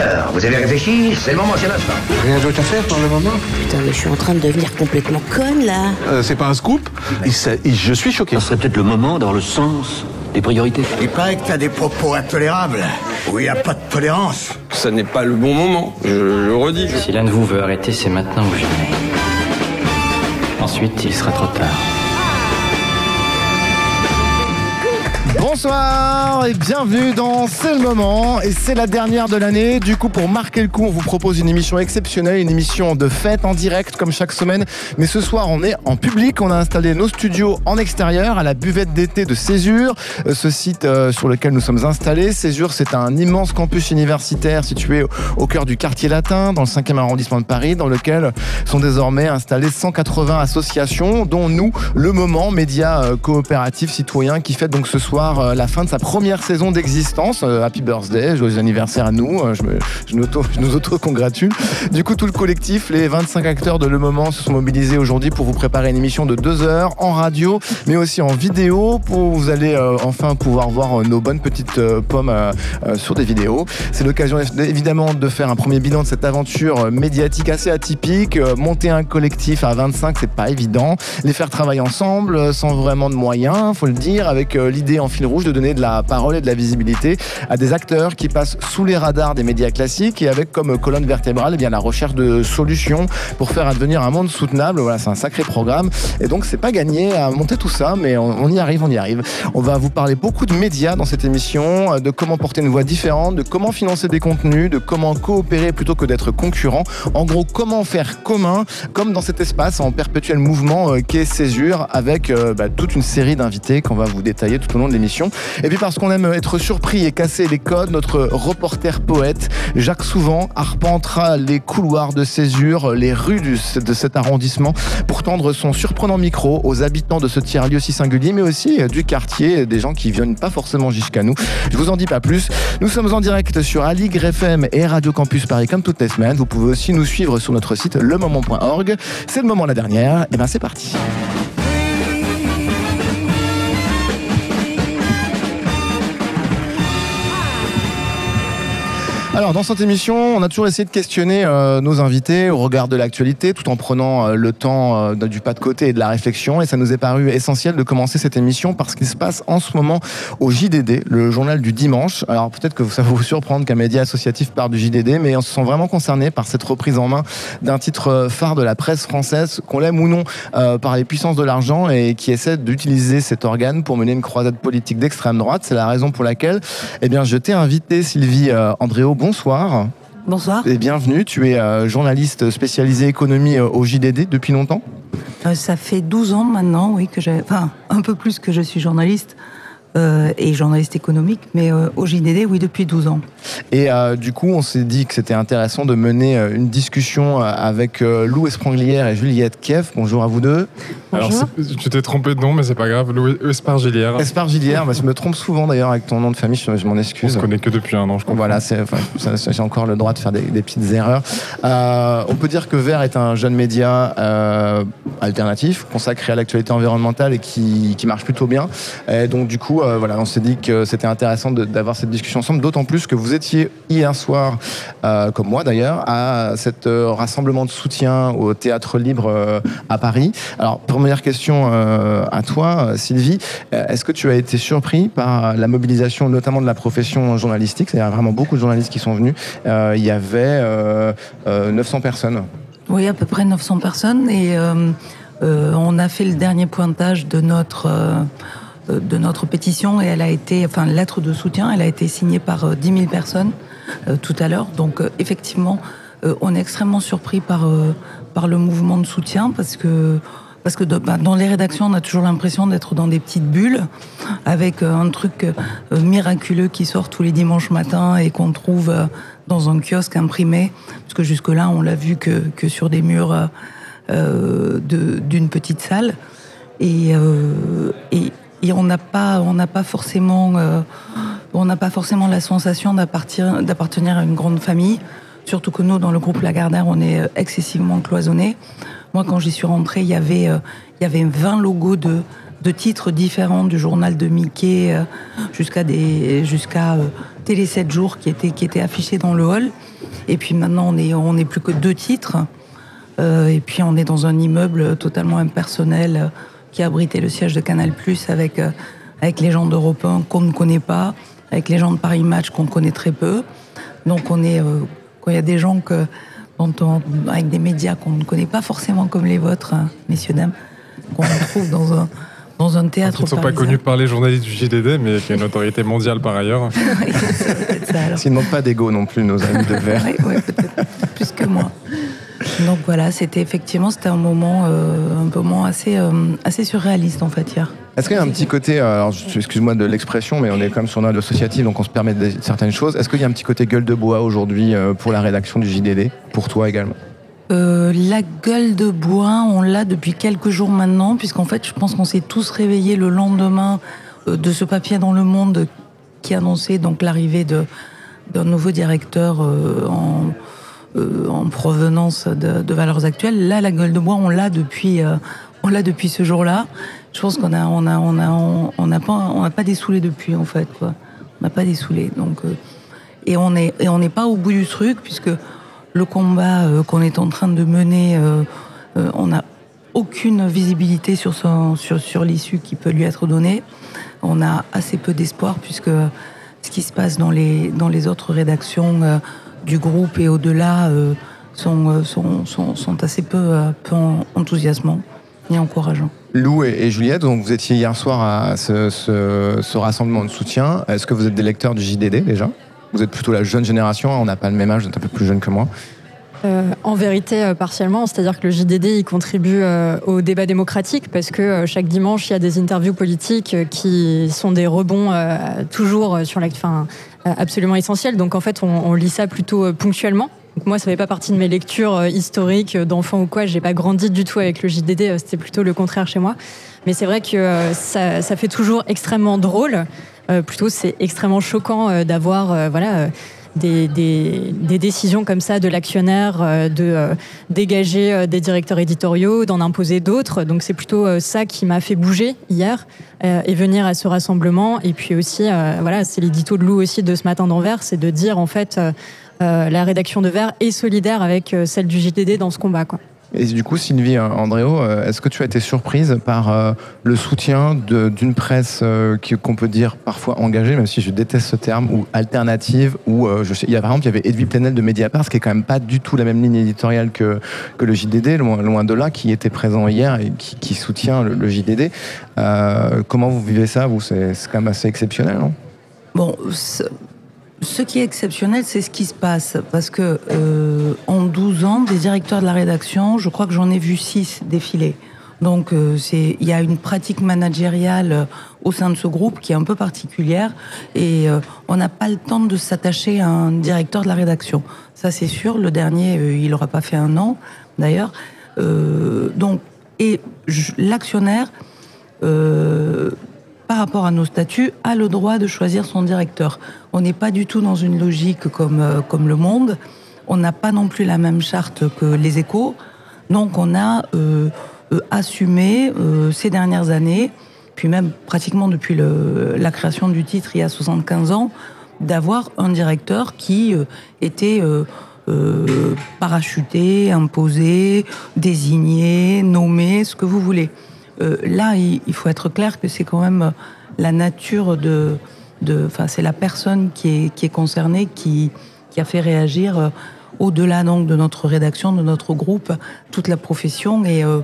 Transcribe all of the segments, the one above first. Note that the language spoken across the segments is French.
Alors, vous avez réfléchi C'est le moment, c'est l'instant. Rien d'autre à faire pour le moment Putain, mais je suis en train de devenir complètement conne là. Euh, C'est pas un scoop Il s'a- il- Je suis choqué. Ce serait peut-être le moment d'avoir le sens des priorités. Il paraît que t'as des propos intolérables, où il n'y a pas de tolérance. Ça n'est pas le bon moment, je le redis. Si l'un de vous veut arrêter, c'est maintenant ou jamais. Ensuite, il sera trop tard. Bonsoir et bienvenue dans C'est le moment et c'est la dernière de l'année. Du coup, pour marquer le coup, on vous propose une émission exceptionnelle, une émission de fête en direct comme chaque semaine. Mais ce soir, on est en public. On a installé nos studios en extérieur à la buvette d'été de Césure, euh, ce site euh, sur lequel nous sommes installés. Césure, c'est un immense campus universitaire situé au- cœur du quartier latin, dans le 5e arrondissement de Paris, dans lequel sont désormais installées 180 associations, dont nous, le moment, média euh, coopératif citoyen, qui fête donc ce soir euh, la fin de sa première saison d'existence. Euh, happy birthday, joyeux anniversaire à nous. Euh, je, nous auto-congratule. Du coup, tout le collectif, les 25 acteurs de Le Moment se sont mobilisés aujourd'hui pour vous préparer une émission de deux heures en radio, mais aussi en vidéo. Pour vous allez enfin pouvoir voir nos bonnes petites pommes sur des vidéos. C'est l'occasion évidemment de faire un premier bilan de cette aventure médiatique assez atypique. Monter un collectif à 25, c'est pas évident. Les faire travailler ensemble sans vraiment de moyens, faut le dire, avec l'idée en fil de donner de la parole et de la visibilité à des acteurs qui passent sous les radars des médias classiques et avec comme colonne vertébrale eh bien, la recherche de solutions pour faire advenir un monde soutenable. Voilà, c'est un sacré programme. Et donc, c'est pas gagné à monter tout ça, mais on, y arrive, on y arrive. On va vous parler beaucoup de médias dans cette émission, de comment porter une voix différente, de comment financer des contenus, de comment coopérer plutôt que d'être concurrent. En gros, comment faire commun, comme dans cet espace en perpétuel mouvement euh, qu'est Césure, avec euh, bah, toute une série d'invités qu'on va vous détailler tout au long de l'émission. Et puis parce qu'on aime être surpris et casser les codes, notre reporter poète Jacques Souvent arpentera les couloirs de Césure, les rues de cet arrondissement pour tendre son surprenant micro aux habitants de ce tiers-lieu si singulier, mais aussi du quartier, des gens qui viennent pas forcément jusqu'à nous. Je vous en dis pas plus. Nous sommes en direct sur Aligre FM et Radio Campus Paris comme toutes les semaines. Vous pouvez aussi nous suivre sur notre site lemoment.org. C'est le moment la dernière. Et ben c'est parti. Alors, dans cette émission, on a toujours essayé de questionner euh, nos invités au regard de l'actualité, tout en prenant euh, le temps euh, du pas de côté et de la réflexion. Et ça nous est paru essentiel de commencer cette émission parce qu'il se passe en ce moment au JDD, le journal du dimanche. Alors, peut-être que ça va vous surprendre qu'un média associatif part du JDD, mais on se sent vraiment concerné par cette reprise en main d'un titre euh, phare de la presse française, qu'on l'aime ou non, euh, par les puissances de l'argent et qui essaie d'utiliser cet organe pour mener une croisade politique d'extrême droite. C'est la raison pour laquelle, eh bien, je t'ai invité, Sylvie euh, Andréo. Bonsoir. Bonsoir. Et bienvenue, tu es euh, journaliste spécialisé économie euh, au JDD depuis longtemps? Euh, ça fait 12 ans maintenant, oui, que j'ai. Enfin, un peu plus que je suis journaliste euh, et journaliste économique, mais euh, au JDD, oui, depuis 12 ans. Et euh, du coup, on s'est dit que c'était intéressant de mener euh, une discussion avec euh, Lou Esprunglière et Juliette Kiev. Bonjour à vous deux. Alors, c'est- tu t'es trompé de nom, mais c'est pas grave. Louis Espargilière. Espargilière, bah, je me trompe souvent d'ailleurs avec ton nom de famille, je, je m'en On excuse. se connaît que depuis un an, je comprends. Voilà, enfin, j'ai encore le droit de faire des, des petites erreurs. Euh, on peut dire que Vert est un jeune média euh, alternatif, consacré à l'actualité environnementale et qui, qui marche plutôt bien. Et donc du coup, euh, voilà, on s'est dit que c'était intéressant d'avoir cette discussion ensemble, d'autant plus que vous étiez hier soir, euh, comme moi d'ailleurs, à cet euh, rassemblement de soutien au Théâtre Libre à Paris. Alors, première question à toi, Sylvie. Est-ce que tu as été surpris par la mobilisation, notamment de la profession journalistique? C'est-à-dire vraiment beaucoup de journalistes qui sont venus. Il y avait euh, euh, 900 personnes. Oui, à peu près 900 personnes. Et on a fait le dernier pointage de notre, de notre pétition et elle a été, enfin, lettre de soutien, elle a été signée par euh, 10 000 personnes euh, tout à l'heure. Donc, euh, effectivement, euh, on est extrêmement surpris par, euh, par le mouvement de soutien parce que. Parce que bah, dans les rédactions, on a toujours l'impression d'être dans des petites bulles, avec euh, un truc euh, miraculeux qui sort tous les dimanches matins et qu'on trouve euh, dans un kiosque imprimé. Parce que jusque-là, on l'a vu que, que sur des murs euh, euh, d'une petite salle. Euh, et, et on n'a pas, on n'a pas forcément, euh, on n'a pas forcément la sensation d'appartenir à une grande famille. Surtout que nous, dans le groupe Lagardère, on est euh, excessivement cloisonnés. Moi, quand j'y suis rentrée, il y avait, euh, il y avait 20 logos de, de titres différents, du journal de Mickey jusqu'à des, jusqu'à Télé 7 jours qui étaient, qui affichés dans le hall. Et puis maintenant, on est, on plus que deux titres. Et puis on est dans un immeuble totalement impersonnel qui abritait le siège de Canal Plus avec, euh, avec les gens d'Europe 1 qu'on ne connaît pas, avec les gens de Paris Match qu'on connaît très peu. Donc on est, euh, quand il y a des gens que, dont on- avec des médias qu'on ne connaît pas forcément comme les vôtres, hein, messieurs, dames, qu'on retrouve dans un, dans un théâtre Qui ne sont pas connus par les journalistes du JDD, mais qui est une autorité mondiale par ailleurs. Peut-être ça, alors. S'ils n'ont pas d'ego non plus, nos amis de verre. Oui, oui, peut-être plus que moi. Donc voilà, c'était effectivement c'était un moment, euh, un moment assez, euh, assez surréaliste en fait hier. Est-ce qu'il y a un petit côté, euh, alors excuse-moi de l'expression, mais on est quand même sur une radio associative, donc on se permet de- certaines choses. Est-ce qu'il y a un petit côté gueule de bois aujourd'hui pour la rédaction du JDD Pour toi également? Euh, la gueule de bois, on l'a depuis quelques jours maintenant, puisqu'en fait, je pense qu'on s'est tous réveillés le lendemain de ce papier dans Le Monde qui annonçait donc l'arrivée d'un nouveau directeur en, euh, en provenance de, Valeurs Actuelles. Là, la gueule de bois, on l'a depuis, euh, on l'a depuis ce jour-là. Je pense qu'on a, on a, on a, on n'a pas, on pas dessoulé depuis en fait, quoi. On n'a pas dessoulé, donc. euh, et on est et on n'est pas au bout du truc puisque le combat qu'on est en train de mener, on n'a aucune visibilité sur, son, sur, sur l'issue qui peut lui être donnée. On a assez peu d'espoir puisque ce qui se passe dans les, dans les autres rédactions du groupe et au-delà euh, sont, euh, sont, sont, sont assez peu, euh, peu enthousiasmants et encourageants. Lou et, et Juliette, donc vous étiez hier soir à ce, ce- ce rassemblement de soutien. Est-ce que vous êtes des lecteurs du JDD déjà? Vous êtes plutôt la jeune génération, on n'a pas le même âge, vous êtes un peu plus jeune que moi. Euh, en vérité, euh, partiellement, c'est-à-dire que le JDD il contribue euh, au débat démocratique parce que euh, chaque dimanche il y a des interviews politiques euh, qui sont des rebonds euh, toujours sur la, euh, absolument essentiels. Donc en fait, on, lit ça plutôt euh, ponctuellement. Moi, ça fait pas partie de mes lectures euh, historiques euh, d'enfants ou quoi. J'ai pas grandi du tout avec le JDD. euh, C'était plutôt le contraire chez moi. Mais c'est vrai que euh, ça, ça fait toujours extrêmement drôle. Euh, plutôt, c'est extrêmement choquant euh, d'avoir, euh, voilà. Des, des- des décisions comme ça de l'actionnaire, euh, de euh, dégager euh, des directeurs éditoriaux, d'en imposer d'autres. Donc c'est plutôt ça qui m'a fait bouger hier et venir à ce rassemblement. Et puis aussi, voilà, c'est l'édito de Lou aussi de ce matin d'Anvers, c'est de dire en fait la rédaction de Vert est solidaire avec celle du JDD dans ce combat. Quoi. Et du coup, Sylvie euh, Andréo, euh, est-ce que tu as été surprise par euh, le soutien d'une presse qu'on peut dire parfois engagée, même si je déteste ce terme, ou alternative, ou il y a par exemple, il y avait Edwy Plenel de Mediapart, ce qui est quand même pas du tout la même ligne éditoriale que, le JDD, loin, de là, qui était présent hier et qui, soutient le, JDD. Comment vous vivez ça, vous? C'est quand même assez exceptionnel, non? Bon, ce, qui est exceptionnel, c'est ce qui se passe. Parce que euh, en 12 ans, des directeurs de la rédaction, je crois que j'en ai vu 6 défiler. Donc euh, il y a une pratique managériale euh, au sein de ce groupe qui est un peu particulière et euh, on n'a pas le temps de s'attacher à un directeur de la rédaction. Ça c'est sûr. Le dernier, euh, il n'aura pas fait un an d'ailleurs. Euh, donc et l'actionnaire par rapport à nos statuts, a le droit de choisir son directeur. On n'est pas du tout dans une logique comme, euh, comme le monde. On n'a pas non plus la même charte que les échos. Donc on a euh, euh, assumé ces dernières années, puis même pratiquement depuis la création du titre il y a 75 ans, d'avoir un directeur qui était parachuté, imposé, désigné, nommé, ce que vous voulez. Euh, là, il, faut être clair que c'est quand même la nature de, enfin, c'est la personne qui est, concernée qui, a fait réagir euh, au-delà donc de notre rédaction, de notre groupe, toute la profession et euh,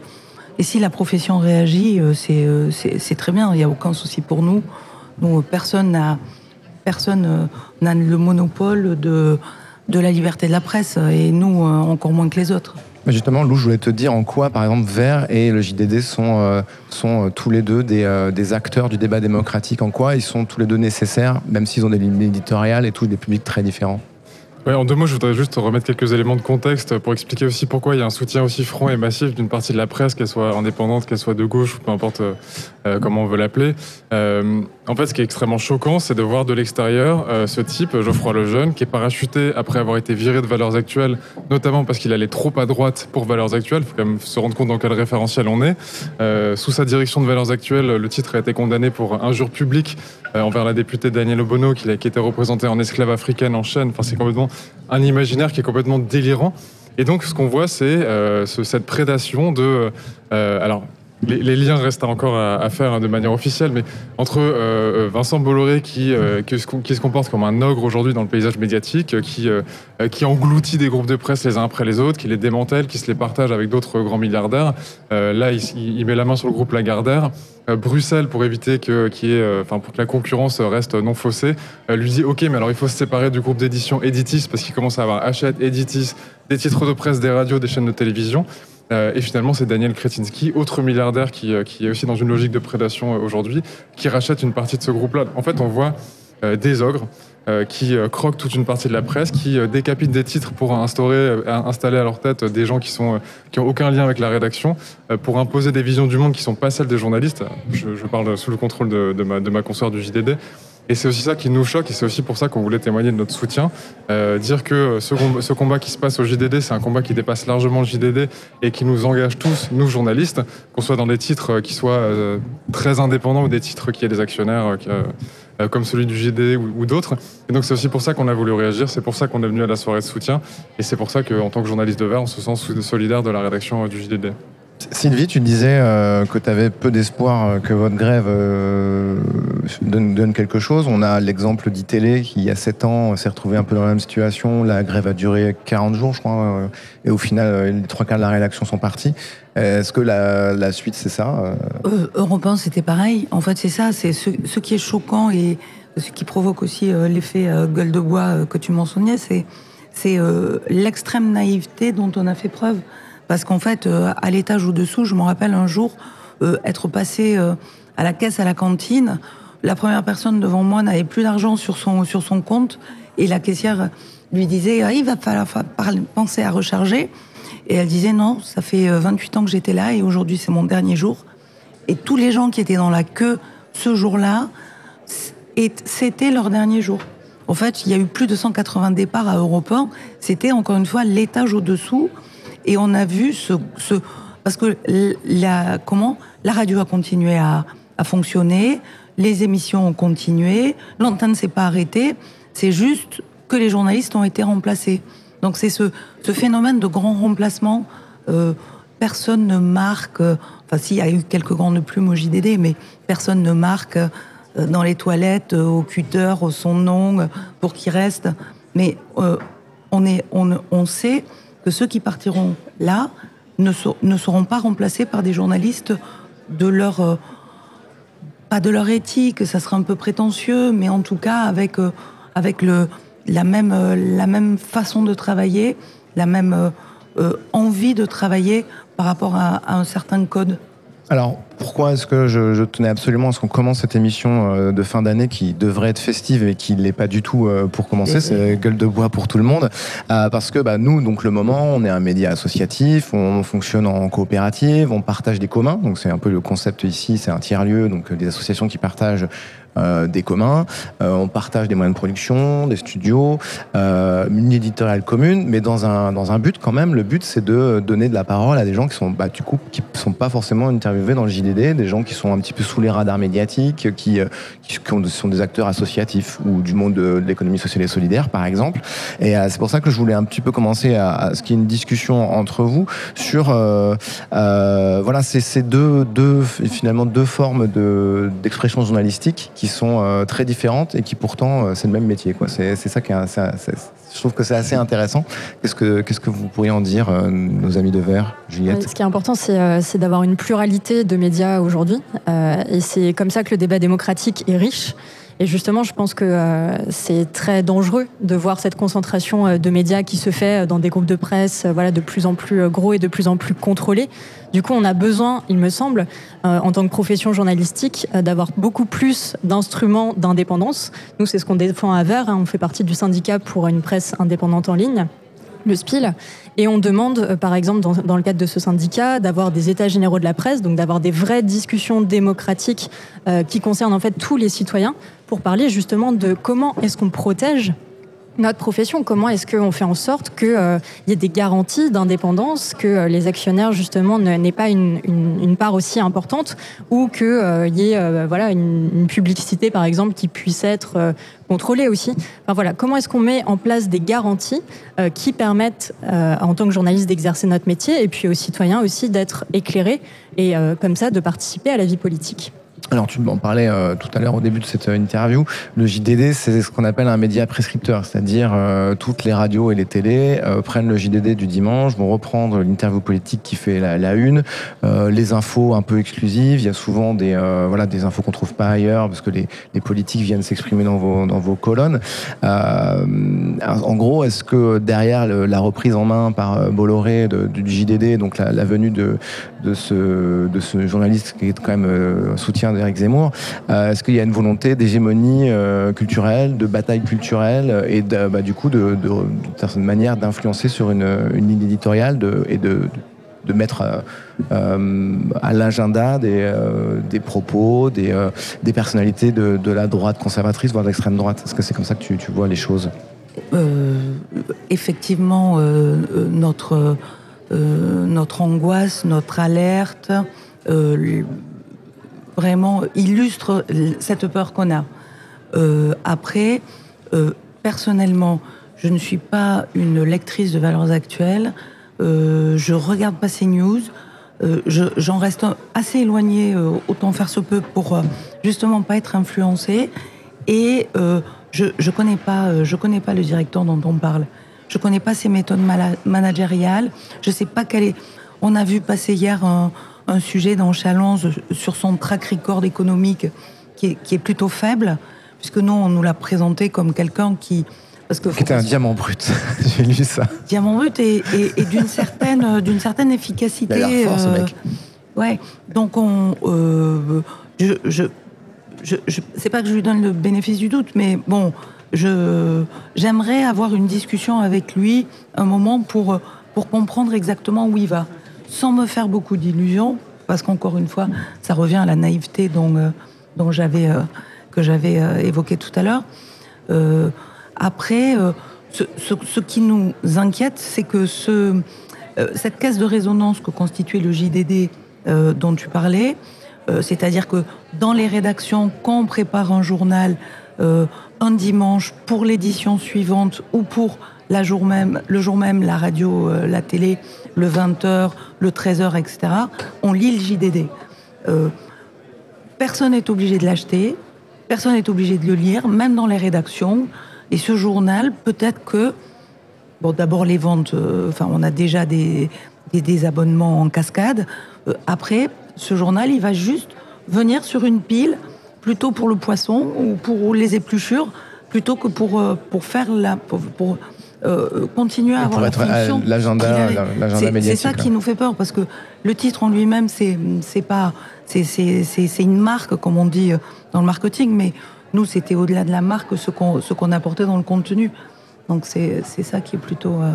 si la profession réagit, c'est très bien. Il n'y a aucun souci pour nous. Personne n'a le monopole de la liberté de la presse et nous encore moins que les autres. Justement, Lou, je voulais te dire en quoi, par exemple, Vert et le JDD sont, euh, sont euh, tous les deux des, euh, des acteurs du débat démocratique. En quoi ils sont tous les deux nécessaires, même s'ils ont des lignes éditoriales et tous des publics très différents? En deux mots, je voudrais juste remettre quelques éléments de contexte pour expliquer aussi pourquoi il y a un soutien aussi franc et massif d'une partie de la presse, qu'elle soit indépendante, qu'elle soit de gauche, ou peu importe euh, euh, comment on veut l'appeler. Euh, en fait, ce qui est extrêmement choquant, c'est de voir de l'extérieur euh, ce type, Geoffroy Lejeune, qui est parachuté après avoir été viré de Valeurs Actuelles, notamment parce qu'il allait trop à droite pour Valeurs Actuelles. Il faut quand même se rendre compte dans quel référentiel on est. Sous sa direction de Valeurs Actuelles, le titre a été condamné pour injure publique envers la députée Danielle Obono, qui, qui était représentée en esclave africaine en chaîne. Enfin, c'est complètement un imaginaire qui est complètement délirant. Et donc, ce qu'on voit, c'est euh, ce- cette prédation de. euh, alors, les, liens restent encore à, faire hein, de manière officielle, mais entre euh, Vincent Bolloré qui, euh, qui, se, comporte comme un ogre aujourd'hui dans le paysage médiatique, euh, qui, euh, euh, qui engloutit des groupes de presse les uns après les autres, qui les démantèle, qui se les partage avec d'autres grands milliardaires. Euh, là, il, met la main sur le groupe Lagardère. Euh, Bruxelles, pour éviter que, euh, enfin, pour que la concurrence reste non faussée, euh, lui dit OK, mais alors il faut se séparer du groupe d'édition Editis parce qu'il commence à avoir Hachette, Editis, des titres de presse, des radios, des chaînes de télévision. Euh, et finalement, c'est Daniel Kretinsky, autre milliardaire qui, euh, est aussi dans une logique de prédation euh, aujourd'hui, qui rachète une partie de ce groupe-là. En fait, on voit des ogres qui croquent toute une partie de la presse, qui décapitent des titres pour instaurer, installer à leur tête des gens qui sont qui ont aucun lien avec la rédaction, pour imposer des visions du monde qui sont pas celles des journalistes. Je, parle sous le contrôle de, de ma, de ma consoeur du JDD. Et c'est aussi ça qui nous choque, et c'est aussi pour ça qu'on voulait témoigner de notre soutien. Euh, dire que ce, com- ce combat qui se passe au JDD, c'est un combat qui dépasse largement le JDD et qui nous engage tous, nous journalistes, qu'on soit dans des titres euh, qui soient euh, très indépendants ou des titres qui aient des actionnaires euh, euh, euh, comme celui du JDD ou, ou d'autres. Et donc c'est aussi pour ça qu'on a voulu réagir, c'est pour ça qu'on est venu à la soirée de soutien, et c'est pour ça qu'en tant que journaliste de Vert, on se sent solidaire de la rédaction euh, du JDD. Sylvie, tu disais euh, que tu avais peu d'espoir euh, que votre grève euh, donne, quelque chose. On a l'exemple d'ITélé qui, il y a 7 ans, s'est retrouvé un peu dans la même situation. La grève a duré 40 jours, je crois, et au final, les trois quarts de la rédaction sont partis. Est-ce que la, suite, c'est ça Europe 1, c'était pareil. En fait, c'est ça, c'est ce, ce qui est choquant et ce qui provoque aussi l'effet gueule de bois que tu mentionnais, c'est l'extrême naïveté dont on a fait preuve. Parce qu'en fait, euh, à l'étage au-dessous, je me rappelle un jour euh, être passé euh, à la caisse à la cantine. La première personne devant moi n'avait plus d'argent sur son, sur son compte et la caissière lui disait Ah, il va falloir penser à recharger. Et elle disait non, ça fait euh, 28 ans que j'étais là et aujourd'hui c'est mon dernier jour. Et tous les gens qui étaient dans la queue ce jour-là, c'était leur dernier jour. En fait, il y a eu plus de 180 départs à Europe 1. C'était encore une fois l'étage au-dessous. Et on a vu ce, ce parce que la comment la radio a continué à, fonctionner, les émissions ont continué, l'antenne s'est pas arrêtée. C'est juste que les journalistes ont été remplacés. Donc c'est ce, phénomène de grand remplacement. euh, personne ne marque. euh, Enfin, s'il y a eu quelques grandes plumes au JDD, mais personne ne marque euh, dans les toilettes, au cutter, au son nom, pour qu'il reste. Mais on, est, on, on sait que ceux qui partiront là ne, ne seront pas remplacés par des journalistes de leur. euh, pas de leur éthique, ça serait un peu prétentieux, mais en tout cas avec, euh, le, la, même, euh, la même façon de travailler, la même envie de travailler par rapport à un certain code. Alors, pourquoi est-ce que je, je tenais absolument à ce qu'on commence cette émission euh, de fin d'année qui devrait être festive et qui ne l'est pas du tout euh, pour commencer C'est gueule de bois pour tout le monde. Euh, parce que bah, nous, donc le moment, on est un média associatif, on fonctionne en coopérative, on partage des communs. Donc c'est un peu le concept ici, c'est un tiers-lieu, donc des associations qui partagent euh, des communs. Euh, on partage des moyens de production, des studios, euh, une éditoriale commune, mais dans un, dans un but quand même. Le but, c'est de donner de la parole à des gens qui sont, bah, du coup, qui sont pas forcément interviewés dans le JDD, des gens qui sont un petit peu sous les radars médiatiques, qui, qui, qui ont- sont des acteurs associatifs ou du monde de, l'économie sociale et solidaire, par exemple. Et c'est pour ça que je voulais un petit peu commencer à, ce qu'il y ait une discussion entre vous sur, voilà, ces, deux, deux, finalement, deux formes de, d'expression journalistique qui sont euh, très différentes et qui pourtant, euh, c'est le même métier. Quoi. C'est, ça qui est, je trouve que c'est assez intéressant. Qu'est-ce que, qu'est-ce que vous pourriez en dire, euh, nos amis de Vert, Juliette? Ce qui est important, c'est d'avoir une pluralité de médias aujourd'hui. Et c'est comme ça que le débat démocratique est riche. Et justement, je pense que euh, c'est très dangereux de voir cette concentration euh, de médias qui se fait dans des groupes de presse euh, voilà, de plus en plus euh, gros et de plus en plus contrôlés. Du coup, on a besoin, il me semble, euh, en tant que profession journalistique, euh, d'avoir beaucoup plus d'instruments d'indépendance. Nous, c'est ce qu'on défend à Vert. hein. On fait partie du syndicat pour une presse indépendante en ligne le SPIL. Et on demande, euh, par exemple, dans, dans le cadre de ce syndicat, d'avoir des états généraux de la presse, donc d'avoir des vraies discussions démocratiques euh, qui concernent en fait tous les citoyens, pour parler justement de comment est-ce qu'on protège notre profession. Comment est-ce qu'on fait en sorte qu'il euh, y ait des garanties d'indépendance, que euh, les actionnaires justement n'aient pas une, une, part aussi importante, ou qu'il euh, y ait euh, voilà une, une, publicité par exemple qui puisse être contrôlée aussi. Enfin voilà, comment est-ce qu'on met en place des garanties qui permettent en tant que journaliste d'exercer notre métier et puis aux citoyens aussi d'être éclairés et comme ça de participer à la vie politique? Alors tu m'en parlais euh, tout à l'heure au début de cette interview. Le JDD, c'est ce qu'on appelle un média prescripteur, c'est-à-dire euh, toutes les radios et les télés euh, prennent le JDD du dimanche, vont reprendre l'interview politique qui fait la, une, euh, les infos un peu exclusives. Il y a souvent des euh, voilà des infos qu'on trouve pas ailleurs parce que les, les politiques viennent s'exprimer dans vos dans vos colonnes. en gros, est-ce que derrière la reprise en main par Bolloré du JDD, donc la, venue de de ce de ce journaliste qui est quand même soutien d'Éric Zemmour. Euh, Est-ce qu'il y a une volonté d'hégémonie euh, culturelle, de bataille culturelle et de, bah, du coup de, de, de certaine manière d'influencer sur une, ligne éditoriale et de, mettre euh, euh, à l'agenda des, euh, propos, des, euh, personnalités de, la droite conservatrice, voire de l'extrême droite? Est-ce que c'est comme ça que tu, vois les choses? Euh, Effectivement, euh, notre, euh, angoisse, notre alerte, euh, vraiment illustre cette peur qu'on a. Euh, après, euh, personnellement, je ne suis pas une lectrice de valeurs actuelles. Euh, je regarde pas ces news. Euh, J'en reste assez éloignée, euh, autant faire se peut, pour euh, justement pas être influencée. Et je je connais pas, je connais pas le directeur dont on parle. Je connais pas ses méthodes managériales. Je sais pas quelle est. On a vu passer hier un, un sujet dans Challenge sur son track record économique qui est, qui est plutôt faible, puisque nous, on nous l'a présenté comme quelqu'un qui. Parce que, qui était un diamant brut, j'ai lu ça. Diamant brut et, et, et d'une certaine, d'une certaine efficacité. Il a force, euh, mec. Ouais, donc on. Euh, je, je, je, je c'est pas que je lui donne le bénéfice du doute, mais bon, je j'aimerais avoir une discussion avec lui un moment pour, pour comprendre exactement où il va sans me faire beaucoup d'illusions, parce qu'encore une fois, ça revient à la naïveté dont, euh, dont j'avais, euh, que j'avais euh, évoqué tout à l'heure. Après, ce, ce, qui nous inquiète, c'est que ce, cette caisse de résonance que constituait le JDD dont tu parlais, c'est-à-dire que dans les rédactions, quand on prépare un journal un dimanche pour l'édition suivante ou pour la jour le jour même, la radio, euh, la télé, le 20h, le 13h, etc., on lit le JDD. Euh, personne n'est obligé de l'acheter, personne n'est obligé de le lire, même dans les rédactions. Et ce journal, peut-être que, bon, d'abord les ventes, euh, enfin, on a déjà des, abonnements en cascade. Après, ce journal, il va juste venir sur une pile, plutôt pour le poisson ou pour les épluchures, plutôt que pour, faire la. Euh, continuer à avoir fonction l'agenda médiatique. C'est ça qui nous fait peur parce que le titre en lui-même c'est pas c'est c'est une marque comme on dit dans le marketing mais nous c'était au-delà de la marque ce qu'on ce qu'on apportait dans le contenu donc c'est c'est ça qui est plutôt euh...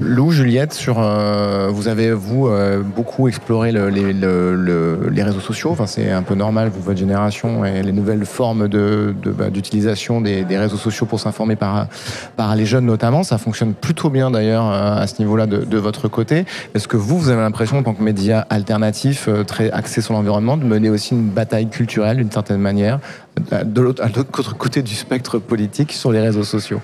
Lou, Juliette, euh, vous avez, vous, euh, beaucoup exploré le, les, le, le, les réseaux sociaux. C'est un peu normal, vous, votre génération, et les nouvelles formes d'utilisation bah, des, des, réseaux sociaux pour s'informer par, les jeunes notamment. Ça fonctionne plutôt bien, d'ailleurs, euh, à ce niveau-là de, de, votre côté. Est-ce que vous, vous avez l'impression, en tant que média alternatif, très axé sur l'environnement, de mener aussi une bataille culturelle, d'une certaine manière, de l'autre côté du spectre politique, sur les réseaux sociaux?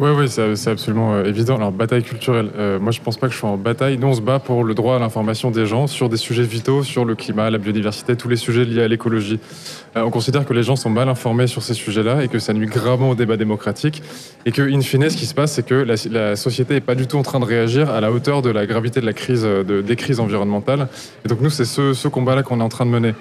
Oui, oui, c'est absolument euh, évident. Alors, bataille culturelle, euh, moi je pense pas que je sois en bataille. Nous, on se bat pour le droit à l'information des gens sur des sujets vitaux, sur le climat, la biodiversité, tous les sujets liés à l'écologie. Euh, on considère que les gens sont mal informés sur ces sujets-là et que ça nuit gravement au débat démocratique. Et que, in fine, ce qui se passe, c'est que la, société n'est pas du tout en train de réagir à la hauteur de la gravité de la crise, de, des crises environnementales. Et donc, nous, c'est ce, ce combat-là qu'on est en train de mener.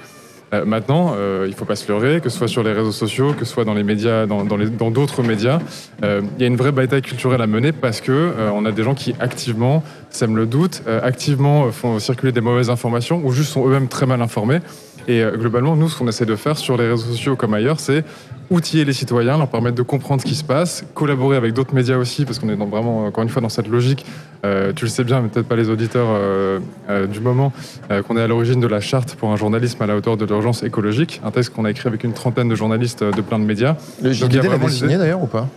Euh, maintenant, euh, il ne faut pas se leurrer, que ce soit sur les réseaux sociaux, que ce soit dans les médias, dans d'autres médias, euh, il y a une vraie bataille culturelle à mener parce que on a des gens qui activement sèment le doute, activement font circuler des mauvaises informations ou juste sont eux-mêmes très mal informés. Et euh, globalement, nous, ce qu'on essaie de faire sur les réseaux sociaux comme ailleurs, c'est outiller les citoyens, leur permettre de comprendre ce qui se passe, collaborer avec d'autres médias aussi, parce qu'on est dans, vraiment, encore une fois, dans cette logique, euh, tu le sais bien, mais peut-être pas les auditeurs euh, euh, du moment, qu'on est à l'origine de la charte pour un journalisme à la hauteur de l'urgence écologique, un texte qu'on a écrit avec une trentaine de journalistes de plein de médias. Le JDD l'avait signé d'ailleurs ou pas?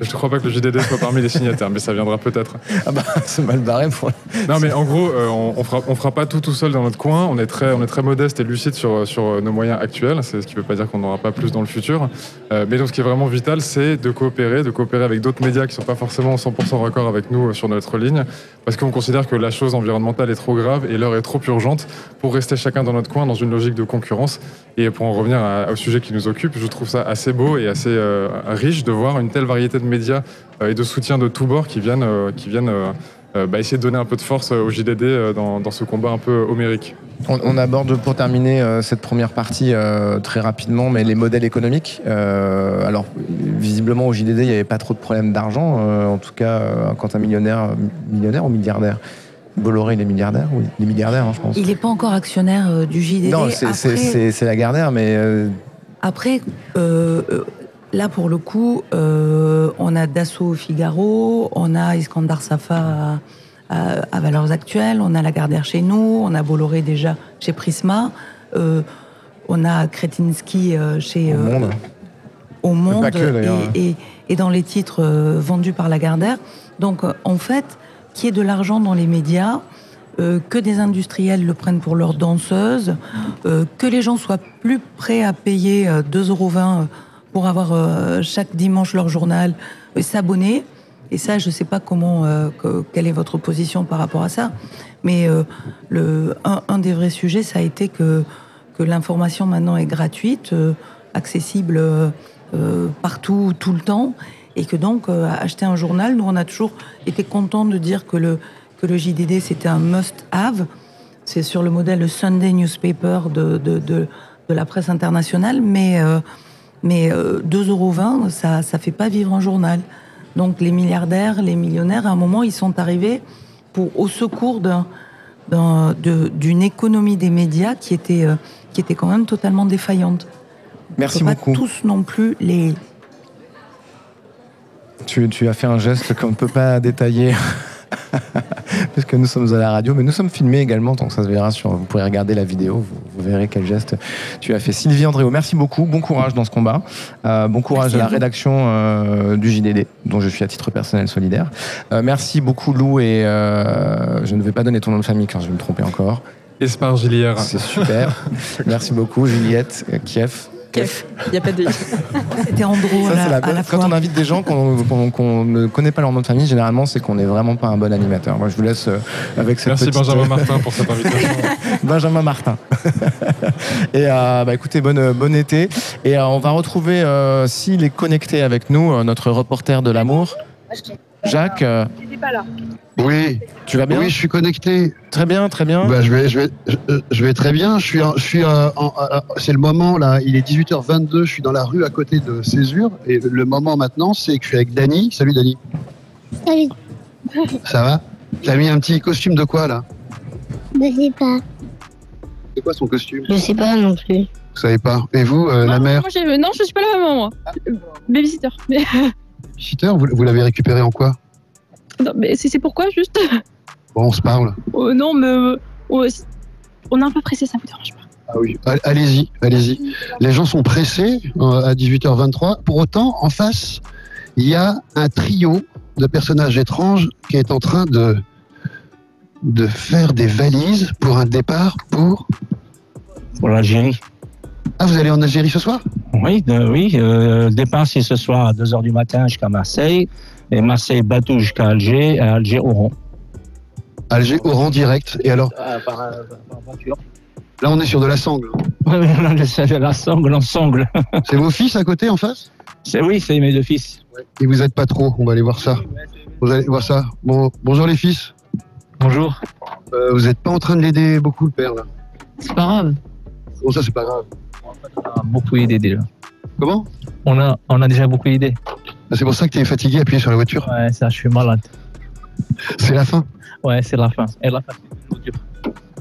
Je ne crois pas que le JDD soit parmi les signataires, mais ça viendra peut-être. Ah bah, c'est mal barré pour. Non, mais en gros, euh, on, on fera, on fera pas tout tout seul dans notre coin. On est très, on est très modeste et lucide sur, sur nos moyens actuels. C'est ce qui ne veut pas dire qu'on n'aura pas plus dans le futur. Euh, mais donc, ce qui est vraiment vital, c'est de coopérer, de coopérer avec d'autres médias qui ne sont pas forcément 100% raccord avec nous euh, sur notre ligne, parce qu'on considère que la chose environnementale est trop grave et l'heure est trop urgente pour rester chacun dans notre coin dans une logique de concurrence. Et pour en revenir à- au sujet qui nous occupe, je trouve ça assez beau et assez euh, riche de voir une telle variété de médias euh, et de soutien de tous bords qui viennent, euh, qui viennent euh, bah, essayer de donner un peu de force au JDD dans, dans ce combat un peu homérique. On, on aborde pour terminer euh, cette première partie euh, très rapidement, mais les modèles économiques. Euh, alors, visiblement, au JDD, il n'y avait pas trop de problèmes d'argent. euh, en tout cas, euh, quand un millionnaire, millionnaire ou milliardaire Bolloré, il est milliardaire Oui, il est milliardaire, hein, je pense. Il n'est pas encore actionnaire euh, du JDD. non, c'est- Après- la Gardère, mais euh, Après, euh, là pour le coup, euh, on a Dassault Figaro, on a Iskandar Safa à, Valeurs Actuelles, on a Lagardère chez nous, on a Bolloré déjà chez Prisma, euh, on a Kretinsky euh, chez au monde. au monde que, et, et- et dans les titres vendus par Lagardère. Donc en fait, qu'il y ait de l'argent dans les médias, euh, que des industriels le prennent pour leurs danseuses, euh, que les gens soient plus prêts à payer euh, 2,20 euros pour avoir euh, chaque dimanche leur journal, s'abonner. Et ça, je ne sais pas comment, euh, que- quelle est votre position par rapport à ça. Mais euh, le, un, des vrais sujets, ça a été que, que l'information maintenant est gratuite, accessible partout, tout le temps. Et que donc, acheter un journal, nous, on a toujours été contents de dire que le, que le JDD, c'était un must-have. C'est sur le modèle Sunday Newspaper de, de, de, la presse internationale. Mais, mais euh, 2,20 euros, ça ne fait pas vivre un journal. Donc les milliardaires, les millionnaires, à un moment, ils sont arrivés pour, au secours d'une économie des médias qui était, euh, qui était quand même totalement défaillante. Merci On peut beaucoup. Pas tous non plus les, Tu, tu as fait un geste qu'on ne peut pas détailler. Parce que nous sommes à la radio, mais nous sommes filmés également, donc ça se verra sur. Vous pourrez regarder la vidéo, vous, vous verrez quel geste tu as fait. Sylvie Andréo, merci beaucoup, bon courage dans ce combat, Euh, bon courage Merci à la vous. rédaction euh, du JDD, dont je suis à titre personnel solidaire. Euh, merci beaucoup Lou et euh, je ne vais pas donner ton nom de famille car je vais me tromper encore. Espargilière. C'est super. merci beaucoup Juliette Kiev. Kef, il n'y a pas de. c'était Andro Ça, à c'est la, à la Quand fois. on invite des gens qu'on ne connaît pas leur nom de famille, généralement, c'est qu'on n'est vraiment pas un bon animateur. Moi, je vous laisse euh, avec cette Merci petite- Benjamin Martin pour cette invitation. Benjamin Martin. et euh, bah, écoutez, bonne, bon été. Et euh, on va retrouver, euh, s'il est connecté avec nous, euh, notre reporter de l'amour, Jacques. euh, Oui, tu vas bien oui, je suis connecté. Très bien, très bien. Bah, je vais, je vais, je, je vais très bien. Je suis, en- je suis, euh, euh, c'est le moment là. Il est 18h22. Je suis dans la rue à côté de Césure et le moment maintenant, c'est que je suis avec Dany. Salut Dany. Salut, Ça va? T'as mis un petit costume de quoi là? Je sais pas. C'est quoi son costume? Je sais pas non plus. Vous savez pas. Et vous, euh, la mère? Moi, j'ai- non, je suis pas la maman, moi. Euh, Babysitter. Vous, vous l'avez récupéré en quoi? Non, mais c'est pourquoi, juste? Bon, on se parle. Euh, Non, mais. euh, c'est- on est un peu pressé, ça vous dérange pas. Ah oui. All- Allez-y, allez-y. Les gens sont pressés euh, à 18h23. Pour autant, en face, il y a un trio de personnages étranges qui est en train de de faire des valises pour un départ pour Pour l'Algérie. Ah, vous allez en Algérie ce soir? Oui, de- oui. euh, le départ, c'est ce soir à 2h du matin jusqu'à Marseille. Et Marseille, bateau jusqu'à Alger. Et Alger, Oran. Alger Oran direct. Et alors? Par, voiture. Là, on est sur de la sangle. Oui, on essaie de la sangle, on sangle. C'est vos fils à côté en face? C'est oui, c'est mes deux fils. Et vous êtes pas trop. On va aller voir ça. Vous allez voir ça. Bon, bonjour les fils. Bonjour. Euh, vous n'êtes pas en train de l'aider beaucoup le père là C'est pas grave. Bon, ça c'est pas grave. On a beaucoup aidé déjà. Comment? On a, on a déjà beaucoup aidé. Ah, C'est pour ça que tu es fatigué, appuyé sur la voiture? Ouais, ça, je suis malade. C'est la fin? Ouais, c'est la fin. Et la fin, c'est toujours dur.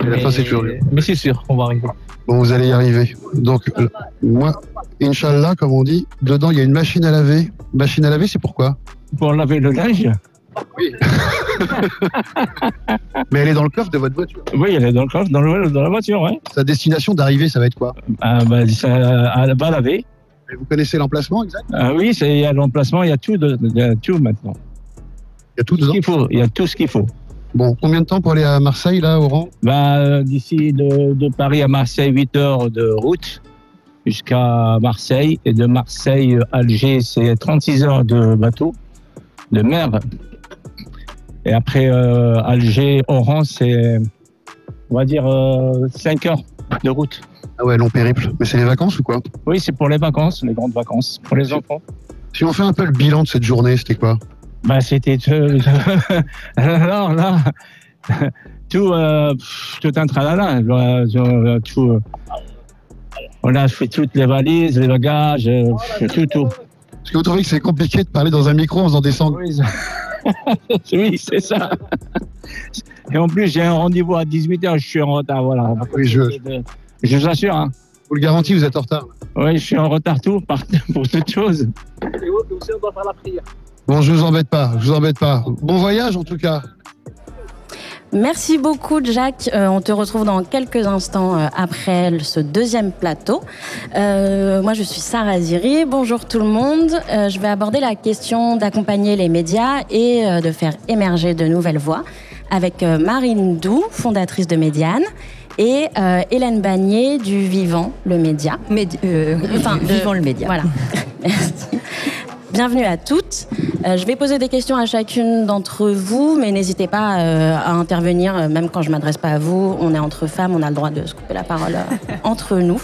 Et la fin, c'est toujours dur. Mais c'est sûr, on va arriver. Bon, vous allez y arriver. Donc, euh, moi, Inch'Allah, comme on dit, dedans, il y a une machine à laver. Machine à laver, c'est pourquoi? Pour laver le linge? Oui. Mais elle est dans le coffre de votre voiture. Oui, elle est dans le coffre, dans, le- dans la voiture, ouais. Sa destination d'arrivée, ça va être quoi? Ah, bah, ça, elle va laver. Vous connaissez l'emplacement exact? Ah oui, c'est- il y a l'emplacement, il y a tout, de, il y a tout maintenant. Il y a tout dedans? Il faut, il y a tout ce qu'il faut. Bon, combien de temps pour aller à Marseille, là, Oran? Ben, euh, D'ici de, de Paris à Marseille, 8 heures de route jusqu'à Marseille. Et de Marseille à Alger, c'est 36 heures de bateau, de mer. Et après euh, Alger, Oran, c'est, on va dire, euh, 5 heures de route. Ah ouais, long périple. Mais c'est les vacances ou quoi? Oui, c'est pour les vacances, les grandes vacances, pour les enfants. Si on fait un peu le bilan de cette journée, c'était quoi? Ben, c'était alors là, tout, euh, tout un tralala. Tout, euh, on a fait toutes les valises, les bagages, euh, tout, tout. Est-ce que vous trouvez que c'est compliqué de parler dans un micro en faisant des sangles Oui, c'est ça. Et en plus, j'ai un rendez-vous à 18h, je suis en retard, voilà. Oui, je, Je vous assure, hein. vous le garantis, vous êtes en retard. Oui, je suis en retard tout par- pour toute chose. Bon, je vous embête pas, je vous embête pas. Bon voyage en tout cas. Merci beaucoup, Jack. Euh, on te retrouve dans quelques instants euh, après ce deuxième plateau. Euh, moi, je suis Sarah Ziri. Bonjour tout le monde. Je vais aborder la question d'accompagner les médias et de faire émerger de nouvelles voix avec Marine Doux, fondatrice de Médiane. Et Hélène Bagné du Vivant, le média. enfin, de- Vivant le média. Voilà. Merci. Bienvenue à toutes. Euh, je vais poser des questions à chacune d'entre vous, mais n'hésitez pas euh, à intervenir, euh, même quand je m'adresse pas à vous. On est entre femmes, on a le droit de se couper la parole euh, entre nous.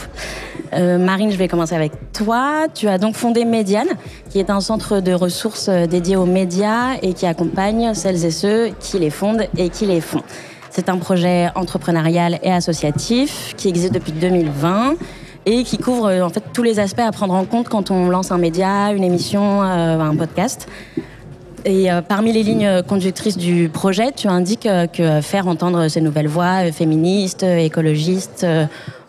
Euh, Marine, je vais commencer avec toi. Tu as donc fondé Médiane, qui est un centre de ressources euh, dédié aux médias et qui accompagne celles et ceux qui les fondent et qui les font. C'est un projet entrepreneurial et associatif qui existe depuis 2020 et qui couvre euh, en fait tous les aspects à prendre en compte quand on lance un média, une émission, euh, un podcast. Et euh, parmi les lignes conductrices du projet, tu indiques que faire entendre ces nouvelles voix féministes, écologistes,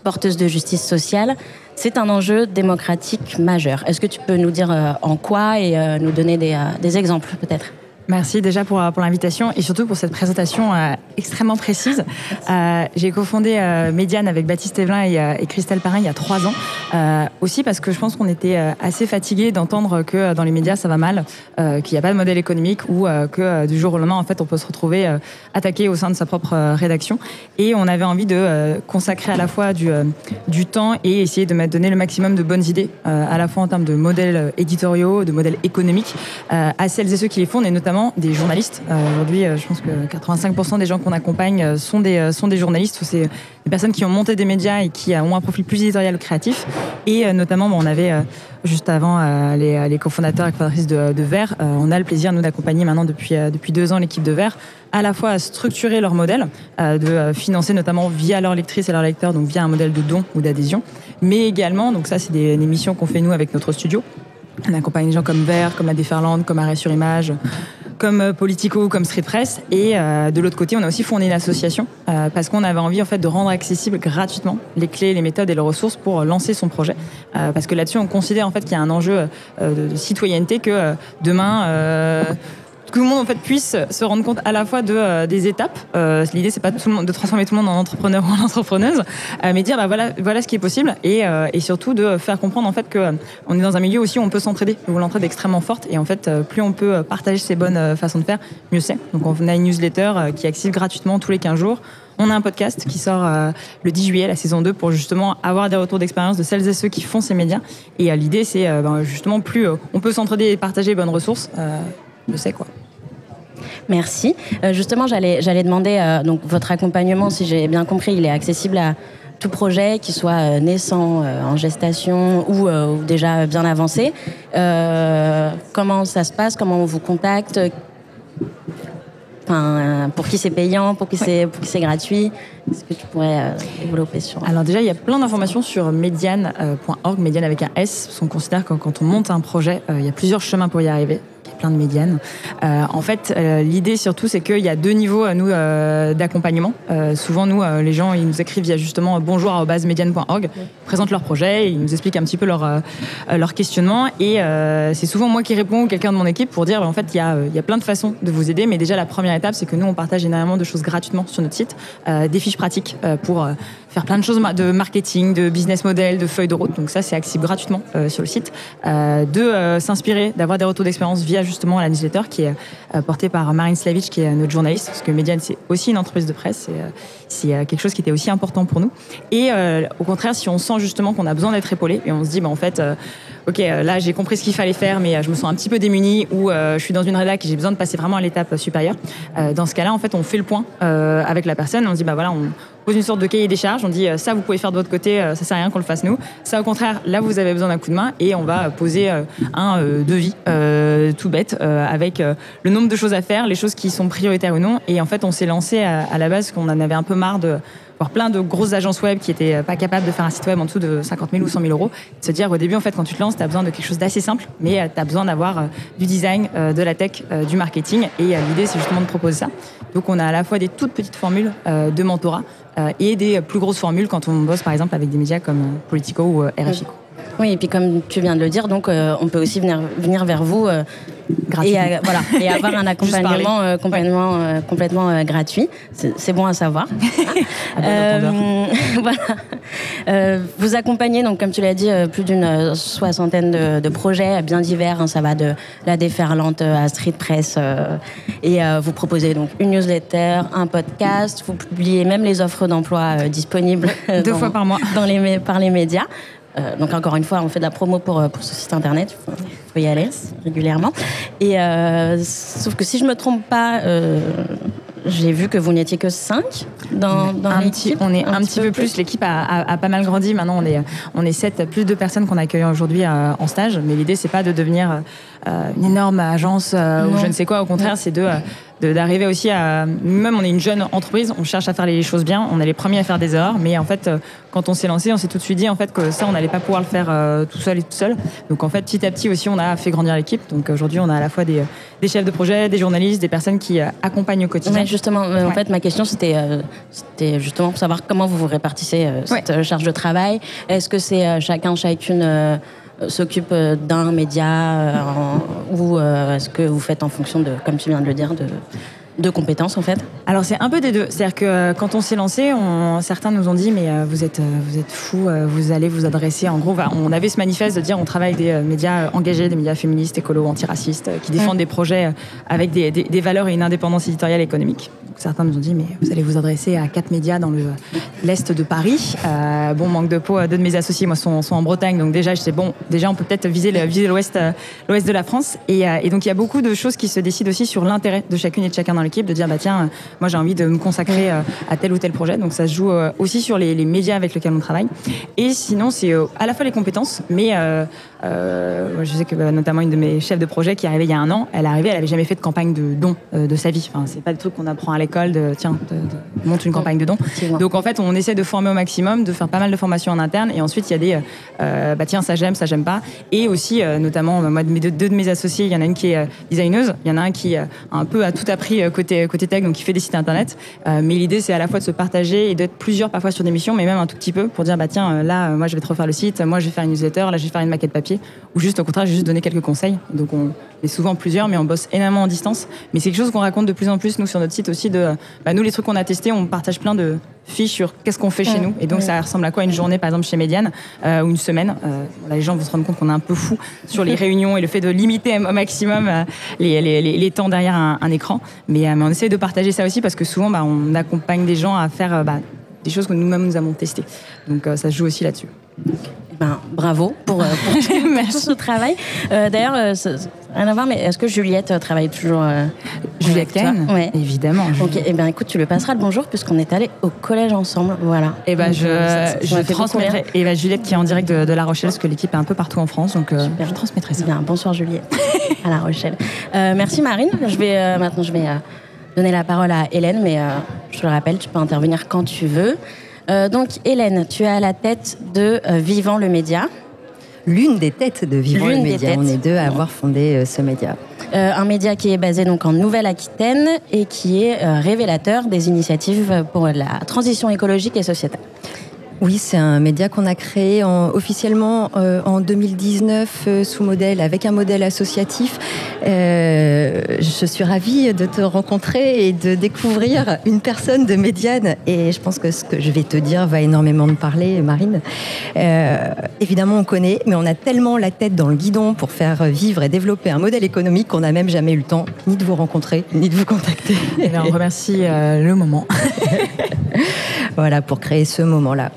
porteuses de justice sociale, c'est un enjeu démocratique majeur. Est-ce que tu peux nous dire en quoi et nous donner des, des exemples peut-être? Merci déjà pour, pour l'invitation et surtout pour cette présentation euh, extrêmement précise. Euh, J'ai cofondé euh, Médiane avec Baptiste Evelin et, euh, et Christelle Parrain il y a trois ans. Euh, aussi parce que je pense qu'on était euh, assez fatigués d'entendre que euh, dans les médias ça va mal, euh, qu'il n'y a pas de modèle économique ou euh, que euh, du jour au lendemain en fait on peut se retrouver euh, attaqué au sein de sa propre euh, rédaction. Et on avait envie de euh, consacrer à la fois du, euh, du temps et essayer de donner le maximum de bonnes idées, euh, à la fois en termes de modèles euh, éditoriaux, de modèles économiques, euh, à celles et ceux qui les font, et notamment des journalistes. Euh, Aujourd'hui, euh, je pense que 85% des gens qu'on accompagne euh, sont des, sont des journalistes, ou c'est des personnes qui ont monté des médias et qui ont un profil plus éditorial créatif. Et notamment, bon, on avait juste avant les, cofondateurs et fondatrices de, Vert, on a le plaisir, nous, d'accompagner maintenant depuis, depuis deux ans l'équipe de Vert, à la fois à structurer leur modèle, de financer notamment via leurs lectrices et leurs lecteurs, donc via un modèle de don ou d'adhésion, mais également, donc ça c'est des missions qu'on fait nous avec notre studio, on accompagne des gens comme Vert, comme la Déferlante, comme Arrêt sur Image, comme euh, Politico, comme Street Press. Et euh, de l'autre côté, on a aussi fondé une association euh, parce qu'on avait envie en fait de rendre accessible gratuitement les clés, les méthodes et les ressources pour lancer son projet. Parce que là-dessus, on considère en fait qu'il y a un enjeu de, citoyenneté que demain. Que tout le monde en fait puisse se rendre compte à la fois de euh, des étapes. Euh, L'idée c'est pas tout le monde, de transformer tout le monde en entrepreneur ou en entrepreneuse, euh, mais dire bah voilà voilà ce qui est possible et, euh, et surtout de faire comprendre en fait que euh, on est dans un milieu aussi où on peut s'entraider, où l'entraide est extrêmement forte et en fait euh, plus on peut partager ses bonnes façons de faire, mieux c'est. Donc on a une newsletter qui est accessible gratuitement tous les 15 jours. On a un podcast qui sort le 10 juillet, la saison 2, pour justement avoir des retours d'expérience de celles et ceux qui font ces médias. Et l'idée, c'est ben, justement plus on peut s'entraider et partager les bonnes ressources, je sais quoi. Merci. Euh, justement, j'allais demander euh, donc votre accompagnement, si j'ai bien compris, il est accessible à tout projet, qui soit euh, naissant, en gestation ou, déjà bien avancé. Comment ça se passe? Comment on vous contacte? Pour qui c'est payant, pour qui c'est gratuit? Est-ce que tu pourrais développer sur Alors déjà, il y a plein d'informations sur mediane.org, Mediane avec un S, parce qu'on considère que quand on monte un projet, il y a plusieurs chemins pour y arriver. Plein de médianes. Euh, en fait, euh, l'idée surtout, c'est qu'il y a deux niveaux à nous euh, d'accompagnement. Euh, souvent, nous, les gens, ils nous écrivent via justement bonjour@mediane.org, ils présentent leur projet, ils nous expliquent un petit peu leur leur questionnement, et c'est souvent moi qui réponds ou quelqu'un de mon équipe pour dire, bah, en fait, il y a y a plein de façons de vous aider, mais déjà la première étape, c'est que nous, on partage énormément de choses gratuitement sur notre site, des fiches pratiques pour faire plein de choses de marketing, de business model, de feuilles de route. Donc ça, c'est accessible gratuitement euh, sur le site. Euh, de euh, s'inspirer, d'avoir des retours d'expérience via justement la newsletter qui est portée par Marine Slavic, qui est notre journaliste, parce que Mediane, c'est aussi une entreprise de presse. C'est quelque chose qui était aussi important pour nous. Et au contraire, si on sent justement qu'on a besoin d'être épaulé, et on se dit, bah, en fait, ok, euh, là j'ai compris ce qu'il fallait faire, mais euh, je me sens un petit peu démunie, ou euh, je suis dans une rédac et j'ai besoin de passer vraiment à l'étape supérieure. Dans ce cas-là, en fait, on fait le point avec la personne. On dit, bah voilà, on pose une sorte de cahier des charges. On dit, ça vous pouvez faire de votre côté, ça sert à rien qu'on le fasse nous. Ça, au contraire, là vous avez besoin d'un coup de main, et on va poser un devis tout bête avec le nombre de choses à faire, les choses qui sont prioritaires ou non. Et en fait, on s'est lancé à la base qu'on en avait un peu marre de voir plein de grosses agences web qui étaient euh, pas capables de faire un site web en dessous de 50 000 ou 100 000 euros. Se dire au début, en fait, quand tu te lances, tu as besoin de quelque chose d'assez simple, mais tu as besoin d'avoir euh, du design, euh, de la tech, euh, du marketing. Et euh, l'idée, c'est justement de proposer ça. Donc, on a à la fois des toutes petites formules euh, de mentorat euh, et des plus grosses formules quand on bosse, par exemple, avec des médias comme euh, Politico ou euh, RFI. Oui, et puis comme tu viens de le dire, donc euh, on peut aussi venir, venir vers vous euh, et, euh, voilà, et avoir un accompagnement euh, complètement, euh, complètement euh, gratuit. C'est bon à savoir. Voilà. Vous accompagnez, donc, comme tu l'as dit, plus d'une soixantaine de, de projets bien divers. hein, ça va de la déferlante à Street Press. et vous proposez donc une newsletter, un podcast. Vous publiez même les offres d'emploi disponibles Deux dans- fois par mois. dans les, par les médias. Euh, donc encore une fois, on fait de la promo pour, euh, pour ce site internet. Il faut, faut y aller régulièrement. Et euh, sauf que si je me trompe pas, euh, j'ai vu que vous n'étiez que 5 dans, l'équipe. on est un, petit peu plus. L'équipe a, a- a pas mal grandi. Maintenant, on est, on est 7, plus de personnes qu'on accueille aujourd'hui en stage. Mais l'idée, c'est pas de devenir une énorme agence euh, ou je ne sais quoi. Au contraire, c'est de, euh, de- d'arriver aussi à. Nous-mêmes, on est une jeune entreprise. On cherche à faire les choses bien. On est les premiers à faire des erreurs. Mais en fait, euh, quand on s'est lancé, on s'est tout de suite dit en fait que ça, on n'allait pas pouvoir le faire euh, tout seul et tout seul. Donc en fait, petit à petit aussi, on a fait grandir l'équipe. Donc aujourd'hui, on a à la fois des, des chefs de projet, des journalistes, des personnes qui euh, accompagnent au quotidien. Ouais, justement, euh, en Ouais. fait, ma question c'était euh, c'était justement pour savoir comment vous vous répartissez euh, cette euh, charge de travail. Est-ce que c'est euh, chacun, chacune euh, euh, s'occupe euh, d'un média euh, ou euh, est-ce que vous faites en fonction de, comme tu viens de le dire, de, de compétences en fait Alors c'est un peu des deux. C'est-à-dire que euh, quand on s'est lancé, on, certains nous ont dit mais euh, vous êtes euh, vous êtes fous, euh, vous allez vous adresser. En gros, on avait ce manifeste de dire on travaille avec des médias engagés, des médias féministes, écolos, antiracistes, qui défendent des projets avec des, des- des valeurs et une indépendance éditoriale et économique. Donc, certains nous ont dit mais vous allez vous adresser à quatre médias dans le l'est de Paris. Bon manque de peau, deux de mes associés moi sont, sont en Bretagne, donc déjà je sais bon déjà on peut peut-être viser le- viser l'ouest l'ouest de la France. Et, et donc il y a beaucoup de choses qui se décident aussi sur l'intérêt de chacune et de chacun dans l'équipe, de dire bah tiens, moi j'ai envie de me consacrer euh, à tel ou tel projet. Donc ça se joue euh, aussi sur les, les médias avec lesquels on travaille. Et sinon c'est euh, à la fois les compétences, mais euh, je sais que bah, notamment une de mes chefs de projet qui est arrivée il y a un an, elle est arrivée, elle avait jamais fait de campagne de dons euh, de sa vie. Enfin c'est pas des trucs qu'on apprend à l'école de tiens de- de- monte une campagne de dons. Donc en fait on essaie de former au maximum, de faire pas mal de formations en interne, et ensuite il y a des euh, bah tiens ça j'aime, ça j'aime pas, et aussi notamment bah, moi de mes deux, deux de mes associés, il y en a une qui est designeuse, il y en a un qui a un peu a tout appris côté côté tech, donc qui fait des sites internet. Euh, mais l'idée c'est à la fois de se partager et d'être plusieurs parfois sur des missions, mais même un tout petit peu pour dire bah tiens euh, là euh, moi je vais te refaire le site, moi je vais faire une newsletter, là je vais faire une maquette papier, ou juste au contraire je vais juste donner quelques conseils. Donc on est souvent plusieurs, mais on bosse énormément en distance. Mais c'est quelque chose qu'on raconte de plus en plus nous sur notre site aussi de bah, nous les trucs qu'on a testés, on partage plein de fiches sur qu'est-ce qu'on fait chez nous. Et donc Ouais. ça ressemble à quoi une journée par exemple chez Mediane euh, ou une semaine. Euh, là, les gens vont se rendre compte qu'on est un peu fou sur les réunions et le fait de limiter au maximum euh, les, les- les- les temps derrière un, un écran. Mais, mais on essaie de partager ça aussi parce que souvent bah, on accompagne des gens à faire bah, des choses que nous-mêmes nous avons testées. Donc ça se joue aussi là-dessus. Ben, bravo pour, euh, pour tout, pour tout ce travail. Euh, D'ailleurs, euh, rien à voir, mais est-ce que Juliette travaille toujours euh, Juliette Kahn Ouais. Évidemment. Ok, eh ben écoute, tu le passeras le bonjour puisqu'on est allés au collège ensemble. Voilà. Et ben Donc, je, ça- je beaucoup transmettrai. Et ben Juliette qui est en direct de, de La Rochelle, parce que l'équipe est un peu partout en France, donc euh, je transmettrai ça. Bien, bonsoir Juliette à La Rochelle. Merci Marine. Je vais maintenant je vais donner la parole à Hélène, mais je te le rappelle, tu peux intervenir quand tu veux. Euh, donc Hélène, tu es à la tête de euh, Vivant le média. L'une des têtes de Vivant le Média. On est deux à avoir fondé euh, ce média. Un média qui est basé donc en Nouvelle-Aquitaine et qui est révélateur des initiatives pour la transition écologique et sociétale. Oui, c'est un média qu'on a créé en- officiellement euh, en 2019 euh, sous modèle, avec un modèle associatif. Euh, je suis ravie de te rencontrer et de découvrir une personne de Médiane. Et je pense que ce que je vais te dire va énormément me parler, Marine. Évidemment, on connaît, mais on a tellement la tête dans le guidon pour faire vivre et développer un modèle économique qu'on n'a même jamais eu le temps ni de vous rencontrer, ni de vous contacter. Eh bien, on remercie le moment. voilà, pour créer ce moment-là.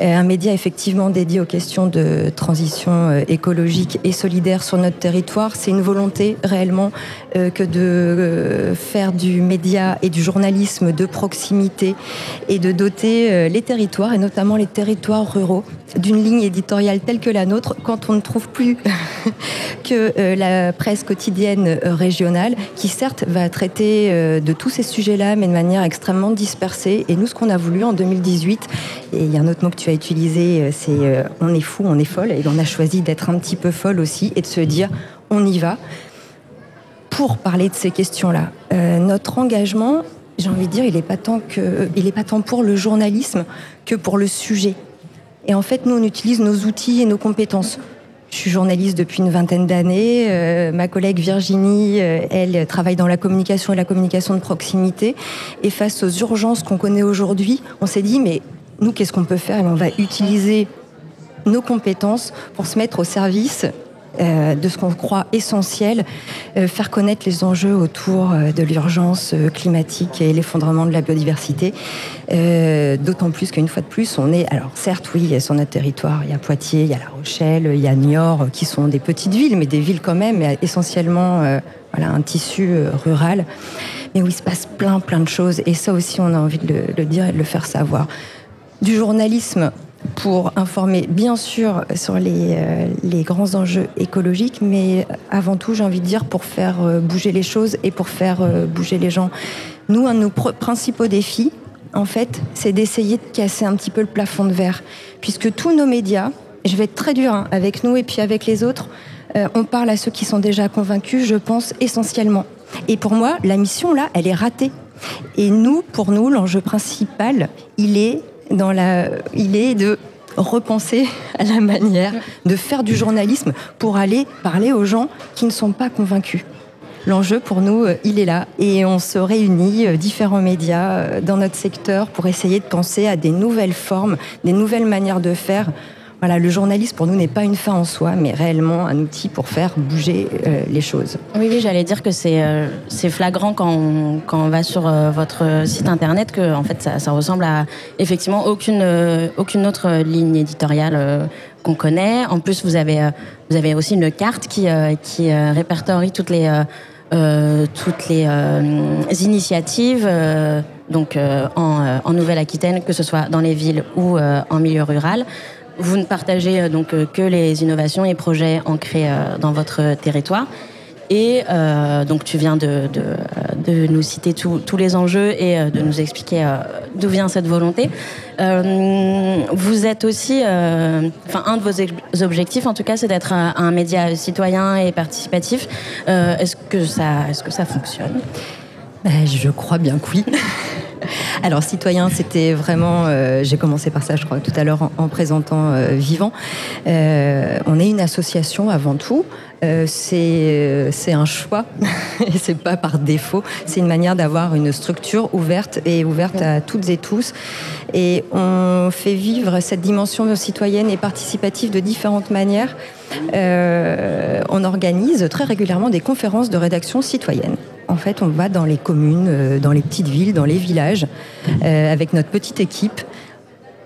Euh, un média effectivement dédié aux questions de transition euh, écologique et solidaire sur notre territoire. C'est une volonté réellement euh, que de faire du média et du journalisme de proximité et de doter les territoires, et notamment les territoires ruraux, d'une ligne éditoriale telle que la nôtre quand on ne trouve plus que la presse quotidienne régionale, qui certes va traiter de tous ces sujets-là, mais de manière extrêmement dispersée. Et nous, ce qu'on a voulu en 2018, et il y a un autre que tu as utilisé, euh, c'est euh, on est fou, on est folle, et on a choisi d'être un petit peu folle aussi et de se dire on y va pour parler de ces questions-là. Euh, notre engagement, j'ai envie de dire, il n'est pas tant que, il est pas tant pour le journalisme que pour le sujet. Et en fait, nous, on utilise nos outils et nos compétences. Je suis journaliste depuis une vingtaine d'années. Ma collègue Virginie, elle travaille dans la communication et la communication de proximité. Et face aux urgences qu'on connaît aujourd'hui, on s'est dit, mais nous, qu'est-ce qu'on peut faire? Et On va utiliser nos compétences pour se mettre au service euh, de ce qu'on croit essentiel, euh, faire connaître les enjeux autour euh, de l'urgence climatique et l'effondrement de la biodiversité. D'autant plus qu'une fois de plus, on est, alors certes, oui, sur notre territoire, il y a Poitiers, il y a La Rochelle, il y a Niort, qui sont des petites villes, mais des villes quand même, mais essentiellement voilà, un tissu rural, mais où il se passe plein, plein de choses. Et ça aussi, on a envie de le, le dire et de le faire savoir. Du journalisme pour informer, bien sûr, sur les, euh, les grands enjeux écologiques, mais avant tout, j'ai envie de dire, pour faire euh, bouger les choses et pour faire euh, bouger les gens. Nous, un de nos pr- principaux défis, en fait, c'est d'essayer de casser un petit peu le plafond de verre, puisque tous nos médias, je vais être très dur hein, avec nous et puis avec les autres, on parle à ceux qui sont déjà convaincus, je pense, essentiellement. Et pour moi, la mission, là, elle est ratée. Et nous, pour nous, l'enjeu principal, il est, dans la, il est de repenser à la manière de faire du journalisme pour aller parler aux gens qui ne sont pas convaincus. L'enjeu pour nous, euh, il est là. Et on se réunit, euh, différents médias, euh, dans notre secteur pour essayer de penser à des nouvelles formes, des nouvelles manières de faire. Le journalisme pour nous n'est pas une fin en soi, mais réellement un outil pour faire bouger euh, les choses. Oui, j'allais dire que c'est euh, flagrant quand on, va sur euh, votre site internet que fait ça, ressemble à effectivement aucune autre ligne éditoriale qu'on connaît. En plus, vous avez aussi une carte qui répertorie toutes les initiatives donc en, Nouvelle-Aquitaine, que ce soit dans les villes ou en milieu rural. Vous ne partagez euh, donc euh, que les innovations et projets ancrés euh, dans votre territoire. Et euh, donc tu viens de, de, de nous citer tous tous les enjeux et euh, de nous expliquer euh, d'où vient cette volonté. Vous êtes aussi, enfin un de vos objectifs en tout cas, c'est d'être un, un média citoyen et participatif. Est-ce que ça, est-ce que ça fonctionne? Ben, je crois bien que oui. Alors, citoyen, c'était vraiment. euh, J'ai commencé par ça, je crois, tout à l'heure en, en présentant euh, Vivant. Euh, on est une association avant tout. C'est un choix et c'est pas par défaut. C'est une manière d'avoir une structure ouverte et ouverte à toutes et tous. Et on fait vivre cette dimension citoyenne et participative de différentes manières. On organise très régulièrement des conférences de rédaction citoyenne. En fait, on va dans les communes, euh, dans les petites villes, dans les villages, euh, avec notre petite équipe,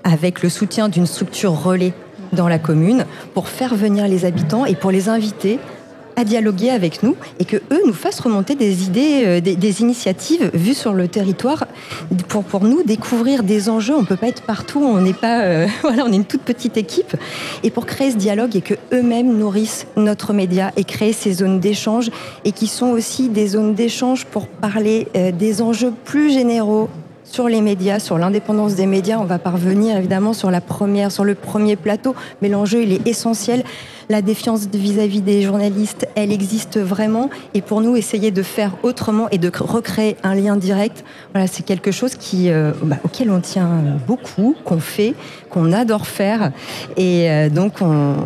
avec le soutien d'une structure relais dans la commune, pour faire venir les habitants et pour les inviter à dialoguer avec nous et que eux nous fassent remonter des idées, euh, des, initiatives vues sur le territoire pour, nous découvrir des enjeux. On peut pas être partout, on n'est pas, euh, voilà, on est une toute petite équipe. Et pour créer ce dialogue et que eux-mêmes nourrissent notre média et créer ces zones d'échange et qui sont aussi des zones d'échange pour parler euh, des enjeux plus généraux sur les médias, sur l'indépendance des médias. On va parvenir évidemment sur la première, sur le premier plateau, mais l'enjeu il est essentiel. La défiance vis-à-vis des journalistes, elle existe vraiment. Et pour nous, essayer de faire autrement et de recréer un lien direct, voilà, c'est quelque chose qui, euh, bah, auquel on tient beaucoup, qu'on fait, qu'on adore faire. Et euh, donc, on,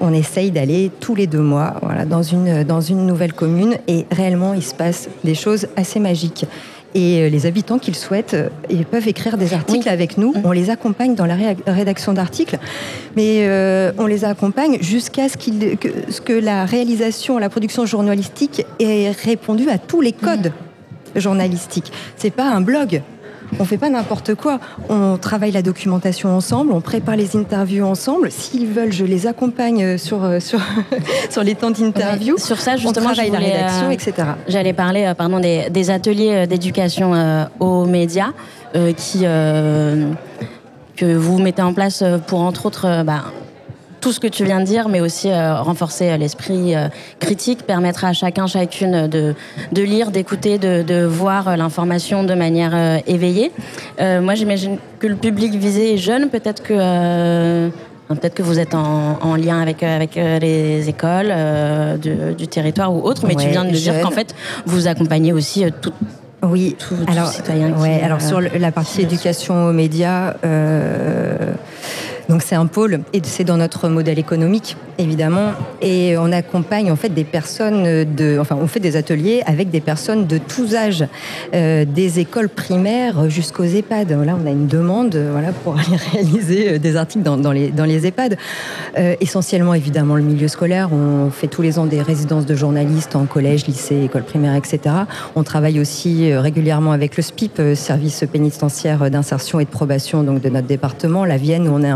on essaye d'aller tous les deux mois voilà, dans, une, dans une nouvelle commune. Et réellement, il se passe des choses assez magiques. Et euh, les habitants qui le souhaitent, euh, ils peuvent écrire des articles avec nous. On les accompagne dans la ré- rédaction d'articles, mais euh, on les accompagne jusqu'à ce, que, ce que la réalisation, la production journalistique ait répondu à tous les codes journalistiques. C'est pas un blog. On fait pas n'importe quoi. On travaille la documentation ensemble, on prépare les interviews ensemble. S'ils veulent, je les accompagne sur, euh, sur, sur les temps d'interview. Sur ça, justement, on travaille la rédaction, euh, etc. J'allais parler euh, pardon, des, des ateliers euh, d'éducation euh, aux médias euh, qui, euh, que vous mettez en place euh, pour, entre autres, euh, bah, tout ce que tu viens de dire, mais aussi euh, renforcer euh, l'esprit euh, critique, permettre à chacun, chacune de, de lire, d'écouter, de, de voir l'information de manière euh, éveillée. Moi, j'imagine que le public visé est jeune, peut-être que... Peut-être que vous êtes en, en lien avec, avec les écoles de- du territoire ou autres, mais tu viens de nous dire jeune. qu'en fait, vous accompagnez aussi tout, Oui, tout, tout alors, citoyen qui, ouais, alors sur la partie éducation aux médias, donc c'est un pôle et c'est dans notre modèle économique évidemment et on accompagne en fait des personnes de, enfin on fait des ateliers avec des personnes de tous âges, euh, des écoles primaires jusqu'aux EHPAD. Là on a une demande euh, voilà pour aller réaliser euh, des articles dans, les dans les EHPAD. Essentiellement évidemment le milieu scolaire. On fait tous les ans des résidences de journalistes en collège, lycée, école primaire, etc. On travaille aussi régulièrement avec le SPIP, service pénitentiaire d'insertion et de probation donc de notre département, la Vienne où on est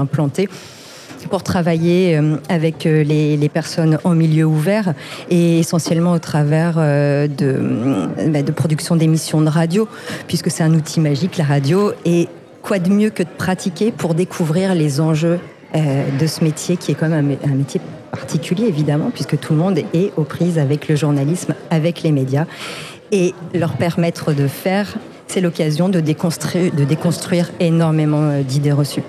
pour travailler euh, avec euh, les, personnes en milieu ouvert et essentiellement au travers euh, de, bah, de production d'émissions de radio, puisque c'est un outil magique, la radio, et quoi de mieux que de pratiquer pour découvrir les enjeux de ce métier qui est quand même un, mé- un métier particulier évidemment, puisque tout le monde est aux prises avec le journalisme, avec les médias, et leur permettre de faire, c'est l'occasion de déconstruire, de déconstruire énormément d'idées reçues.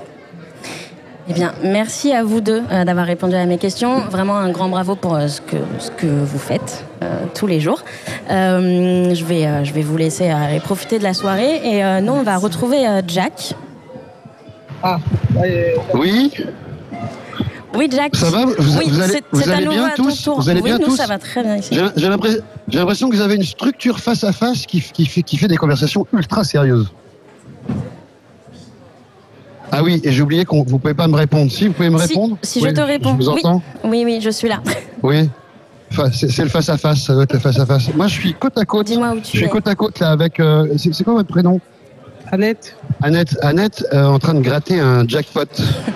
Eh bien, merci à vous deux euh, d'avoir répondu à mes questions. Vraiment un grand bravo pour euh, ce, que, ce que vous faites euh, tous les jours. Euh, je, vais, euh, je vais vous laisser euh, aller profiter de la soirée et euh, nous, on va retrouver euh, Jack. Oui, Oui, Jack. ça va? Vous, oui, vous allez, c'est- vous c'est à allez nouveau bien tous? tour. Vous allez oui, bien nous, tous? ça va très bien ici. J'ai j'ai l'impression j'ai l'impression que vous avez une structure face à face qui, qui, fait, qui fait des conversations ultra sérieuses. Ah oui, et j'ai oublié qu'on vous pouvez pas me répondre. Si vous pouvez me répondre Si, Oui, je te réponds. Je vous oui. entends oui, oui, je suis là. Oui. Enfin, c'est le face à face, ça doit être le face à face. Moi, je suis côte à côte. Dis-moi où Je tu suis es. côte à côte là avec. euh, c'est quoi votre prénom? Annette. Annette. Annette, euh, en train de gratter un jackpot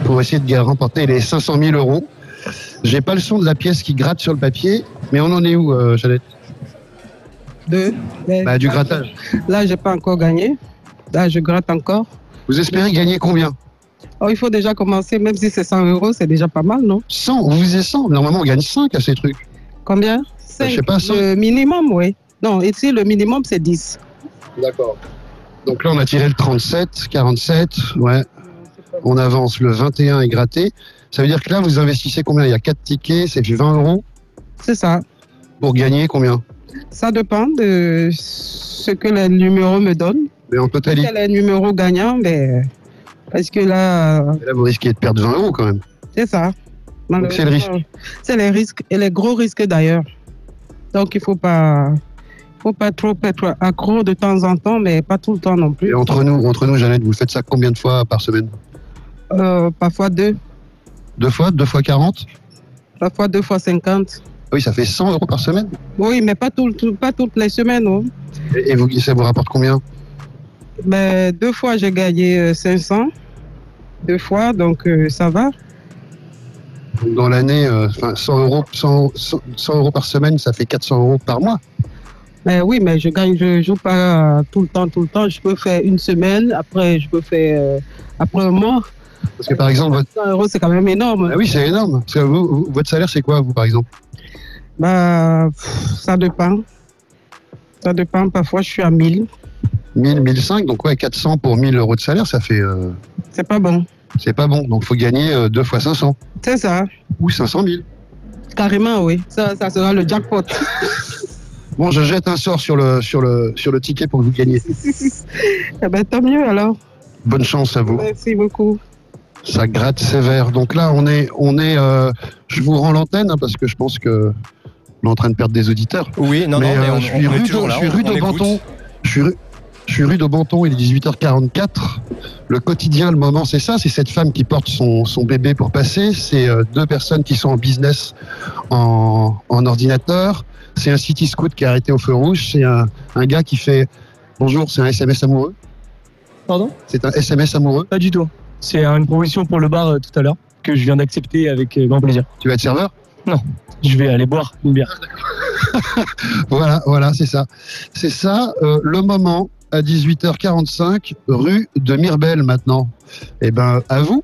pour essayer de remporter les 500 000 euros. J'ai pas le son de la pièce qui gratte sur le papier, mais on en est où, euh, Jeannette? Deux. Mais Bah, du là, grattage. Là, j'ai pas encore gagné. Là, je gratte encore. Vous espérez gagner combien? Oh, il faut déjà commencer, même si c'est 100 euros, c'est déjà pas mal, non? 100 Vous visez 100 Normalement, on gagne 5 à ces trucs. Combien? Je sais pas, 100. Le minimum, oui. Non, ici, le minimum, c'est 10. D'accord. Donc là, on a tiré le 37, 47, ouais. On avance, le 21 est gratté. Ça veut dire que là, vous investissez combien? Il y a 4 tickets, c'est 20 euros? C'est ça. Pour gagner combien? Ça dépend de ce que les numéros me donnent. Mais en totalité Quel est le numéro gagnant, mais parce que là, Là, vous risquez de perdre 20 euros quand même. c'est ça. Donc, c'est le risque. C'est les risques et les gros risques d'ailleurs. Donc il faut pas, faut pas trop être accro de temps en temps, mais pas tout le temps non plus. Et entre nous, entre nous, Jeannette, vous faites ça combien de fois par semaine? Euh, parfois deux, Deux fois? Deux fois 40 parfois deux fois 50. Oui, ça fait 100 euros par semaine. Oui, mais pas, tout, tout- pas toutes les semaines. non. Et, et vous, ça vous rapporte combien? Mais deux fois j'ai gagné euh, 500. Deux fois, donc euh, ça va. Dans l'année, euh, enfin, 100 euros, 100, 100 100 euros par semaine, ça fait 400 euros par mois. Mais oui, mais je gagne, je joue pas euh, tout le temps, tout le temps. Je peux faire une semaine, après je peux faire euh, après un mois. Parce que par exemple, votre... 100 euros, c'est quand même énorme. Ah oui, c'est énorme. Parce que vous, vous- votre salaire, c'est quoi, vous, par exemple? Bah, pff, ça dépend. Ça dépend. Parfois, je suis à 1000. 1000, 1005, donc ouais, 400 pour 1000 euros de salaire, ça fait. euh, C'est pas bon. c'est pas bon, donc faut gagner euh, deux fois 500. C'est ça. Ou 500 000. Carrément, oui. Ça, ça sera le jackpot. Bon, je jette un sort sur le, sur le, sur le ticket pour que vous gagniez. eh ben, tant mieux alors. Bonne chance à vous. Merci beaucoup. Ça gratte sévère. Donc là, on est, on est. euh, je vous rends l'antenne hein, parce que je pense que on est en train de perdre des auditeurs. Oui, non, non, mais euh, on- je suis on est rue toujours de, là, je suis on- rue on de écoute. Banton. Je suis rue, je suis rue de Banton. Il est 18h44. Le quotidien, le moment, c'est ça. C'est cette femme qui porte son, son bébé pour passer. C'est euh, deux personnes qui sont en business en, en ordinateur. C'est un city scoot qui est arrêté au feu rouge. C'est un, un gars qui fait bonjour. C'est un SMS amoureux. Pardon? C'est un SMS amoureux Pas du tout. C'est une proposition pour le bar euh, tout à l'heure que je viens d'accepter avec euh, grand plaisir. Tu vas être serveur? Non, je vais aller boire une bière. Voilà, voilà, c'est ça. C'est ça, euh, le moment à 18h45, rue de Mirbel maintenant. Eh ben, à vous.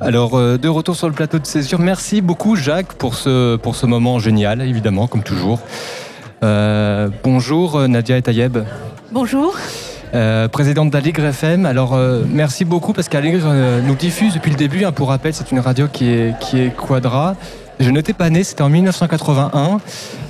Alors, euh, de retour sur le plateau de césure. Merci beaucoup, Jacques, pour ce, pour ce moment génial, évidemment, comme toujours. Euh, bonjour, euh, Nadia et Tayeb. Bonjour. Euh, présidente d'Aligre FM. Alors, euh, merci beaucoup parce qu'Aligre euh, nous diffuse depuis le début. hein. pour rappel, c'est une radio qui est, qui est Quadra. Je n'étais pas né, c'était en 1981.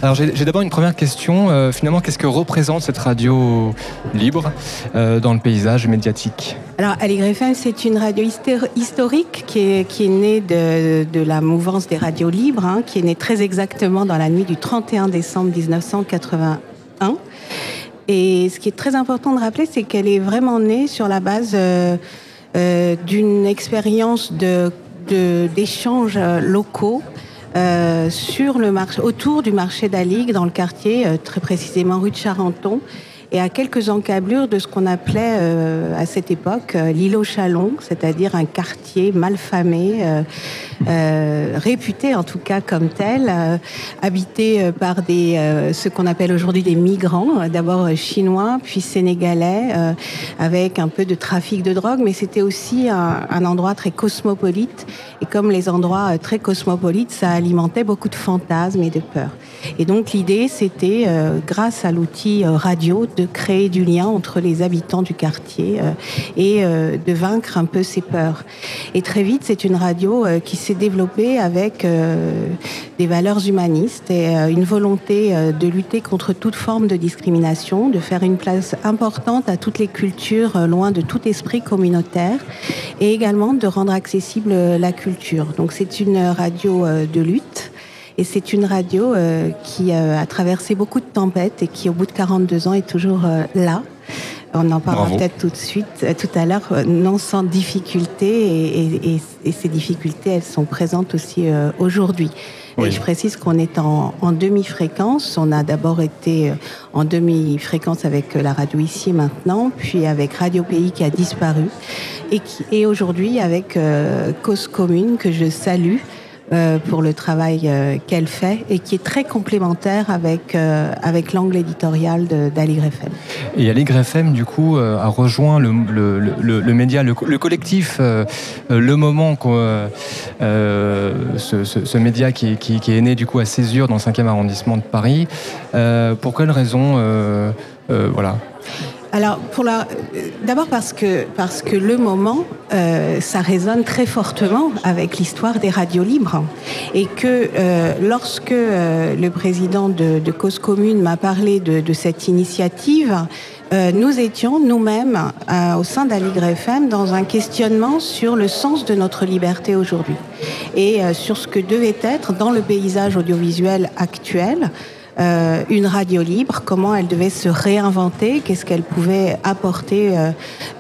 Alors, j'ai d'abord une première question. Euh, finalement, qu'est-ce que représente cette radio libre euh, dans le paysage médiatique? Alors, Aligre FM, c'est une radio histor- historique qui est, née de, la mouvance des radios libres, hein, qui est née très exactement dans la nuit du 31 décembre 1981. Et ce qui est très important de rappeler, c'est qu'elle est vraiment née sur la base euh, d'une expérience d'échanges locaux sur le marché, autour du marché d'Alig, dans le quartier, euh, très précisément rue de Charenton, et à quelques encablures de ce qu'on appelait euh, à cette époque euh, l'îlot Chalon, c'est-à-dire un quartier malfamé, euh, euh, réputé en tout cas comme tel, euh, habité par des ce qu'on appelle aujourd'hui des migrants, d'abord chinois, puis sénégalais, avec un peu de trafic de drogue, mais c'était aussi un, un endroit très cosmopolite. Et comme les endroits très cosmopolites, ça alimentait beaucoup de fantasmes et de peurs. Et donc l'idée, c'était, euh, grâce à l'outil euh, radio, de créer du lien entre les habitants du quartier euh, et euh, de vaincre un peu ces peurs. Et très vite, c'est une radio euh, qui s'est développée avec euh, des valeurs humanistes et une volonté de lutter contre toute forme de discrimination, de faire une place importante à toutes les cultures, loin de tout esprit communautaire, et également de rendre accessible la culture. Donc c'est une radio de lutte. Et c'est une radio euh, qui euh, a traversé beaucoup de tempêtes et qui, au bout de 42 ans, est toujours euh, là. On en parlera peut-être tout de suite, euh, tout à l'heure, euh, non sans difficulté. Et, et- et- ces difficultés, elles sont présentes aussi euh, aujourd'hui. Oui. Et je précise qu'on est en, en demi-fréquence. On a d'abord été en demi-fréquence avec la radio ici et maintenant, puis avec Radio Pays qui a disparu, et, qui- et aujourd'hui avec euh, Cause Commune que je salue euh, pour le travail euh, qu'elle fait et qui est très complémentaire avec, euh, avec l'angle éditorial d'Aligre FM. Et Aligre FM, du coup, a rejoint le, le, le, média, le, le collectif, le moment, ce, média qui, qui, est né du coup à Césure, dans le 5e arrondissement de Paris. Pour quelle raison Voilà. Alors, pour la, d'abord parce que parce que le moment, euh, ça résonne très fortement avec l'histoire des radios libres, et que euh, lorsque euh, le président de, Cause Commune m'a parlé de, de cette initiative, nous étions nous-mêmes au sein d'Aligre FM dans un questionnement sur le sens de notre liberté aujourd'hui. Et sur ce que devait être dans le paysage audiovisuel actuel euh, une radio libre, comment elle devait se réinventer, qu'est-ce qu'elle pouvait apporter euh,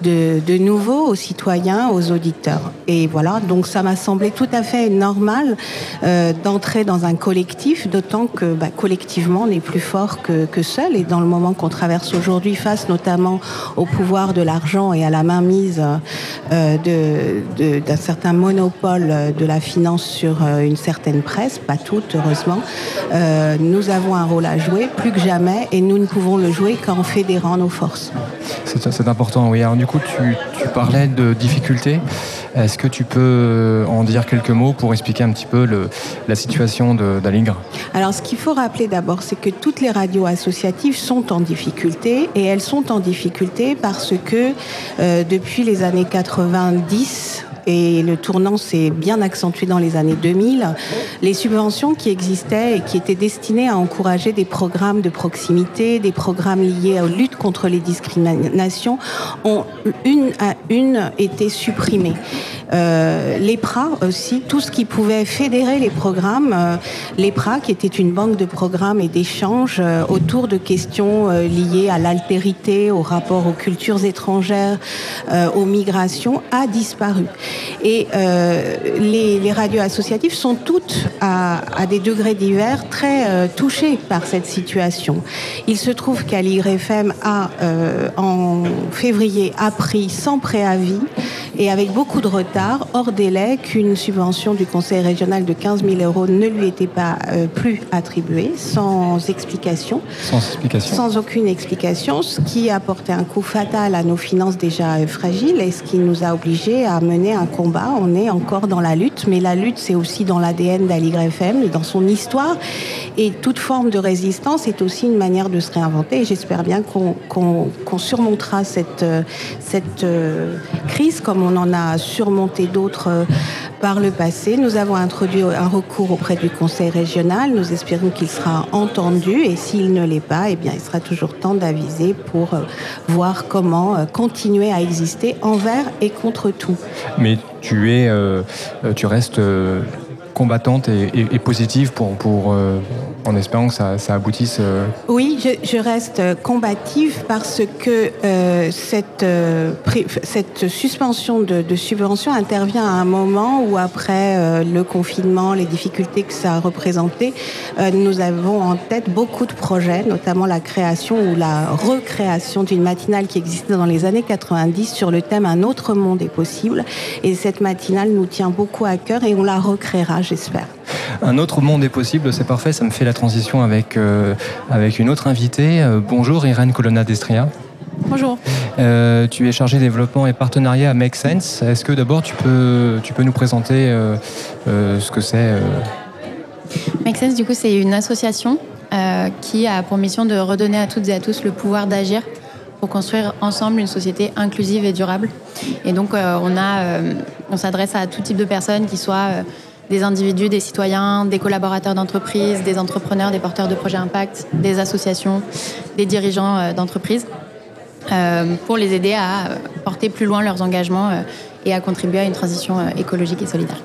de, nouveau aux citoyens, aux auditeurs. Et voilà, donc ça m'a semblé tout à fait normal euh, d'entrer dans un collectif, d'autant que bah, collectivement on est plus fort que, que seul. Et dans le moment qu'on traverse aujourd'hui, face notamment au pouvoir de l'argent et à la mainmise d'un certain monopole de la finance sur une certaine presse, pas toute heureusement, nous avons un rôle à jouer, plus que jamais, et nous ne pouvons le jouer qu'en fédérant nos forces. C'est important, oui. Alors du coup, tu, tu parlais de difficultés. Est-ce que tu peux euh, en dire quelques mots pour expliquer un petit peu le- la situation d'Aligre Alors, ce qu'il faut rappeler d'abord, c'est que toutes les radios associatives sont en difficulté et elles sont en difficulté parce que euh, depuis les années 90, et le tournant s'est bien accentué dans les années 2000, les subventions qui existaient et qui étaient destinées à encourager des programmes de proximité, des programmes liés aux luttes contre les discriminations, ont une à une été supprimées. Euh, L'EPRA aussi, tout ce qui pouvait fédérer les programmes, euh, l'EPRA qui était une banque de programmes et d'échanges euh, autour de questions euh, liées à l'altérité, au rapport aux cultures étrangères, euh, aux migrations, a disparu. Et euh, les, les radios associatives sont toutes à, à des degrés divers très touchées par cette situation. Il se trouve qu'Ali FM a, en février, appris sans préavis et avec beaucoup de retard, hors délai, qu'une subvention du Conseil régional de 15 000 euros ne lui était pas euh, plus attribuée, sans explication. Sans explication. Sans aucune explication, ce qui a porté un coup fatal à nos finances déjà euh, fragiles et ce qui nous a obligés à mener un combat. On est encore dans la lutte, mais la lutte, c'est aussi dans l'ADN d'Aligre FM et dans son histoire. Et toute forme de résistance est aussi une manière de se réinventer. Et j'espère bien qu'on surmontera cette, euh, cette euh, crise comme on en a surmonté d'autres euh, par le passé. Nous avons introduit un recours auprès du Conseil régional. Nous espérons qu'il sera entendu et s'il ne l'est pas, eh bien, il sera toujours temps d'aviser pour euh, voir comment euh, continuer à exister envers et contre tout. Mais tu es, tu restes combattante et, positive pour, pour en espérant que ça, aboutisse. euh, Oui, je, reste euh, combative parce que euh, cette, suspension de, subvention intervient à un moment où, après le confinement, les difficultés que ça a représenté, nous avons en tête beaucoup de projets, notamment la création ou la recréation d'une matinale qui existait dans les années 90 sur le thème Un autre monde est possible. Et cette matinale nous tient beaucoup à cœur et on la recréera, j'espère. Un autre monde est possible, c'est parfait, ça me fait la transition avec, euh, avec une autre invitée. Euh, bonjour Irène Colonna d'Estria. Bonjour. Euh, tu es chargée développement et partenariat à Make Sense. Est-ce que d'abord tu peux, tu peux nous présenter ce que c'est Make Sense, du coup, c'est une association qui a pour mission de redonner à toutes et à tous le pouvoir d'agir pour construire ensemble une société inclusive et durable. Et donc, euh, on, a, euh, on s'adresse à tout type de personnes, qui soient des individus, des citoyens, des collaborateurs d'entreprises, des entrepreneurs, des porteurs de projets impact, des associations, des dirigeants euh, d'entreprises, euh, pour les aider à euh, porter plus loin leurs engagements et à contribuer à une transition écologique et solidaire.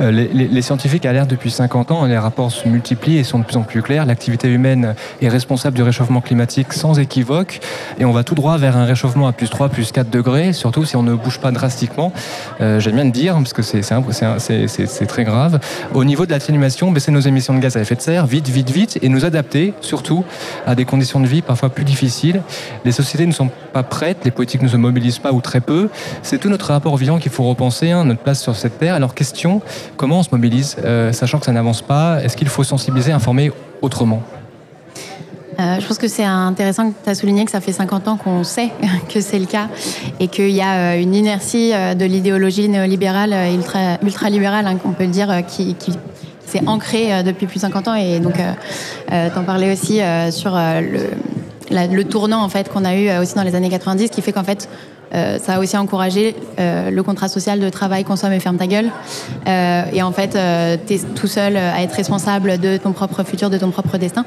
Euh, les, scientifiques alertent depuis 50 ans, les rapports se multiplient et sont de plus en plus clairs. L'activité humaine est responsable du réchauffement climatique sans équivoque et on va tout droit vers un réchauffement à plus 3, plus 4 degrés, surtout si on ne bouge pas drastiquement. Euh, J'aime bien le dire parce que c'est très grave. Au niveau de l'atténuation, baisser nos émissions de gaz à effet de serre, vite, vite, vite, et nous adapter surtout à des conditions de vie parfois plus difficiles. Les sociétés ne sont pas prêtes, les politiques ne se mobilisent pas ou très peu. C'est tout notre rapport vivant qu'il faut repenser, hein, notre place sur cette terre. Alors question, comment on se mobilise, euh, sachant que ça n'avance pas? Est-ce qu'il faut sensibiliser, informer autrement? Euh, je pense que c'est intéressant que tu as souligné que ça fait 50 ans qu'on sait que c'est le cas et qu'il y a euh, une inertie de l'idéologie néolibérale, ultra, ultralibérale, hein, qu'on peut le dire, qui, s'est ancrée depuis plus de 50 ans. Et donc, euh, euh, t'en parlais aussi sur le, tournant en fait, qu'on a eu aussi dans les années 90, qui fait qu'en fait, euh, ça a aussi encouragé euh, le contrat social de travail, consomme et ferme ta gueule. Euh, et en fait, tu es tout seul à être responsable de ton propre futur, de ton propre destin.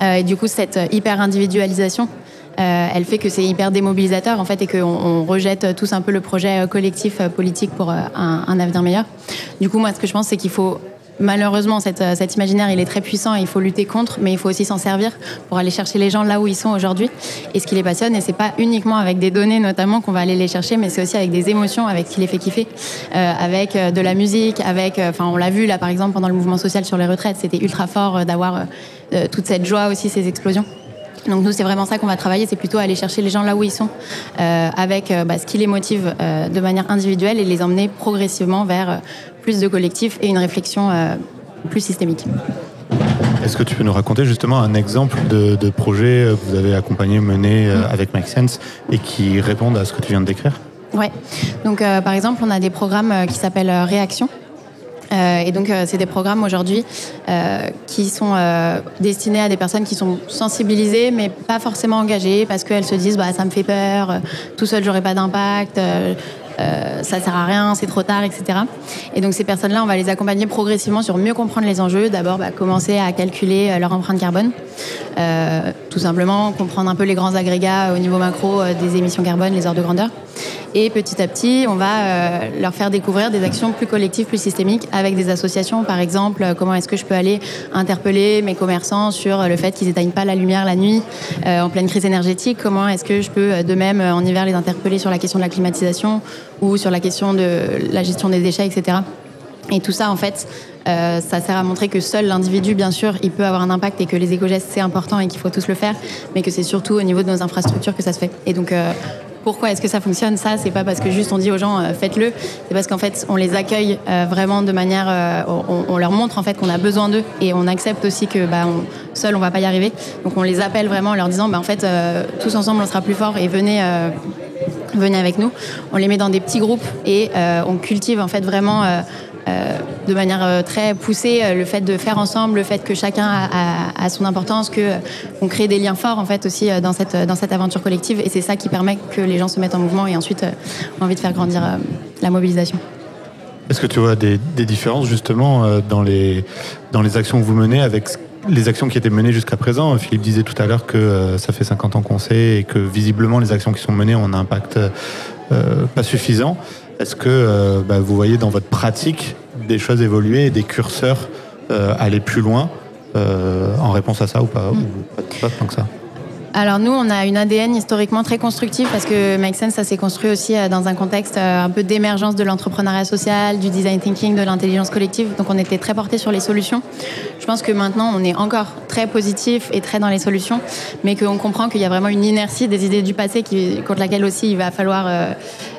Et du coup, cette hyper individualisation, elle fait que c'est hyper démobilisateur en fait et qu'on on rejette tous un peu le projet collectif politique pour un avenir meilleur. Du coup, moi, ce que je pense, c'est qu'il faut malheureusement cette, euh, cet imaginaire, il est très puissant et il faut lutter contre, mais il faut aussi s'en servir pour aller chercher les gens là où ils sont aujourd'hui. Et ce qui les passionne, et c'est pas uniquement avec des données notamment qu'on va aller les chercher, mais c'est aussi avec des émotions, avec ce qui les fait kiffer, euh, avec euh, de la musique, avec, euh, enfin, on l'a vu là par exemple pendant le mouvement social sur les retraites, c'était ultra fort d'avoir euh, toute cette joie aussi, ces explosions. Donc nous, c'est vraiment ça qu'on va travailler, c'est plutôt aller chercher les gens là où ils sont, euh, avec bah, ce qui les motive euh, de manière individuelle et les emmener progressivement vers plus de collectifs et une réflexion euh, plus systémique. Est-ce que tu peux nous raconter justement un exemple de, de projet que vous avez accompagné, mené euh, avec Make Sense et qui répondent à ce que tu viens de décrire? Ouais. Donc, euh, par exemple, on a des programmes euh, qui s'appellent euh, Réaction. Euh, et donc, euh, c'est des programmes aujourd'hui euh, qui sont euh, destinés à des personnes qui sont sensibilisées, mais pas forcément engagées, parce qu'elles se disent, bah, ça me fait peur, euh, tout seul, j'aurai pas d'impact. Euh, euh, ça sert à rien, c'est trop tard, etc. Et donc ces personnes-là, on va les accompagner progressivement sur mieux comprendre les enjeux. D'abord, bah, commencer à calculer euh, leur empreinte carbone, Euh, tout simplement comprendre un peu les grands agrégats au niveau macro euh, des émissions carbone, les heures de grandeur. Et petit à petit, on va euh, leur faire découvrir des actions plus collectives, plus systémiques, avec des associations. Par exemple, euh, comment est-ce que je peux aller interpeller mes commerçants sur le fait qu'ils éteignent pas la lumière la nuit euh, en pleine crise énergétique? Comment est-ce que je peux de même en hiver les interpeller sur la question de la climatisation ou sur la question de la gestion des déchets, etc. Et tout ça, en fait, ça sert à montrer que seul l'individu, bien sûr, il peut avoir un impact et que les éco-gestes, c'est important et qu'il faut tous le faire, mais que c'est surtout au niveau de nos infrastructures que ça se fait. Et donc, pourquoi est-ce que ça fonctionne Ça, c'est pas parce que juste on dit aux gens euh, faites-le, c'est parce qu'en fait, on les accueille euh, vraiment de manière. euh, on, leur montre en fait qu'on a besoin d'eux et on accepte aussi que bah, on, seul, on va pas y arriver. Donc, on les appelle vraiment en leur disant bah, en fait, euh, tous ensemble, on sera plus fort et venez. venez avec nous. On les met dans des petits groupes et on cultive en fait vraiment euh, de manière euh, très poussée euh, le fait de faire ensemble, le fait que chacun a, son importance, que on crée des liens forts en fait aussi dans cette aventure collective et c'est ça qui permet que les gens se mettent en mouvement et ensuite ont envie de faire grandir la mobilisation. Est-ce que tu vois des, différences justement dans les, actions que vous menez avec les actions qui étaient menées jusqu'à présent? Philippe disait tout à l'heure que ça fait 50 ans qu'on sait et que visiblement les actions qui sont menées ont un impact pas suffisant. Est-ce que euh, bah, vous voyez dans votre pratique des choses évoluer et des curseurs euh, aller plus loin euh, en réponse à ça ou pas, ou pas, pas tant que ça? Alors nous, on a une ADN historiquement très constructive parce que Make Sense, ça s'est construit aussi dans un contexte un peu d'émergence de l'entrepreneuriat social, du design thinking, de l'intelligence collective. Donc on était très porté sur les solutions. Je pense que maintenant, on est encore très positif et très dans les solutions, mais qu'on comprend qu'il y a vraiment une inertie des idées du passé qui, contre laquelle aussi il va falloir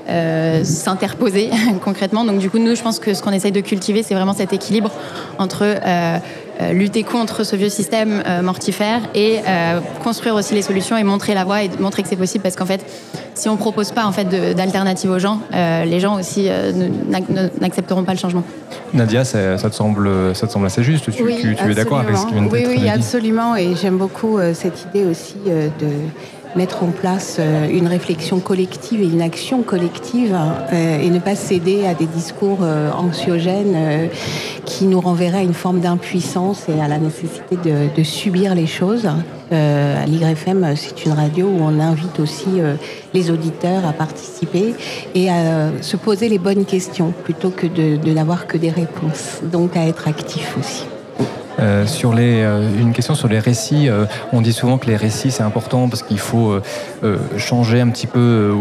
euh, s'interposer concrètement. Donc du coup, nous, je pense que ce qu'on essaye de cultiver, c'est vraiment cet équilibre entre euh, euh, lutter contre ce vieux système euh, mortifère et euh, construire aussi les solutions et montrer la voie et montrer que c'est possible parce qu'en fait si on propose pas en fait de- d'alternative aux gens euh, les gens aussi euh, ne- n'ac- ne- n'accepteront pas le changement Nadia, ça, ça te semble, ça te semble assez juste. Tu, Oui, tu- tu es d'accord avec ce qui vient d'être Oui, oui, absolument. Et j'aime beaucoup euh, cette idée aussi euh, de mettre en place euh, une réflexion collective et une action collective euh, et ne pas céder à des discours euh, anxiogènes qui nous renverraient à une forme d'impuissance et à la nécessité de, subir les choses. Euh, c'est une radio où on invite aussi les auditeurs à participer et à se poser les bonnes questions plutôt que de, de n'avoir que des réponses. Donc à être actif aussi. Euh, sur les, euh, une question sur les récits. euh, on dit souvent que les récits c'est important parce qu'il faut changer un petit peu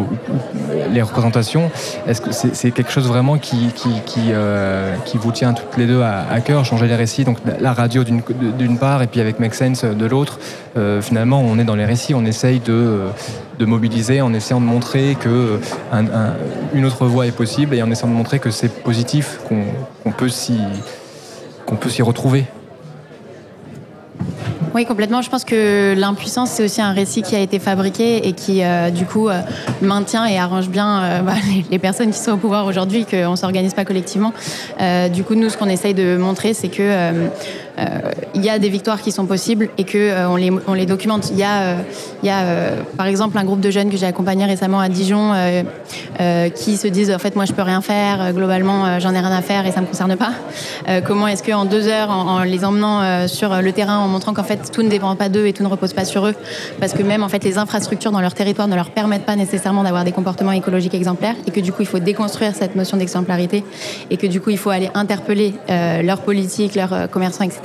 les représentations. Est-ce que c'est quelque chose vraiment qui, qui, vous tient toutes les deux à, cœur, changer les récits? Donc la radio d'une part et puis avec Make Sense de l'autre. Finalement, on est dans les récits, on essaye de, de mobiliser en essayant de montrer que autre voie est possible et en essayant de montrer que c'est positif, qu'on qu'on peut s'y qu'on peut s'y retrouver. Oui, complètement. Je pense que l'impuissance, c'est aussi un récit qui a été fabriqué et qui, euh, du coup, euh, maintient et arrange bien euh, bah, les, personnes qui sont au pouvoir aujourd'hui, qu'on ne s'organise pas collectivement. Du coup, nous, ce qu'on essaye de montrer, c'est que il y a des victoires qui sont possibles et que euh, on, les, documente. Il y a, euh, il y a euh, par exemple, un groupe de jeunes que j'ai accompagné récemment à Dijon euh, euh, qui se disent en fait, moi, je peux rien faire. euh, Globalement, euh, j'en ai rien à faire et ça me concerne pas. Euh, comment est-ce qu'en deux heures, en, en les emmenant euh, sur le terrain, en montrant qu'en fait tout ne dépend pas d'eux et tout ne repose pas sur eux, parce que même en fait les infrastructures dans leur territoire ne leur permettent pas nécessairement d'avoir des comportements écologiques exemplaires et que du coup il faut déconstruire cette notion d'exemplarité et que du coup il faut aller interpeller euh, leurs politiques, leurs euh, commerçants, etc.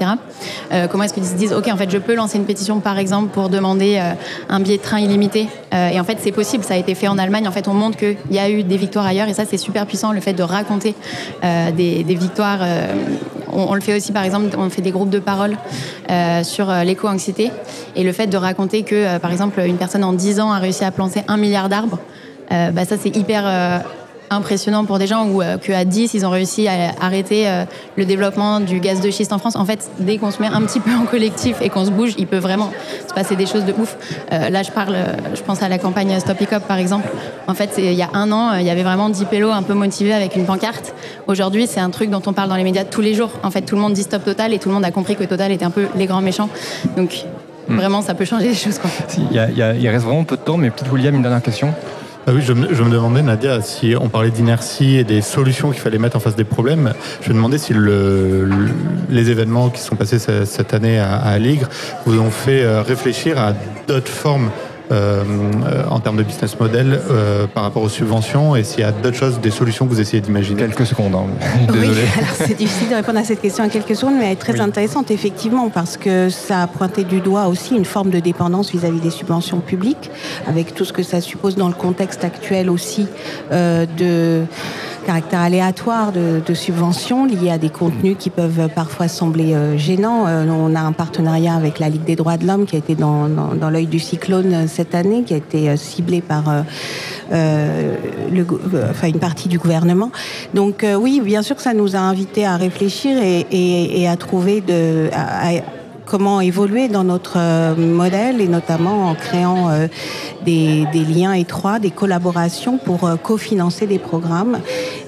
Euh, comment est-ce qu'ils se disent ok en fait je peux lancer une pétition par exemple pour demander euh, un billet de train illimité Euh, et en fait c'est possible, ça a été fait en Allemagne. En fait on montre qu'il y a eu des victoires ailleurs et ça c'est super puissant le fait de raconter des, victoires. on, le fait aussi par exemple, on fait des groupes de parole sur l'éco-anxiété et le fait de raconter que par exemple une personne en 10 ans a réussi à planter un milliard d'arbres. bah, ça c'est hyper impressionnant pour des gens ou euh, qu'à 10, ils ont réussi à arrêter euh, le développement du gaz de schiste en France. En fait, dès qu'on se met un petit peu en collectif et qu'on se bouge, il peut vraiment se passer des choses de ouf. Euh, là, je parle, euh, je pense à la campagne Stop Hiccup, par exemple. En fait, il y a un an, il y avait vraiment 10 pélos un peu motivés avec une pancarte. Aujourd'hui, c'est un truc dont on parle dans les médias tous les jours. En fait, tout le monde dit Stop Total et tout le monde a compris que Total était un peu les grands méchants. Donc, Hmm. vraiment, ça peut changer les choses. Quoi. Il, y a- il y a- il reste vraiment peu de temps, mais peut-être William, une dernière question. Ah oui, je me, demandais, Nadia, si on parlait d'inertie et des solutions qu'il fallait mettre en face des problèmes, je me demandais si le, le- les événements qui sont passés ce- cette année à, à vous ont fait euh, réfléchir à d'autres formes en termes de business model euh, par rapport aux subventions et s'il y a d'autres choses, des solutions que vous essayez d'imaginer. Quelques secondes, hein. Oui, désolé. alors c'est difficile de répondre à cette question en quelques secondes, mais elle est très intéressante effectivement parce que ça a pointé du doigt aussi une forme de dépendance vis-à-vis des subventions publiques, avec tout ce que ça suppose dans le contexte actuel aussi euh, de caractère aléatoire de, de subventions liées à des contenus qui peuvent parfois sembler euh, gênants. Euh, on a un partenariat avec la Ligue des droits de l'homme qui a été dans, dans, dans l'œil du cyclone euh, cette année, qui a été euh, ciblé par euh, euh, le, une partie du gouvernement. Donc oui, bien sûr que ça nous a invités à réfléchir et, à trouver de, comment évoluer dans notre euh, modèle et notamment en créant euh, des, liens étroits, des collaborations pour euh, cofinancer des programmes.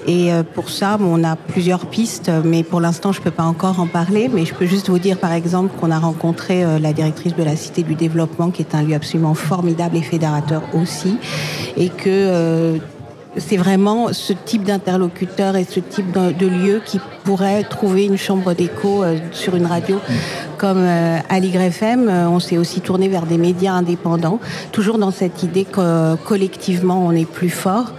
Et pour ça, on a plusieurs pistes, mais pour l'instant, je peux pas encore en parler. Mais je peux juste vous dire, par exemple, qu'on a rencontré la directrice de la Cité du Développement, qui est un lieu absolument formidable et fédérateur aussi, et que c'est vraiment ce type d'interlocuteur et ce type de, lieu qui pourrait trouver une chambre d'écho euh, sur une radio comme euh, Aligre FM. Euh, on s'est aussi tourné vers des médias indépendants, toujours dans cette idée que euh, collectivement on est plus fort.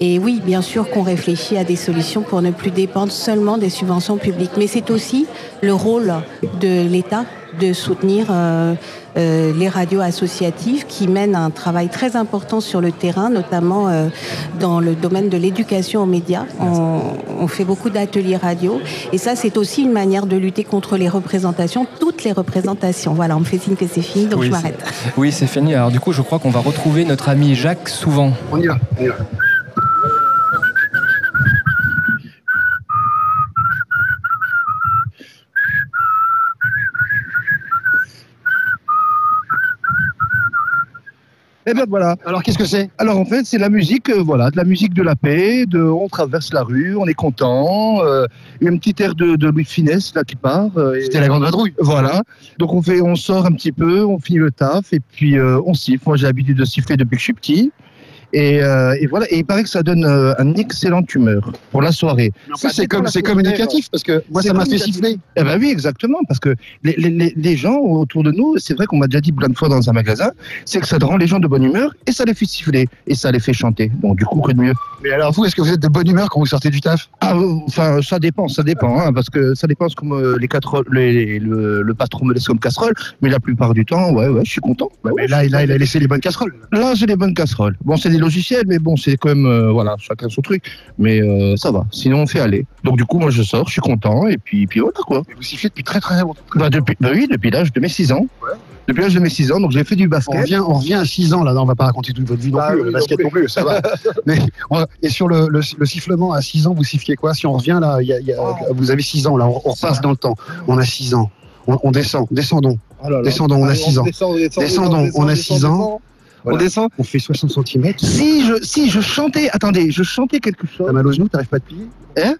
Et oui, bien sûr qu'on réfléchit à des solutions pour ne plus dépendre seulement des subventions publiques. Mais c'est aussi le rôle de l'État de soutenir euh, euh, les radios associatives qui mènent un travail très important sur le terrain, notamment euh, dans le domaine de l'éducation aux médias. On, on fait beaucoup d'ateliers radio. Et ça, c'est aussi une manière de lutter contre les représentations, toutes les représentations. Voilà, on me fait signe que c'est fini, donc Oui, je m'arrête. Oui, c'est fini. Alors du coup, je crois qu'on va retrouver notre ami Jacques Souvent. On y va, on y va. Eh ben voilà. Alors qu'est-ce que c'est? Alors en fait, c'est la musique, euh, voilà, de la musique de la paix. De, on traverse la rue, on est content. euh, il y a un petit air de, de Louis de Finesse là qui part. euh, et- C'était la grande vadrouille. Voilà. Donc on fait, on sort un petit peu, on finit le taf et puis euh, on siffle. Moi j'ai l'habitude de siffler depuis que je suis petit. Et, euh, et voilà. Et il paraît que ça donne euh, un excellente humeur pour la soirée. Plus, c'est comme- c'est communicatif, parce que moi, ça m'a fait siffler. Eh ben oui, exactement, parce que les, les- les- gens autour de nous, c'est vrai qu'on m'a déjà dit plein de fois dans un magasin, c'est que ça rend les gens de bonne humeur et ça les fait siffler et ça les fait chanter. Donc du coup, que de mieux. Mais alors vous, est-ce que vous êtes de bonne humeur quand vous sortez du taf? Ah, euh, enfin, ça dépend, ça dépend, hein, parce que ça dépend comme euh, les quatre, les- le, le patron me laisse comme casserole, mais la plupart du temps, ouais, ouais, je suis content. Bah Mais là, là, il a laissé les bonnes casseroles. Là, j'ai les bonnes casseroles. Bon, c'est des logiciels, mais bon, c'est quand même, euh, voilà, chacun son truc. Mais euh, ça va. Sinon, on fait aller. Donc, du coup, moi, je sors, je suis content, et puis, puis voilà, quoi. Vous sifflez depuis très très longtemps. Bah, depuis, bah oui, depuis l'âge de mes 6 ans. Depuis l'âge de mes 6 ans, donc j'ai fait du On basket. revient, on revient à 6 ans là, on va pas raconter toute votre vie non Bah plus, oui, le non basket plus. non plus, ça va. Mais, on et sur le, le, le sifflement, à 6 ans, vous siffliez quoi? Si on revient là, il y a- y a- vous avez 6 ans, là, on, on repasse dans le temps. On a 6 ans. On, on descend, descendons. Oh là là. Descendons, on a Allez, 6 ans. descend, descend, Descendons, descend, on a descend, 6 ans. Voilà. On descend. On fait 60 cm. Si je, si je chantais, attendez, je chantais quelque chose. T'as mal aux genoux, t'arrives pas à te plier Hein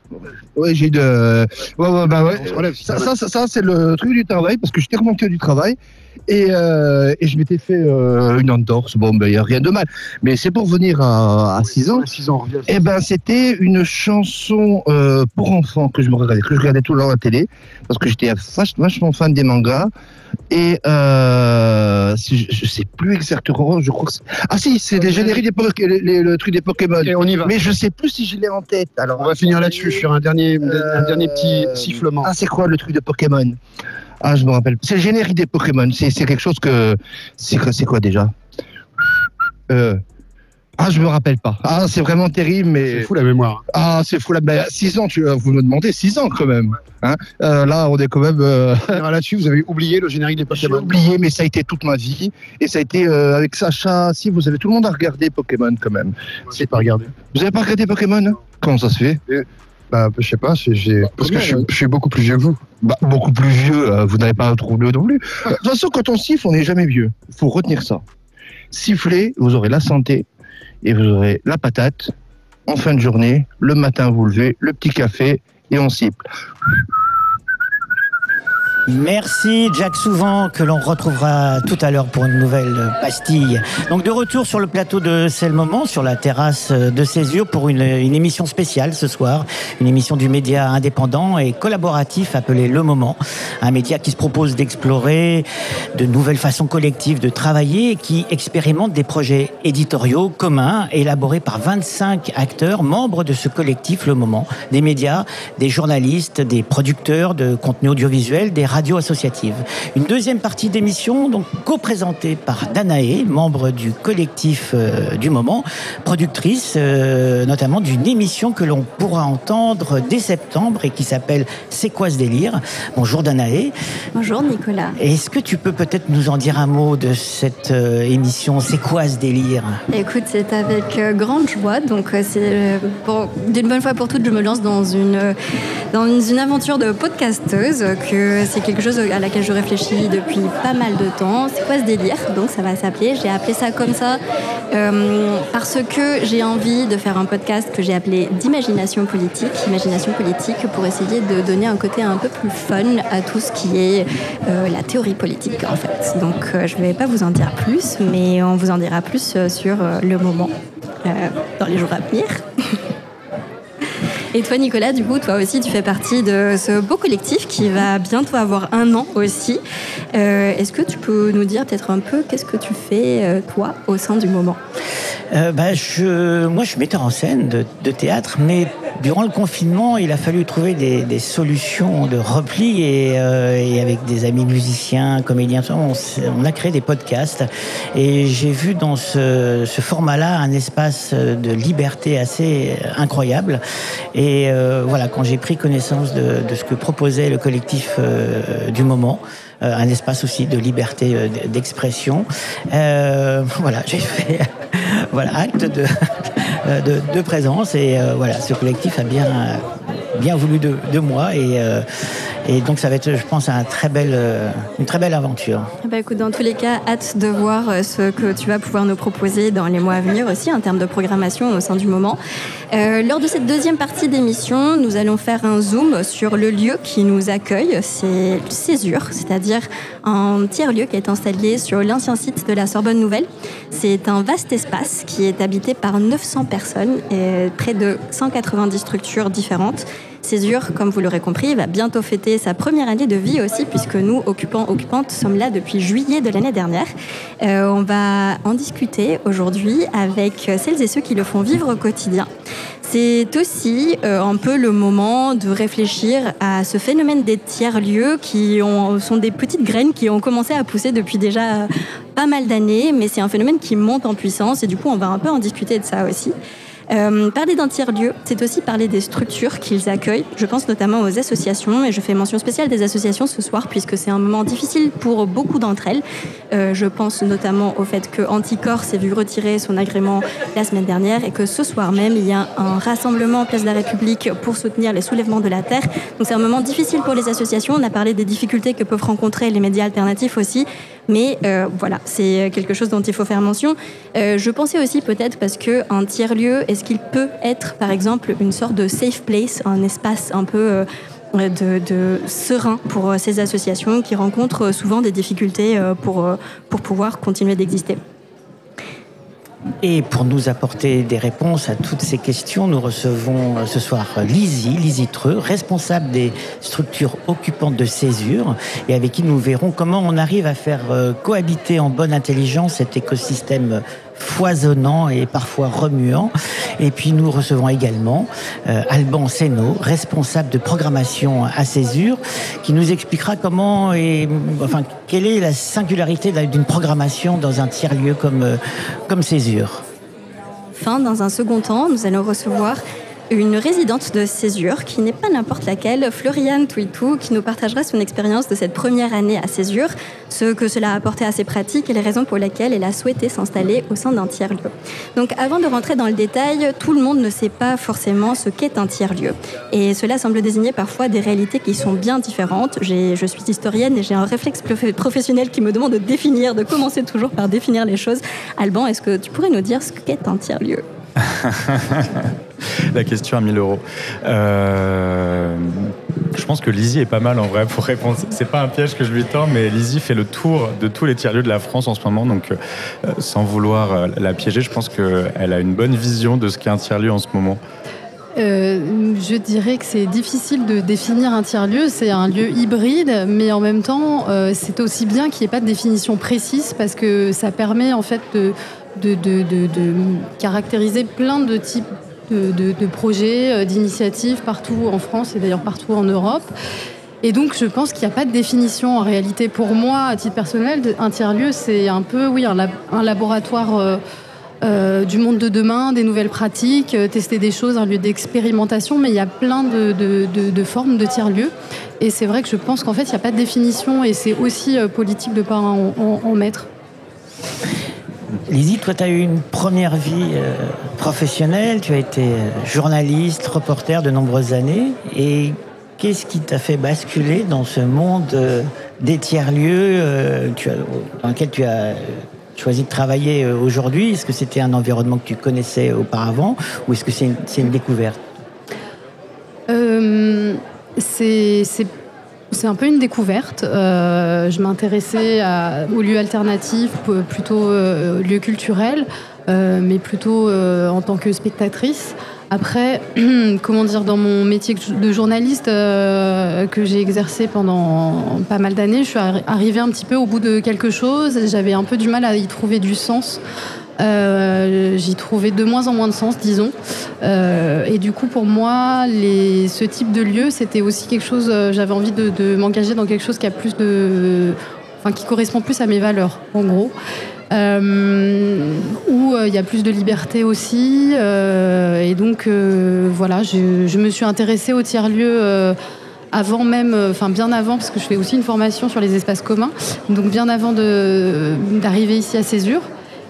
Ouais, j'ai eu de. Ouais, ouais, bah ouais. Ça, ça, ça, c'est le truc du travail parce que j'étais remonté du travail et, euh, et je m'étais fait euh, une entorse. Bon, ben, il n'y a rien de mal. Mais c'est pour venir à, à 6 ans. À 6 ans. Eh ben, c'était une chanson euh, pour enfants que je me regardais, que je regardais tout le temps à la télé, parce que j'étais vach- vachement fan des mangas. Et euh, si je, je sais plus exactement, je crois que c'est... Ah si, c'est les génériques des les- les- le truc des Pokémon. Et on y va. Mais je sais plus si je l'ai en tête. Alors, On va finir là-dessus sur un dernier, un dernier petit sifflement. Ah, c'est quoi le truc de Pokémon? Ah, je me rappelle. C'est le générique des Pokémon. C'est quelque chose que. C'est quoi, déjà? Euh... Ah, je me rappelle pas. Ah, c'est vraiment terrible, mais. C'est fou la mémoire. Ah, c'est fou la mémoire. 6 ans, tu, vous me demandez 6 ans quand même. Hein Euh, là, on est quand même. euh, Là-dessus, vous avez oublié le générique des J'ai Pokémon. oublié, mais ça a été toute ma vie. Et ça a été euh, avec Sacha. Si, vous avez tout le monde a regardé Pokémon quand même. C'est pas regardé. Vous avez pas regardé Pokémon hein? Comment ça se fait? Bah, je sais pas, j'ai parce que je, suis- je suis beaucoup plus vieux que vous. Bah, beaucoup plus vieux, euh, vous n'avez pas trop vieux non plus. De toute façon, quand on siffle, on n'est jamais vieux. Il faut retenir ça. Siffler, vous aurez la santé et vous aurez la patate. En fin de journée, le matin, vous levez, le petit café et on siffle. Merci Jack Souvent que l'on retrouvera tout à l'heure pour une nouvelle pastille. Donc de retour sur le plateau de C'est le moment, sur la terrasse de Césure pour une, émission spéciale ce soir, une émission du média indépendant et collaboratif appelé Le Moment, un média qui se propose d'explorer de nouvelles façons collectives de travailler et qui expérimente des projets éditoriaux communs élaborés par 25 acteurs membres de ce collectif Le Moment, des médias, des journalistes, des producteurs de contenu audiovisuel, des radios associatives. Une deuxième partie d'émission, donc co-présentée par Danae, membre du collectif euh, du moment, productrice euh, notamment d'une émission que l'on pourra entendre dès septembre et qui s'appelle C'est quoi ce délire? Bonjour Danae. Bonjour Nicolas. Est-ce que tu peux peut-être nous en dire un mot de cette euh, émission C'est quoi ce délire? Écoute, c'est avec grande joie. Donc, c'est pour- d'une bonne fois pour toutes, je me lance dans une, dans une, aventure de podcasteuse. Que c'est quelque chose à laquelle je réfléchis depuis pas mal de temps. C'est quoi ce délire Donc, ça va s'appeler. J'ai appelé ça comme ça euh, parce que j'ai envie de faire un podcast que j'ai appelé d'imagination politique. Imagination politique pour essayer de donner un côté un peu plus fun à tout ce qui est euh, la théorie politique en fait. Donc euh, je ne vais pas vous en dire plus, mais on vous en dira plus sur le moment dans les jours à venir. Et toi, Nicolas, du coup, toi aussi, tu fais partie de ce beau collectif qui va bientôt avoir un an aussi. Euh, Est-ce que tu peux nous dire peut-être un peu qu'est-ce que tu fais, euh, toi, au sein du moment? Euh, bah, je, moi, je suis metteur en scène de, théâtre, mais durant le confinement, il a fallu trouver des, solutions de repli et, euh, et avec des amis musiciens, comédiens, on, a créé des podcasts et j'ai vu dans ce, format-là un espace de liberté assez incroyable. Euh, voilà, quand j'ai pris connaissance de, de ce que proposait le collectif euh, du moment, euh, un espace aussi de liberté euh, d'expression. Euh, voilà, j'ai fait voilà, acte de, euh, de, de présence et voilà, ce collectif a bien, bien voulu de, de moi et, et donc ça va être, je pense, euh, une très belle aventure. Ben, écoute, dans tous les cas, hâte de voir euh, ce que tu vas pouvoir nous proposer dans les mois à venir aussi en termes de programmation au sein du moment. Euh, lors de cette deuxième partie d'émission, nous allons faire un zoom sur le lieu qui nous accueille. C'est Césure, c'est-à-dire un tiers-lieu qui est installé sur l'ancien site de la Sorbonne Nouvelle. C'est un vaste espace qui est habité par 900 personnes et près de 190 structures différentes. Césure, comme vous l'aurez compris, va bientôt fêter sa première année de vie aussi, puisque nous, occupants, occupantes, sommes là depuis juillet de l'année dernière. Euh, on va en discuter aujourd'hui avec celles et ceux qui le font vivre au quotidien. C'est aussi euh, un peu le moment de réfléchir à ce phénomène des tiers-lieux qui ont, sont des petites graines qui ont commencé à pousser depuis déjà pas mal d'années, mais c'est un phénomène qui monte en puissance et du coup on va un peu en discuter de ça aussi. Euh, parler d'un tiers-lieu, c'est aussi parler des structures qu'ils accueillent. Je pense notamment aux associations, et je fais mention spéciale des associations ce soir, puisque c'est un moment difficile pour beaucoup d'entre elles. Euh, je pense notamment au fait que Anticor s'est vu retirer son agrément la semaine dernière, et que ce soir même, il y a un rassemblement Place de la République pour soutenir les soulèvements de la Terre. Donc c'est un moment difficile pour les associations. On a parlé des difficultés que peuvent rencontrer les médias alternatifs aussi. Mais euh, voilà, c'est quelque chose dont il faut faire mention. Euh, je pensais aussi peut-être parce que un tiers-lieu, est-ce qu'il peut être par exemple une sorte de safe place, un espace un peu euh, de, de serein pour euh, ces associations qui rencontrent souvent des difficultés euh, pour, euh, pour pouvoir continuer d'exister? Et pour nous apporter des réponses à toutes ces questions, nous recevons euh, ce soir Lizzie, Lizzie Treux, responsable des structures occupantes de Césure, et avec qui nous verrons comment on arrive à faire euh, cohabiter en bonne intelligence cet écosystème foisonnant et parfois remuant. Et puis nous recevons également euh, Alban Seno, responsable de programmation à Césure, qui nous expliquera comment et enfin quelle est la singularité d'une programmation dans un tiers-lieu comme, euh, comme Césure. enfin, dans un second temps, nous allons recevoir une résidente de Césure, qui n'est pas n'importe laquelle, Floriane Touitou, qui nous partagera son expérience de cette première année à Césure, ce que cela a apporté à ses pratiques et les raisons pour lesquelles elle a souhaité s'installer au sein d'un tiers-lieu. Donc avant de rentrer dans le détail, tout le monde ne sait pas forcément ce qu'est un tiers-lieu. Et cela semble désigner parfois des réalités qui sont bien différentes. Je suis historienne et j'ai un réflexe prof- professionnel qui me demande de définir, de commencer toujours par définir les choses. Alban, est-ce que tu pourrais nous dire ce qu'est un tiers-lieu? La question à 1000 euros. Euh, je pense que Lizzie est pas mal en vrai pour répondre. C'est pas un piège que je lui tends, mais Lizzie fait le tour de tous les tiers-lieux de la France en ce moment. Donc, euh, sans vouloir euh, la piéger, je pense qu'elle a une bonne vision de ce qu'est un tiers-lieu en ce moment. Je dirais que c'est difficile de définir un tiers-lieu. C'est un lieu hybride, mais en même temps, c'est aussi bien qu'il n'y ait pas de définition précise parce que ça permet en fait de caractériser plein de types de, projets, euh, d'initiatives partout en France et d'ailleurs partout en Europe. Et donc, je pense qu'il n'y a pas de définition en réalité. Pour moi, à titre personnel, un tiers-lieu, c'est un peu, oui, un, lab- un laboratoire euh, euh, du monde de demain, des nouvelles pratiques, tester des choses, un lieu d'expérimentation, mais il y a plein de, formes de tiers-lieux. Et c'est vrai que je pense qu'en fait, il n'y a pas de définition et c'est aussi politique de ne pas en mettre. Lizzie, toi, tu as eu une première vie euh, professionnelle, tu as été euh, journaliste, reporter de nombreuses années. Et qu'est-ce qui t'a fait basculer dans ce monde euh, des tiers-lieux dans lequel tu as choisi de travailler aujourd'hui? Est-ce que c'était un environnement que tu connaissais auparavant ou est-ce que c'est une, une découverte? C'est c'est- un peu une découverte. Euh, je m'intéressais aux lieux alternatifs, plutôt euh, lieux culturels, euh, mais plutôt euh, en tant que spectatrice. Après, comment dire, dans mon métier de journaliste que j'ai exercé pendant pas mal d'années, je suis arri- arrivée un petit peu au bout de quelque chose. J'avais un peu du mal à y trouver du sens. Euh, J'y trouvais de moins en moins de sens, disons. Euh, et du coup, pour moi, ce type de lieu, c'était aussi quelque chose. euh, J'avais envie de, m'engager dans quelque chose qui a plus de, enfin, qui correspond plus à mes valeurs, en gros. Où il y a plus de liberté aussi. et donc, voilà, je, je me suis intéressée au tiers-lieu. avant même, enfin bien avant, parce que je fais aussi une formation sur les espaces communs, donc bien avant d'arriver ici à Césure.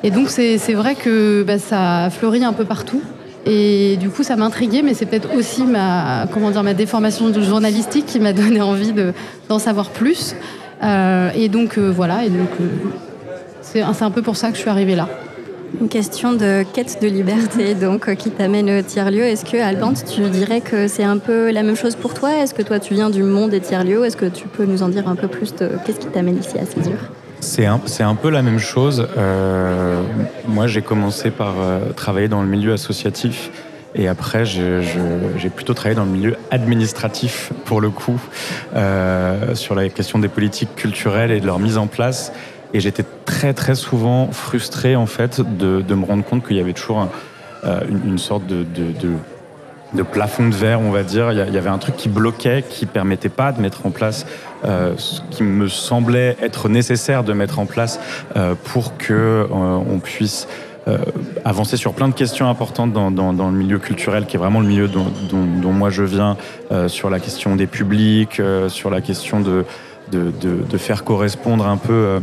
Et donc c'est vrai que bah, ça fleurit un peu partout. Et du coup, ça m'a intriguée, mais c'est peut-être aussi ma, comment dire, ma déformation journalistique qui m'a donné envie de- d'en savoir plus. Euh, et donc euh, voilà, et euh, c'est un peu pour ça que je suis arrivée là. Une question de quête de liberté donc qui t'amène au tiers-lieu. Est-ce que Alban, tu dirais que c'est un peu la même chose pour toi? Est-ce que toi tu viens du monde des tiers-lieux? Est-ce que tu peux nous en dire un peu plus de qu'est-ce qui t'amène ici à Césure? C'est un, un peu la même chose. Euh, moi, j'ai commencé par euh, travailler dans le milieu associatif. Et après, j'ai plutôt travaillé dans le milieu administratif, pour le coup, euh, sur la question des politiques culturelles et de leur mise en place. Et j'étais très, très souvent frustré, en fait, de, de me rendre compte qu'il y avait toujours un- euh, une, une sorte de, de- de- de plafond de verre, on va dire. Il y avait un truc qui bloquait, qui permettait pas de mettre en place euh, ce qui me semblait être nécessaire de mettre en place euh, pour que euh, on puisse euh, avancer sur plein de questions importantes dans, le milieu culturel, qui est vraiment le milieu dont, moi je viens, sur la question des publics, sur la question de, faire correspondre un peu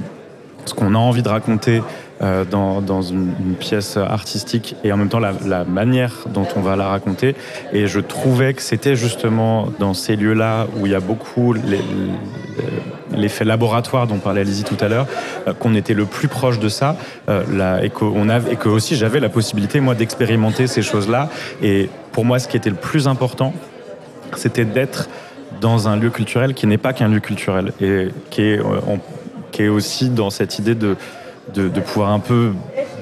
ce qu'on a envie de raconter euh, dans, une, pièce artistique et en même temps la, manière dont on va la raconter. Et je trouvais que c'était justement dans ces lieux-là où il y a beaucoup l'effet laboratoire dont parlait Lizzie tout à l'heure, euh, qu'on était le plus proche de ça euh, et, qu'on avait, et que aussi j'avais la possibilité moi d'expérimenter ces choses-là. Et pour moi, ce qui était le plus important, c'était d'être dans un lieu culturel qui n'est pas qu'un lieu culturel et qui est, qui est aussi dans cette idée de, de, pouvoir un peu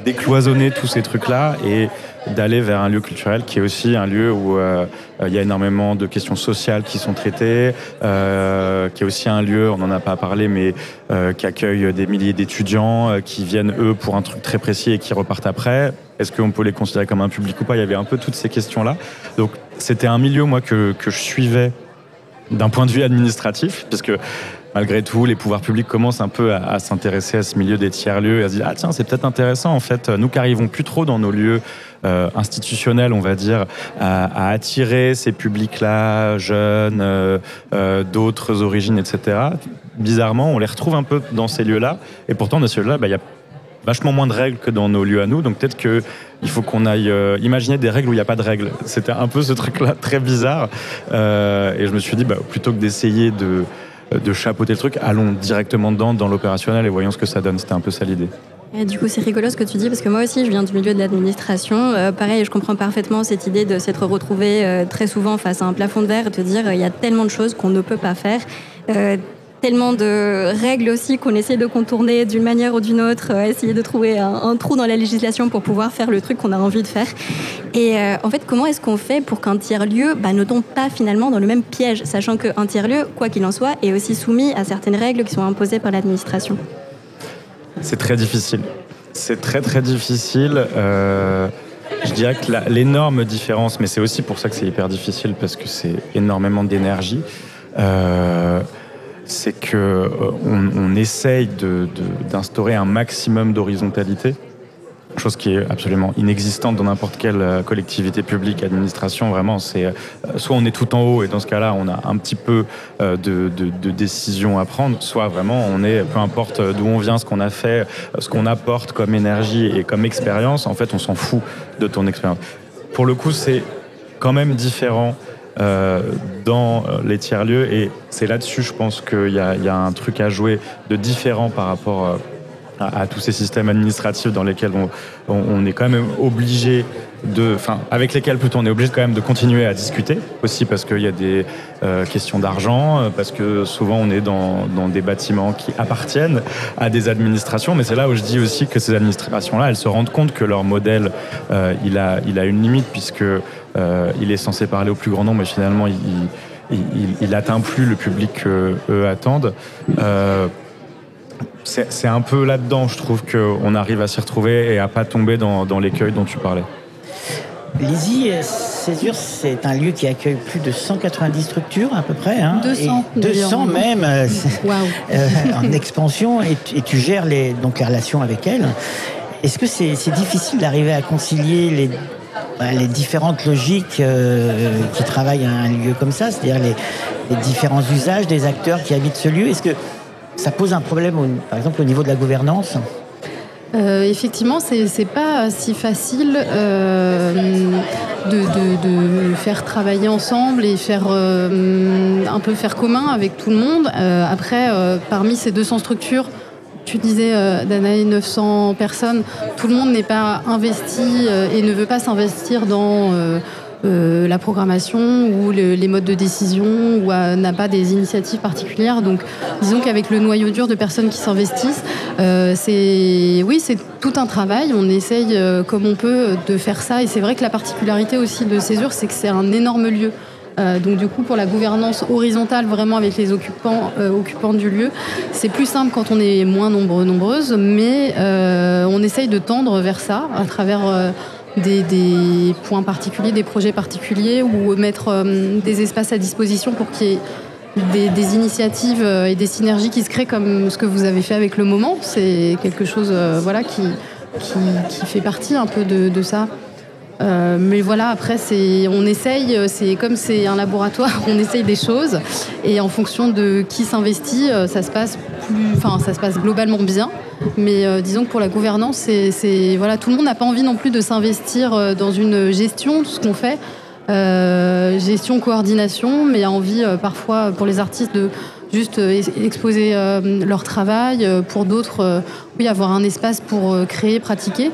décloisonner tous ces trucs-là et d'aller vers un lieu culturel qui est aussi un lieu où euh, il y a énormément de questions sociales qui sont traitées, euh, qui est aussi un lieu, on n'en a pas parlé, mais euh, qui accueille des milliers d'étudiants qui viennent eux pour un truc très précis et qui repartent après. Est-ce qu'on peut les considérer comme un public ou pas? Il y avait un peu toutes ces questions-là. Donc c'était un milieu moi que, que je suivais d'un point de vue administratif, parce que malgré tout, les pouvoirs publics commencent un peu à, s'intéresser à ce milieu des tiers-lieux et à se dire Ah, tiens, c'est peut-être intéressant, en fait, nous qui arrivons plus trop dans nos lieux euh, institutionnels, on va dire, à, attirer ces publics-là, jeunes, euh, euh, d'autres origines, etc. Bizarrement, on les retrouve un peu dans ces lieux-là. Et pourtant, dans ces lieux-là, bah, il y a vachement moins de règles que dans nos lieux à nous. Donc peut-être que il faut qu'on aille imaginer des règles où il n'y a pas de règles. C'était un peu ce truc-là très bizarre. Et je me suis dit, bah, plutôt que d'essayer de, de chapeauter le truc, allons directement dedans, dans l'opérationnel et voyons ce que ça donne. C'était un peu ça l'idée. Du coup, c'est rigolo ce que tu dis parce que moi aussi, je viens du milieu de l'administration. Euh, pareil, je comprends parfaitement cette idée de s'être retrouvé euh, très souvent face à un plafond de verre et de dire euh, il y a tellement de choses qu'on ne peut pas faire. Tellement de règles aussi qu'on essaie de contourner d'une manière ou d'une autre, euh, essayer de trouver un, trou dans la législation pour pouvoir faire le truc qu'on a envie de faire. Et euh, en fait, comment est-ce qu'on fait pour qu'un tiers-lieu bah, ne tombe pas finalement dans le même piège, sachant qu'un tiers-lieu, quoi qu'il en soit, est aussi soumis à certaines règles qui sont imposées par l'administration? C'est très difficile. C'est très très difficile. Euh, je dirais que l'énorme différence, mais c'est aussi pour ça que c'est hyper difficile parce que c'est énormément d'énergie. C'est que euh, on, essaye d'instaurer un maximum d'horizontalité, chose qui est absolument inexistante dans n'importe quelle euh, collectivité publique, administration. Vraiment, c'est euh, soit on est tout en haut et dans ce cas-là, on a un petit peu de, de, de décisions à prendre, soit vraiment on est, peu importe d'où on vient, ce qu'on a fait, ce qu'on apporte comme énergie et comme expérience, en fait, on s'en fout de ton expérience. Pour le coup, c'est quand même différent euh, dans euh, les tiers-lieux. Et c'est là-dessus, je pense qu'il y, a- un truc à jouer de différent par rapport euh, à, tous ces systèmes administratifs dans lesquels on, est quand même obligé de, enfin, avec lesquels plutôt on est obligé quand même de continuer à discuter aussi parce qu'il y a des questions d'argent, parce que souvent on est dans, des bâtiments qui appartiennent à des administrations, mais c'est là où je dis aussi que ces administrations-là, elles se rendent compte que leur modèle, il, a, une limite puisque il est censé parler au plus grand nombre, mais finalement il, il, il- il atteint plus le public qu'eux attendent. Euh, c'est un peu là-dedans, je trouve, qu'on arrive à s'y retrouver et à pas tomber dans, dans l'écueil dont tu parlais. Lizzie, euh, Césure, c'est un lieu qui accueille plus de 190 structures à peu près. Hein, 200 Et 200 d'ailleurs. même euh, euh, en expansion et, tu- et tu gères les, donc les relations avec elles. Est-ce que c'est c'est difficile d'arriver à concilier les, bah, les différentes logiques euh, qui travaillent à un lieu comme ça, c'est-à-dire les, différents usages des acteurs qui habitent ce lieu Est-ce que ça pose un problème, par exemple, au niveau de la gouvernance? Euh, effectivement, c'est c'est pas si facile euh, de, faire travailler ensemble et faire un peu faire commun avec tout le monde. Après, parmi ces 200 structures, tu disais, euh, Danae, 900 personnes, tout le monde n'est pas investi euh, et ne veut pas s'investir dans euh, euh, la programmation ou le- les modes de décision ou n'a pas des initiatives particulières. Donc, disons qu'avec le noyau dur de personnes qui s'investissent, c'est oui, c'est tout un travail. On essaye comme on peut de faire ça. Et c'est vrai que la particularité aussi de Césure, c'est que c'est un énorme lieu. Euh, donc du coup, pour la gouvernance horizontale, vraiment avec les occupants, euh, occupants du lieu, c'est plus simple quand on est moins nombreux, nombreuses, mais euh, on essaye de tendre vers ça à travers des, points particuliers, des projets particuliers, ou mettre des espaces à disposition pour qu'il y ait des, initiatives et des synergies qui se créent comme ce que vous avez fait avec le moment. C'est quelque chose voilà, qui, qui, fait partie un peu de ça. Euh, mais voilà, après, c'est, on essaye, euh, c'est comme c'est un laboratoire, on essaye des choses et en fonction de qui s'investit, euh, ça se passe plus, enfin, ça se passe globalement bien. Mais disons que pour la gouvernance, c'est, voilà, tout le monde n'a pas envie non plus de s'investir dans une gestion, tout ce qu'on fait. Gestion, coordination, mais a envie parfois pour les artistes de juste ex- exposer leur travail, pour d'autres, oui, avoir un espace pour créer, pratiquer.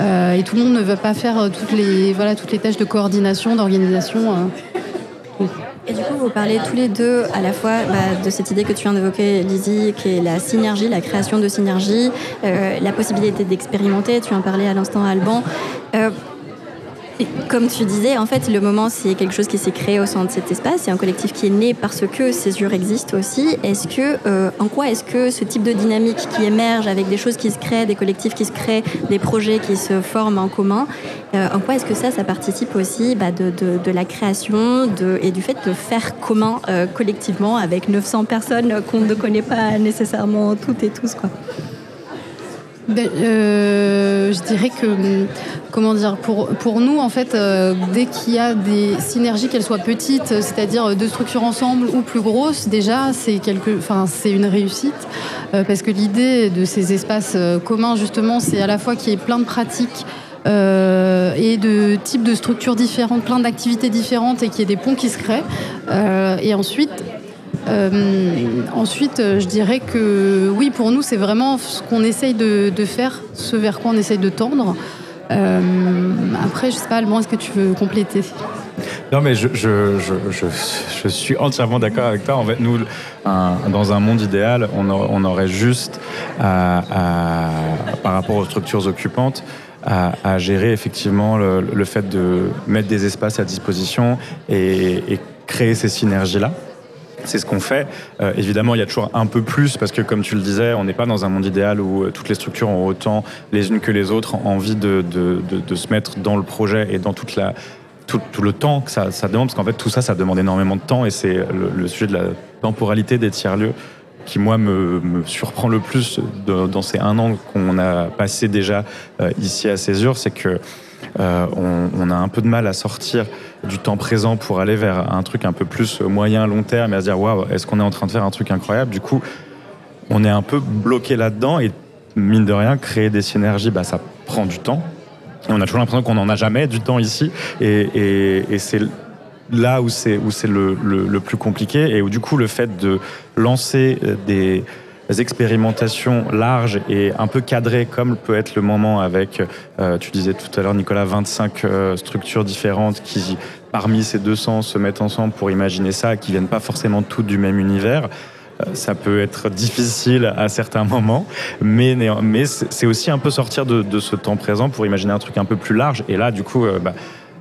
Euh, et tout le monde ne veut pas faire euh, toutes les, voilà, toutes les tâches de coordination, d'organisation. euh. Et du coup, vous parlez tous les deux à la fois bah, de cette idée que tu viens d'évoquer, Lizzie, qui est la synergie, la création de synergie, la possibilité d'expérimenter. Tu en parlais à l'instant, Alban. Comme tu disais, en fait, le moment, c'est quelque chose qui s'est créé au sein de cet espace. C'est un collectif qui est né parce que Césure existe aussi. Est-ce que, euh, en quoi est-ce que ce type de dynamique qui émerge avec des choses qui se créent, des collectifs qui se créent, des projets qui se forment en commun, euh, en quoi est-ce que ça, ça participe aussi bah, de, la création et du fait de faire commun euh, collectivement avec 900 personnes qu'on ne connaît pas nécessairement toutes et tous, quoi? Ben, euh, je dirais que, comment dire, pour, pour nous, en fait, euh, dès qu'il y a des synergies, qu'elles soient petites, c'est-à-dire deux structures ensemble ou plus grosses, déjà, c'est enfin, c'est une réussite. Euh, parce que l'idée de ces espaces communs, justement, c'est à la fois qu'il y ait plein de pratiques. et de types de structures différentes, plein d'activités différentes et qu'il y ait des ponts qui se créent. Et ensuite, ensuite, euh, je dirais que oui, pour nous, c'est vraiment ce qu'on essaye de, faire, ce vers quoi on essaye de tendre. Euh, après, je sais pas, Alban, est-ce que tu veux compléter? Non, mais je, suis entièrement d'accord avec toi. En fait, nous, dans un monde idéal, on, aurait- juste, par rapport aux structures occupantes, à, gérer effectivement le, fait de mettre des espaces à disposition et créer ces synergies-là. C'est ce qu'on fait. Euh, évidemment, il y a toujours un peu plus parce que, comme tu le disais, on n'est pas dans un monde idéal où euh, toutes les structures ont autant les unes que les autres envie de, de, de, de se mettre dans le projet et dans toute la, tout, tout le temps que ça, ça demande, parce qu'en fait, tout ça, ça demande énormément de temps et c'est le, le sujet de la temporalité des tiers-lieux qui, moi, me, me surprend le plus dans ces un an qu'on a passé déjà euh, ici à Césure, c'est que euh, on, a un peu de mal à sortir du temps présent pour aller vers un truc un peu plus moyen, long terme et à se dire waouh, est-ce qu'on est en train de faire un truc incroyable? Du coup, on est un peu bloqué là-dedans et mine de rien, créer des synergies, bah, ça prend du temps. Et on a toujours l'impression qu'on n'en a jamais du temps ici et, et- c'est là où c'est où c'est le, le- le plus compliqué et où du coup le fait de lancer euh, des expérimentations larges et un peu cadrées comme peut être le moment avec, euh, tu disais tout à l'heure Nicolas, 25 euh, structures différentes qui parmi ces 200 se mettent ensemble pour imaginer ça, qui viennent pas forcément toutes du même univers. Euh, Ça peut être difficile à certains moments, mais, mais c'est c'est aussi un peu sortir de, de ce temps présent pour imaginer un truc un peu plus large. Et là, du coup, euh, bah,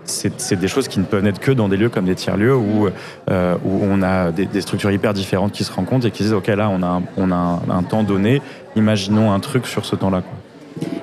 c'est des choses qui ne peuvent naître que dans des lieux comme des tiers-lieux où, euh, où on a des, des structures hyper différentes qui se rencontrent et qui disent, OK, là, on a un, on a un, un temps donné, imaginons un truc sur ce temps-là. quoi.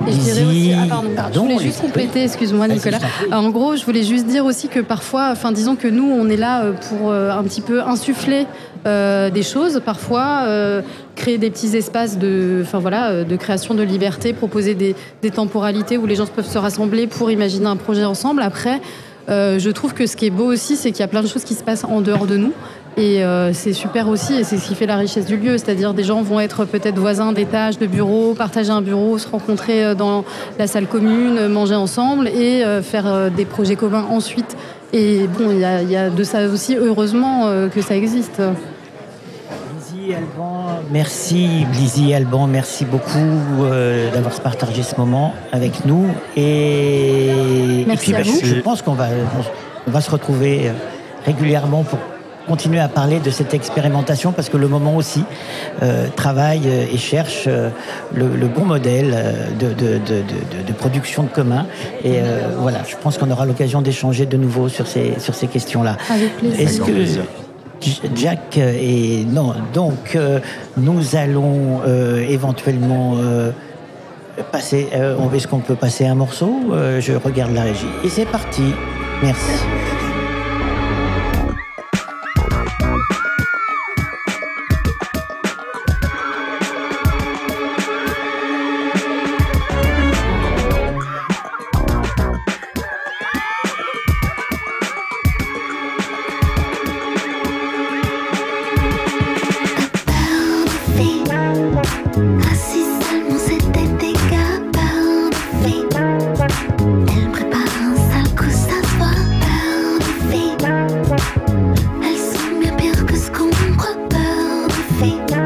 Et je dirais aussi, ah, pardon, Pardon, je voulais juste compléter, excuse-moi Nicolas. En gros, je voulais juste dire aussi que parfois, enfin disons que nous, on est là euh, pour euh, un petit peu insuffler euh, des choses, parfois euh, créer des petits espaces de, enfin voilà, euh, de création de liberté, proposer des, temporalités où les gens peuvent se rassembler pour imaginer un projet ensemble. Après, je trouve que ce qui est beau aussi, c'est qu'il y a plein de choses qui se passent en dehors de nous. Et c'est super aussi, et c'est ce qui fait la richesse du lieu. C'est-à-dire des gens vont être peut-être voisins d'étages, de bureaux, partager un bureau, se rencontrer dans la salle commune, manger ensemble et faire des projets communs ensuite. Et bon, il y, a- il y a de ça aussi, heureusement, euh, que ça existe. Lizzie Alban, merci Lizzie Alban, merci beaucoup euh, d'avoir partagé ce moment avec nous. Et, Merci et puis, à bah, vous. je pense qu'on va, on va se retrouver euh, régulièrement pour continuer à parler de cette expérimentation parce que le moment aussi euh, travaille euh, et cherche euh, le, le bon modèle de, de- de- de- de production de commun. Et euh, voilà, je pense qu'on aura l'occasion d'échanger de nouveau sur ces, sur ces questions-là. Avec plaisir. Est-ce que Jack et non, donc euh, nous allons euh, éventuellement euh, passer. euh, on- Est-ce qu'on peut passer un morceau? Euh, Je regarde la régie et c'est parti. Merci. Peur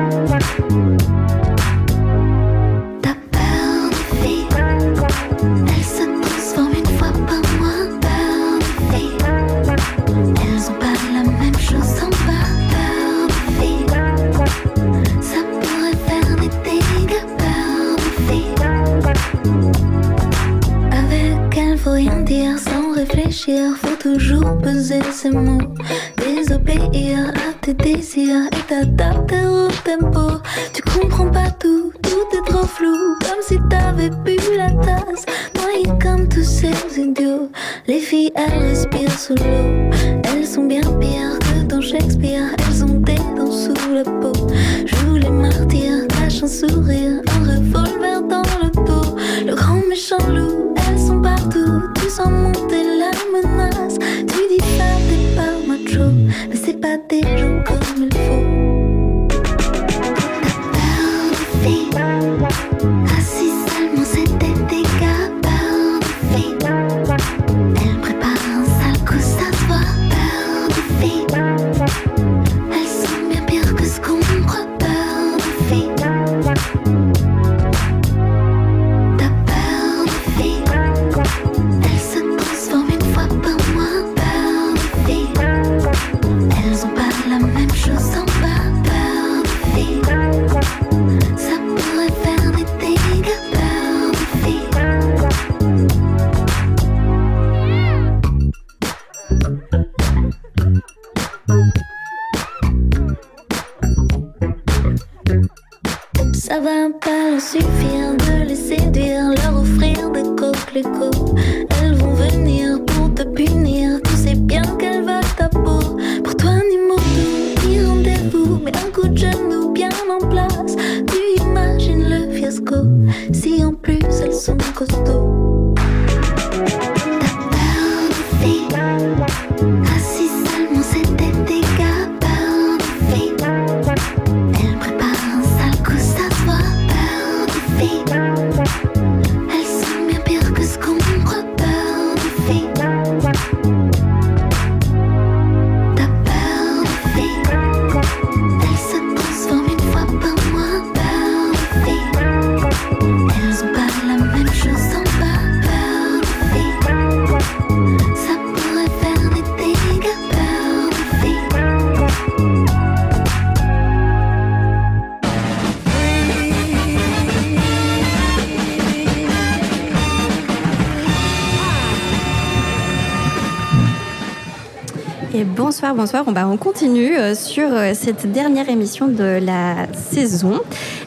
bonsoir. On, bah, on continue euh, sur euh, cette dernière émission de la saison.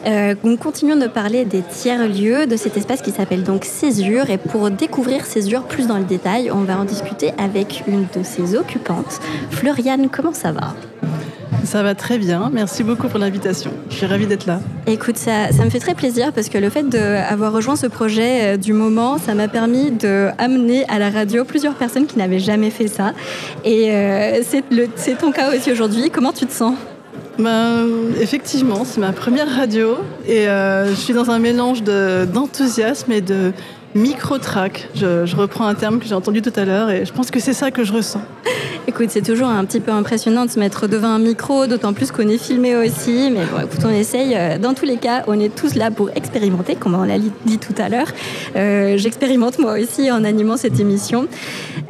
Euh, nous continuons de parler des tiers-lieux, de cet espace qui s'appelle donc Césure. Et pour découvrir Césure plus dans le détail, on va en discuter avec une de ses occupantes. Floriane, comment ça va? Ça va très bien, merci beaucoup pour l'invitation. Je suis ravie d'être là. Écoute, ça, ça me fait très plaisir parce que le fait d'avoir rejoint ce projet euh, du moment, ça m'a permis d'amener à la radio plusieurs personnes qui n'avaient jamais fait ça. Et euh, c'est ton cas aussi aujourd'hui. Comment tu te sens? Ben, effectivement, c'est ma première radio et euh, je suis dans un mélange de- d'enthousiasme et de micro-track. Je, je reprends un terme que j'ai entendu tout à l'heure et je pense que c'est ça que je ressens. C'est toujours un petit peu impressionnant de se mettre devant un micro, d'autant plus qu'on est filmé aussi. Mais bon, écoute, on essaye. Euh, Dans tous les cas, on est tous là pour expérimenter, comme on l'a dit tout à l'heure. Euh, J'expérimente moi aussi en animant cette émission.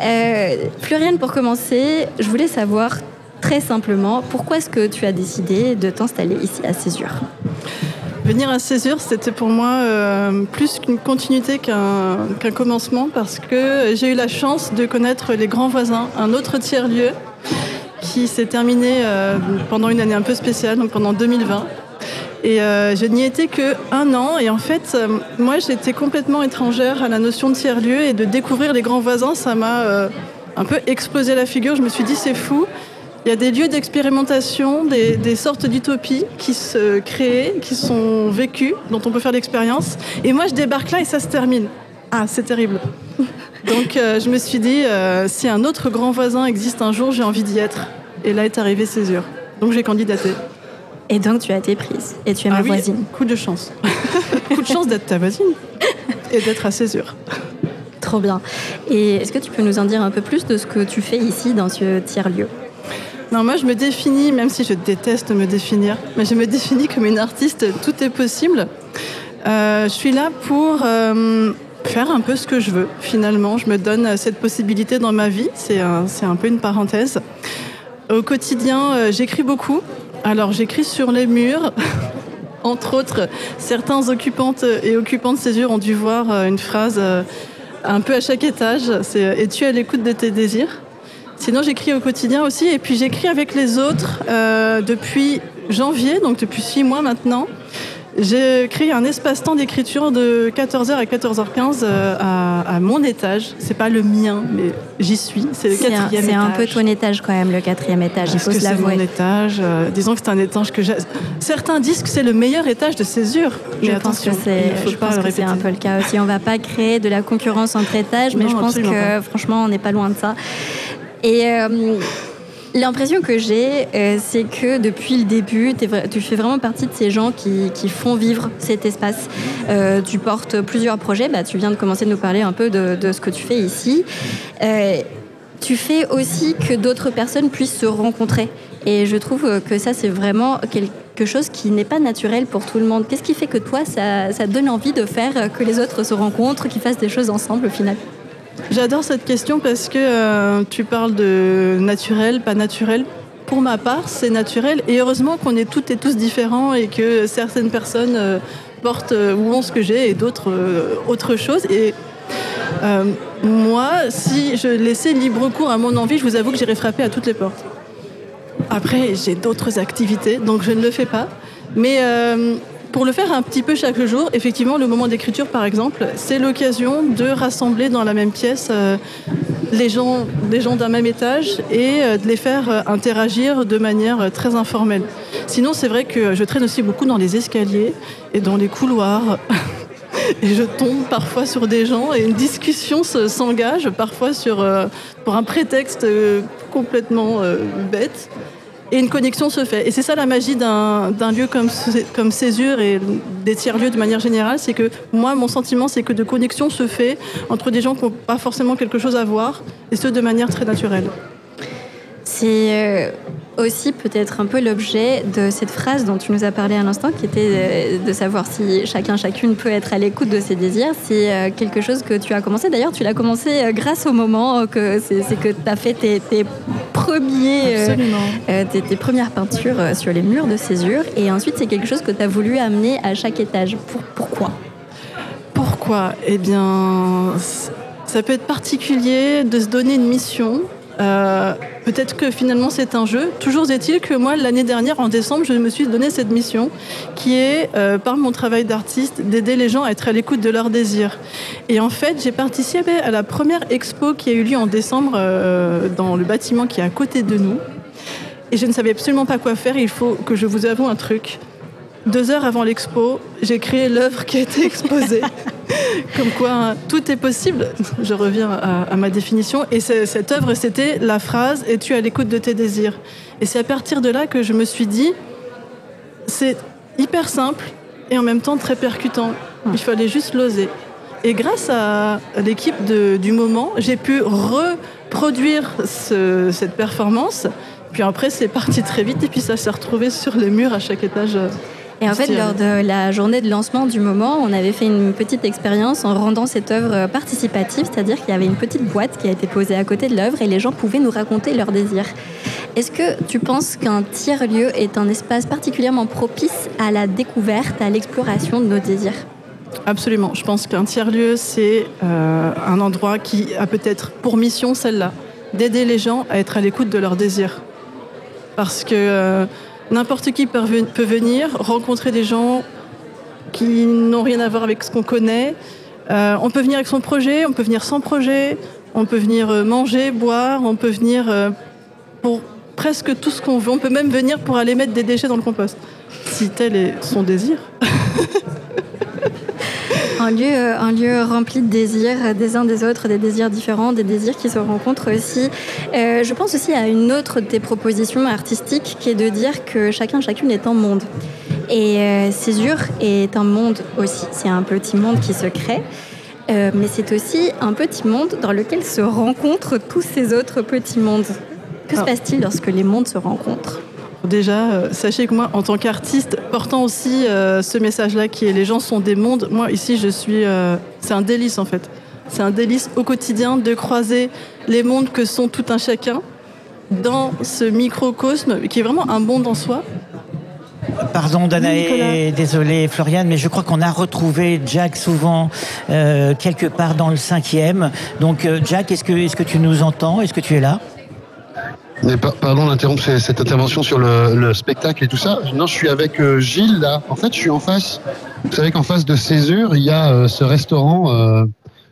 Euh, Floriane, pour commencer, je voulais savoir très simplement pourquoi est-ce que tu as décidé de t'installer ici à Césure? Venir à Césure, c'était pour moi euh, plus qu'une continuité qu'un commencement parce que j'ai eu la chance de connaître les grands voisins, un autre tiers-lieu qui s'est terminé euh, pendant une année un peu spéciale, donc pendant 2020. Et euh, je n'y étais que un an. Et en fait, moi, j'étais complètement étrangère à la notion de tiers-lieu et de découvrir les grands voisins, ça m'a un peu explosé la figure. Je me suis dit, c'est fou. Il y a des lieux d'expérimentation, des, des sortes d'utopies qui se créent, qui sont vécues, dont on peut faire l'expérience. Et moi, je débarque là et ça se termine. Ah, c'est terrible. Donc, euh, je me suis dit, euh, si un autre grand voisin existe un jour, j'ai envie d'y être. Et là est arrivé Césure. Donc, j'ai candidaté. Et donc, tu as été prise. Et tu es ma Ah oui, voisine. Coup de chance. coup de chance d'être ta voisine et d'être à Césure. Trop bien. Et est-ce que tu peux nous en dire un peu plus de ce que tu fais ici dans ce tiers-lieu? Non, moi je me définis, même si je déteste me définir, mais je me définis comme une artiste, tout est possible. Euh, je suis là pour euh, faire un peu ce que je veux, finalement. Je me donne cette possibilité dans ma vie, c'est un, un peu une parenthèse. Au quotidien, euh, j'écris beaucoup. Alors j'écris sur les murs. Entre autres, certains occupantes et occupants de césure ont dû voir euh, une phrase euh, un peu à chaque étage. C'est euh, Es-tu à l'écoute de tes désirs? Sinon, j'écris au quotidien aussi. Et puis, j'écris avec les autres euh, depuis janvier, donc depuis six mois maintenant. J'ai créé un espace-temps d'écriture de 14h à 14h15 euh, à, à mon étage. C'est pas le mien, mais j'y suis. C'est le quatrième c'est un peu ton étage quand même, le quatrième étage, il faut que se c'est mon l'avouer. étage. euh, disons que c'est un étage que j'ai. Certains disent que c'est le meilleur étage de césure. Je Mais pense que attention, c'est, il faut je pas pense le que c'est un peu le cas aussi. On va pas créer de la concurrence entre étages, mais Non, je pense que pas. franchement, on n'est pas loin de ça. Et euh, l'impression que j'ai, euh, c'est que depuis le début, tu fais vraiment partie de ces gens qui, font vivre cet espace. Euh, tu portes plusieurs projets. Bah, tu viens de commencer de nous parler un peu de, ce que tu fais ici. Tu fais aussi que d'autres personnes puissent se rencontrer. Et je trouve que ça, c'est vraiment quelque chose qui n'est pas naturel pour tout le monde. Qu'est-ce qui fait que toi, ça, ça donne envie de faire que les autres se rencontrent, qu'ils fassent des choses ensemble au final? J'adore cette question parce que euh, tu parles de naturel, pas naturel. Pour ma part, c'est naturel. Et heureusement qu'on est toutes et tous différents et que certaines personnes euh, portent euh, ou ont ce que j'ai et d'autres autre chose. Et moi, si je laissais libre cours à mon envie, je vous avoue que j'irais frapper à toutes les portes. Après, j'ai d'autres activités, donc je ne le fais pas. Mais pour le faire un petit peu chaque jour, effectivement, le moment d'écriture, par exemple, c'est l'occasion de rassembler dans la même pièce euh, les gens, d'un même étage et euh, de les faire euh, interagir de manière très informelle. Sinon, c'est vrai que je traîne aussi beaucoup dans les escaliers et dans les couloirs. Et je tombe parfois sur des gens et une discussion se- s'engage parfois pour un prétexte complètement bête. Et une connexion se fait. Et c'est ça la magie d'un lieu comme, comme Césure et des tiers-lieux de manière générale, c'est que moi, mon sentiment, c'est que de connexion se fait entre des gens qui n'ont pas forcément quelque chose à voir, et ce, de manière très naturelle. C'est euh, aussi peut-être un peu l'objet de cette phrase dont tu nous as parlé à l'instant, qui était euh, de savoir si chacun, chacune peut être à l'écoute de ses désirs. C'est euh, quelque chose que tu as commencé. D'ailleurs, tu l'as commencé euh, grâce au moment que c'est que tu as fait tes, tes premiers, euh, tes, tes premières peintures sur les murs de césure. Et ensuite, c'est quelque chose que tu as voulu amener à chaque étage. Pour, pourquoi? Pourquoi? Eh bien, ça peut être particulier de se donner une mission. Euh, Peut-être que finalement c'est un jeu. Toujours est-il que moi, l'année dernière, en décembre, je me suis donné cette mission qui est, euh, par mon travail d'artiste, d'aider les gens à être à l'écoute de leurs désirs. Et en fait, j'ai participé à la première expo qui a eu lieu en décembre euh, dans le bâtiment qui est à côté de nous. Et je ne savais absolument pas quoi faire. Il faut que je vous avoue un truc. Deux heures avant l'expo, j'ai créé l'œuvre qui a été exposée. Comme quoi, hein, tout est possible. Je reviens à, à ma définition. Et cette œuvre, c'était la phrase « Es-tu à l'écoute de tes désirs ?» Et c'est à partir de là que je me suis dit, c'est hyper simple et en même temps très percutant. Il fallait juste l'oser. Et grâce à l'équipe du moment, j'ai pu reproduire ce- cette performance. Puis après, c'est parti très vite et puis ça s'est retrouvé sur les murs à chaque étage. Euh, Et en fait, lors de la journée de lancement du moment, on avait fait une petite expérience en rendant cette œuvre participative, c'est-à-dire qu'il y avait une petite boîte qui a été posée à côté de l'œuvre et les gens pouvaient nous raconter leurs désirs. Est-ce que tu penses qu'un tiers-lieu est un espace particulièrement propice à la découverte, à l'exploration de nos désirs? Absolument. Je pense qu'un tiers-lieu, c'est euh, un endroit qui a peut-être pour mission celle-là, d'aider les gens à être à l'écoute de leurs désirs. Parce que euh, n'importe qui peut venir, rencontrer des gens qui n'ont rien à voir avec ce qu'on connaît. Euh, on peut venir avec son projet, on peut venir sans projet, on peut venir euh, manger, boire, on peut venir euh, pour presque tout ce qu'on veut. On peut même venir pour aller mettre des déchets dans le compost, si tel est son désir. Un lieu, euh, un lieu rempli de désirs euh, des uns des autres, des désirs différents, des désirs qui se rencontrent aussi. Euh, je pense aussi à une autre de tes propositions artistiques qui est de dire que chacun, chacune est un monde. Et euh, Césure est un monde aussi. C'est un petit monde qui se crée. Euh, mais c'est aussi un petit monde dans lequel se rencontrent tous ces autres petits mondes. Que se Ah. passe-t-il lorsque les mondes se rencontrent? Déjà, euh, sachez que moi, en tant qu'artiste, portant aussi euh, ce message-là qui est les gens sont des mondes, moi ici, je suis. euh, c'est un délice en fait. C'est un délice au quotidien de croiser les mondes que sont tout un chacun dans ce microcosme qui est vraiment un monde en soi. Pardon Danae, désolé Floriane, mais je crois qu'on a retrouvé Jack souvent euh, quelque part dans le cinquième. Donc Jack, est-ce que, est que tu nous entends? Est-ce que tu es là? Mais par- pardon d'interrompre ce- cette intervention sur le, le spectacle et tout ça. Non, je suis avec euh, Gilles là. En fait, je suis en face. Vous savez qu'en face de Césure, il y a euh, ce restaurant euh,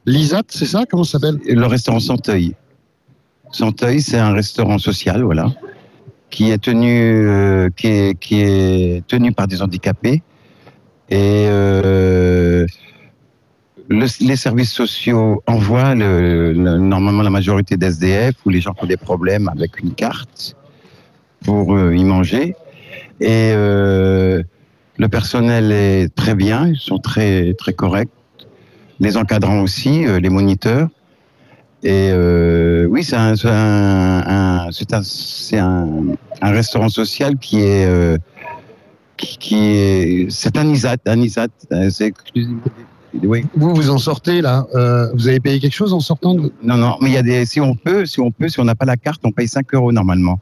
Lisat, c'est ça? Comment ça s'appelle? Le restaurant Santeuil. Santeuil, c'est un restaurant social, voilà, qui est tenu, euh, qui est, qui est tenu par des handicapés. Et le- les services sociaux envoient le- le- normalement la majorité d'SDF ou les gens qui ont des problèmes avec une carte pour euh, y manger. Et euh, le personnel est très bien, ils sont très, très corrects. Les encadrants aussi, euh, les moniteurs. Et oui, c'est un, un, un- un, restaurant social qui est, qui, est, c'est un ISAT, un ISAT, c'est exclusivement des- oui. Vous, vous en sortez là. Euh, vous avez payé quelque chose en sortant de... Non, non, mais il y a des, si on peut, si on peut, si on n'a pas la carte, on paye 5 euros normalement.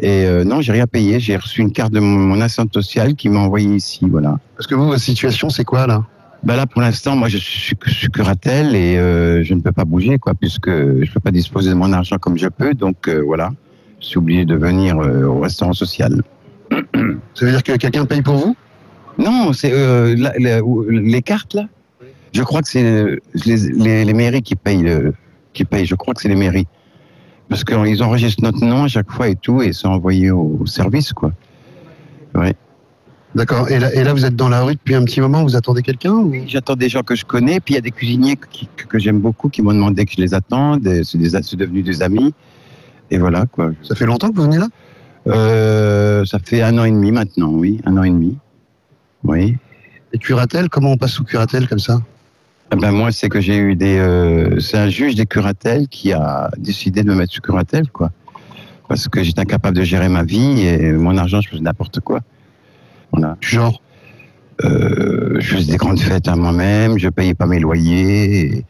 Et euh, non, j'ai rien payé. J'ai reçu une carte de mon, mon assistante sociale qui m'a envoyé ici, voilà. Parce que vous, votre situation, c'est quoi là? Bah là, pour l'instant, moi, je suis, je suis curatelle et euh, je ne peux pas bouger, quoi, puisque je peux pas disposer de mon argent comme je peux. Donc euh, voilà, je suis obligé de venir au restaurant social. Ça veut dire que quelqu'un paye pour vous? Non, c'est euh, les cartes là. Je crois que c'est les, les, les mairies qui payent, le- qui payent. Je crois que c'est les mairies. Parce qu'ils enregistrent notre nom à chaque fois et tout, et c'est envoyé au, au service, quoi. Ouais. D'accord. Et là, et là, vous êtes dans la rue depuis un petit moment. Vous attendez quelqu'un ou... J'attends des gens que je connais, puis il y a des cuisiniers qui- que, que j'aime beaucoup qui m'ont demandé que je les attende. et C'est des- c'est devenu des amis. Et voilà, quoi. Ça fait longtemps que vous venez là? Euh, Ça fait un an et demi maintenant, oui. Un an et demi. Oui. Et curatelle, comment on passe sous curatelle comme ça? Ah ben moi, c'est que j'ai eu des. euh, c'est un juge des curatelles qui a décidé de me mettre sous curatelle, quoi. Parce que j'étais incapable de gérer ma vie et mon argent, je faisais n'importe quoi. Voilà. Genre euh, Je faisais des grandes fêtes à moi-même, je payais pas mes loyers.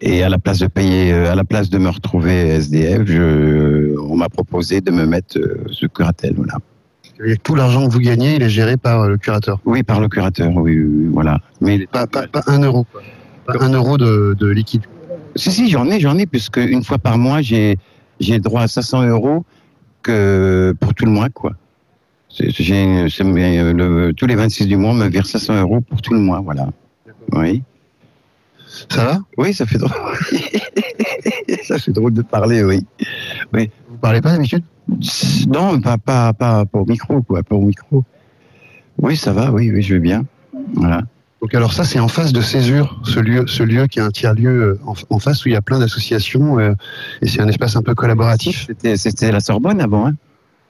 Et, à la place de payer, euh, à la place de me retrouver SDF, je, on m'a proposé de me mettre sous curatelle, voilà. Et tout l'argent que vous gagnez, il est géré par euh, le curateur Oui, par le curateur, oui, oui, oui, voilà. Mais pas, pas, pas un euro. Pas un euro de, de liquide. Si, si, j'en ai, j'en ai, puisque une fois par mois, j'ai, droit à 500 euros que pour tout le mois, quoi. J'ai, euh, le- tous les 26 du mois, on me vire 500 euros pour tout le mois, voilà. Oui. Ça va? Oui, ça fait drôle. ça fait drôle de parler, oui. oui. Vous parlez pas d'habitude? Non, pas, pas, pas, pas au micro, quoi, pas au micro. Oui, ça va, oui, oui, je vais bien. Voilà. Donc alors ça, c'est en face de Césure, ce lieu, ce lieu qui est un tiers-lieu euh, en, en face où il y a plein d'associations euh, et c'est un espace un peu collaboratif. C'était, la Sorbonne avant, hein?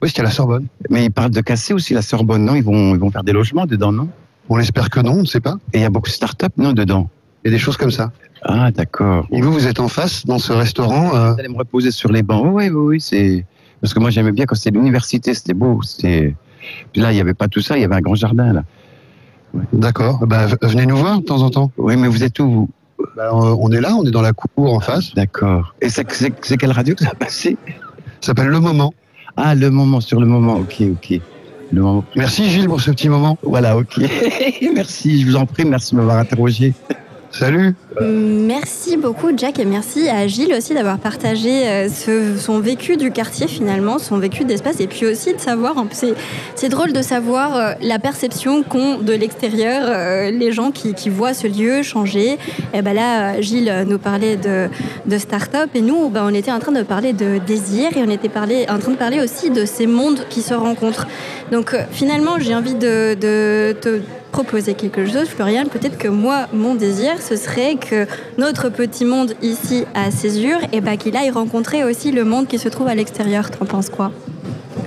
Oui, c'était la Sorbonne. Mais ils parlent de casser aussi la Sorbonne, non? Ils vont, ils vont faire des logements dedans, non? On espère que non, on ne sait pas. Et il y a beaucoup de start-up, non, dedans? Il y a des choses comme ça. Ah, d'accord. Et vous, vous êtes en face, dans ce restaurant. euh, Vous allez me reposer sur les bancs. Oui, oui, oui, c'est. Parce que moi, j'aimais bien quand c'était l'université, c'était beau. Puis là, il n'y avait pas tout ça, il y avait un grand jardin, là. D'accord. Bah, venez nous voir de temps en temps. Oui, mais vous êtes où, vous? Bah, On est là, on est dans la cour en face. D'accord. Et c'est quelle radio que ça a passé? Ça s'appelle Le Moment. Ah, le moment, sur le moment, ok, ok. Le moment. Merci Gilles pour ce petit moment. Voilà, ok. merci, je vous en prie, merci de m'avoir interrogé. Salut. Merci beaucoup Jack et merci à Gilles aussi d'avoir partagé euh, son vécu du quartier finalement, son vécu d'espace et puis aussi de savoir, c'est drôle de savoir euh, la perception qu'ont de l'extérieur euh, les gens qui, voient ce lieu changer. Et ben là, Gilles nous parlait de, de start-up et nous, ben, on était en train de parler de désir et on était en train de parler aussi de ces mondes qui se rencontrent. Donc finalement, j'ai envie de te proposer quelque chose, Florian. Peut-être que moi, mon désir, ce serait que notre petit monde ici à Césure, et ben, qu'il aille rencontrer aussi le monde qui se trouve à l'extérieur. T'en penses quoi?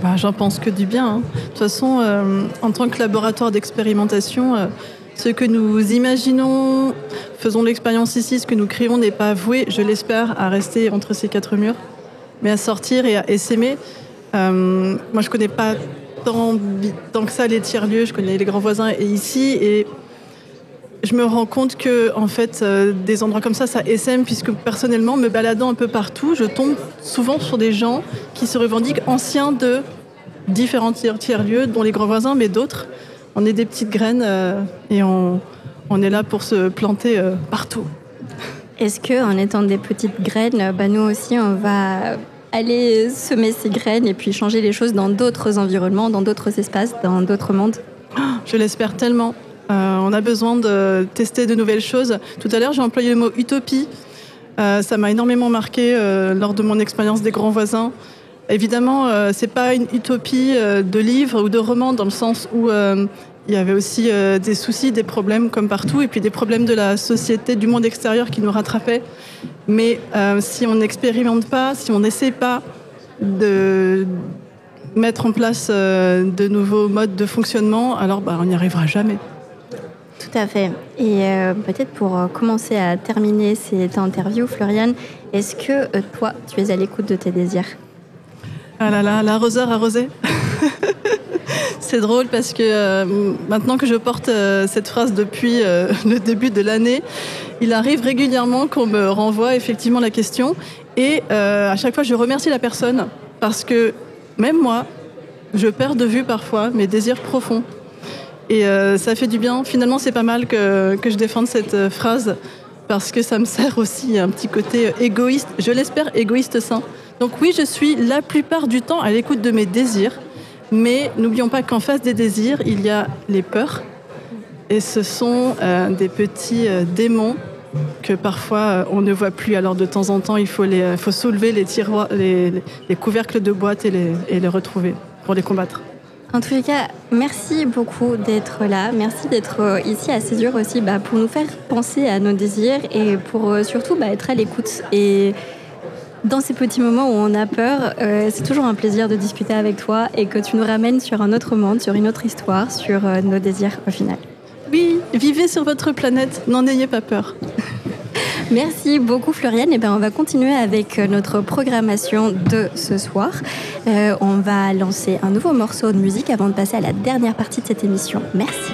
Bah, J'en pense que du bien. hein. De toute façon, euh, en tant que laboratoire d'expérimentation, euh, ce que nous imaginons, faisons l'expérience ici, ce que nous créons n'est pas voué, je l'espère, à rester entre ces quatre murs, mais à sortir et à s'aimer. Euh, moi, je connais pas tant, tant que ça les tiers-lieux, je connais les grands voisins et ici, et je me rends compte que en fait, euh, des endroits comme ça, ça essaime, puisque personnellement, me baladant un peu partout, je tombe souvent sur des gens qui se revendiquent anciens de différents tiers- tiers-lieux, dont les grands voisins, mais d'autres. On est des petites graines euh, et on, on est là pour se planter euh, partout. Est-ce que en étant des petites graines, bah, nous aussi, on va aller semer ces graines et puis changer les choses dans d'autres environnements, dans d'autres espaces, dans d'autres mondes? Je l'espère tellement. Euh, on a besoin de tester de nouvelles choses. Tout à l'heure, j'ai employé le mot utopie. Euh, ça m'a énormément marqué euh, lors de mon expérience des grands voisins. Évidemment, euh, c'est pas une utopie de livre ou de roman dans le sens où il y avait aussi des soucis, des problèmes comme partout, et puis des problèmes de la société, du monde extérieur qui nous rattrapaient. Mais si on n'expérimente pas, si on n'essaie pas de mettre en place de nouveaux modes de fonctionnement, alors bah, on n'y arrivera jamais. Tout à fait. Et euh, peut-être pour euh, commencer à terminer cette interview, Floriane, est-ce que euh, toi, tu es à l'écoute de tes désirs? Ah là là, l'arroseur arrosé. C'est drôle parce que maintenant que je porte cette phrase depuis le début de l'année, il arrive régulièrement qu'on me renvoie effectivement la question. Et à chaque fois, je remercie la personne parce que même moi, je perds de vue parfois mes désirs profonds. Et euh, ça fait du bien. Finalement, c'est pas mal que, je défende cette euh, phrase parce que ça me sert aussi un petit côté égoïste, je l'espère égoïste sain. Donc oui, je suis la plupart du temps à l'écoute de mes désirs, mais n'oublions pas qu'en face des désirs, il y a les peurs. Et ce sont euh, des petits euh, démons que parfois euh, on ne voit plus. Alors de temps en temps, il faut, les, euh, faut soulever les, tiroirs, les, les- les couvercles de boîte et les, et les retrouver pour les combattre. En tous les cas, merci beaucoup d'être là. Merci d'être euh, ici à Césure aussi bah, pour nous faire penser à nos désirs et pour euh, surtout bah, être à l'écoute. Et dans ces petits moments où on a peur, euh, c'est toujours un plaisir de discuter avec toi et que tu nous ramènes sur un autre monde, sur une autre histoire, sur nos désirs au final. Oui, vivez sur votre planète, n'en ayez pas peur. Merci beaucoup Floriane. Et ben, on va continuer avec euh, notre programmation de ce soir. Euh, on va lancer un nouveau morceau de musique avant de passer à la dernière partie de cette émission. Merci.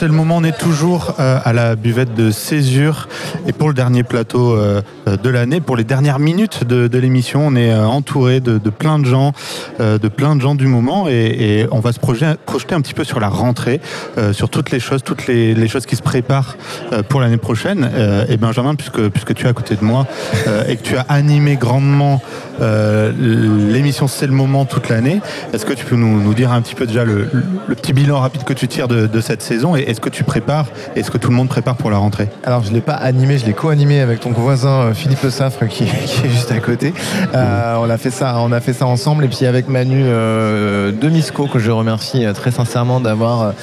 C'est le moment, on est toujours euh, à la buvette de Césure et pour le dernier plateau euh, de l'année, pour les dernières minutes de, l'émission, on est euh, entouré de, plein de gens, de plein de gens du moment et, on va se projeter, un petit peu sur la rentrée, sur toutes les choses, toutes les, choses qui se préparent pour l'année prochaine. Et Benjamin, puisque, tu es à côté de moi et que tu as animé grandement euh, l'émission C'est le moment toute l'année, est-ce que tu peux nous, dire un petit peu déjà le, petit bilan rapide que tu tires de, de cette saison et est-ce que tu prépares, est-ce que tout le monde prépare pour la rentrée? Alors, je ne l'ai pas animé, je l'ai co-animé avec ton voisin euh, Philippe Le qui, est juste à côté. Euh, on, a fait ça, on a fait ça ensemble. Et puis avec Manu euh, Demisco, que je remercie très sincèrement d'avoir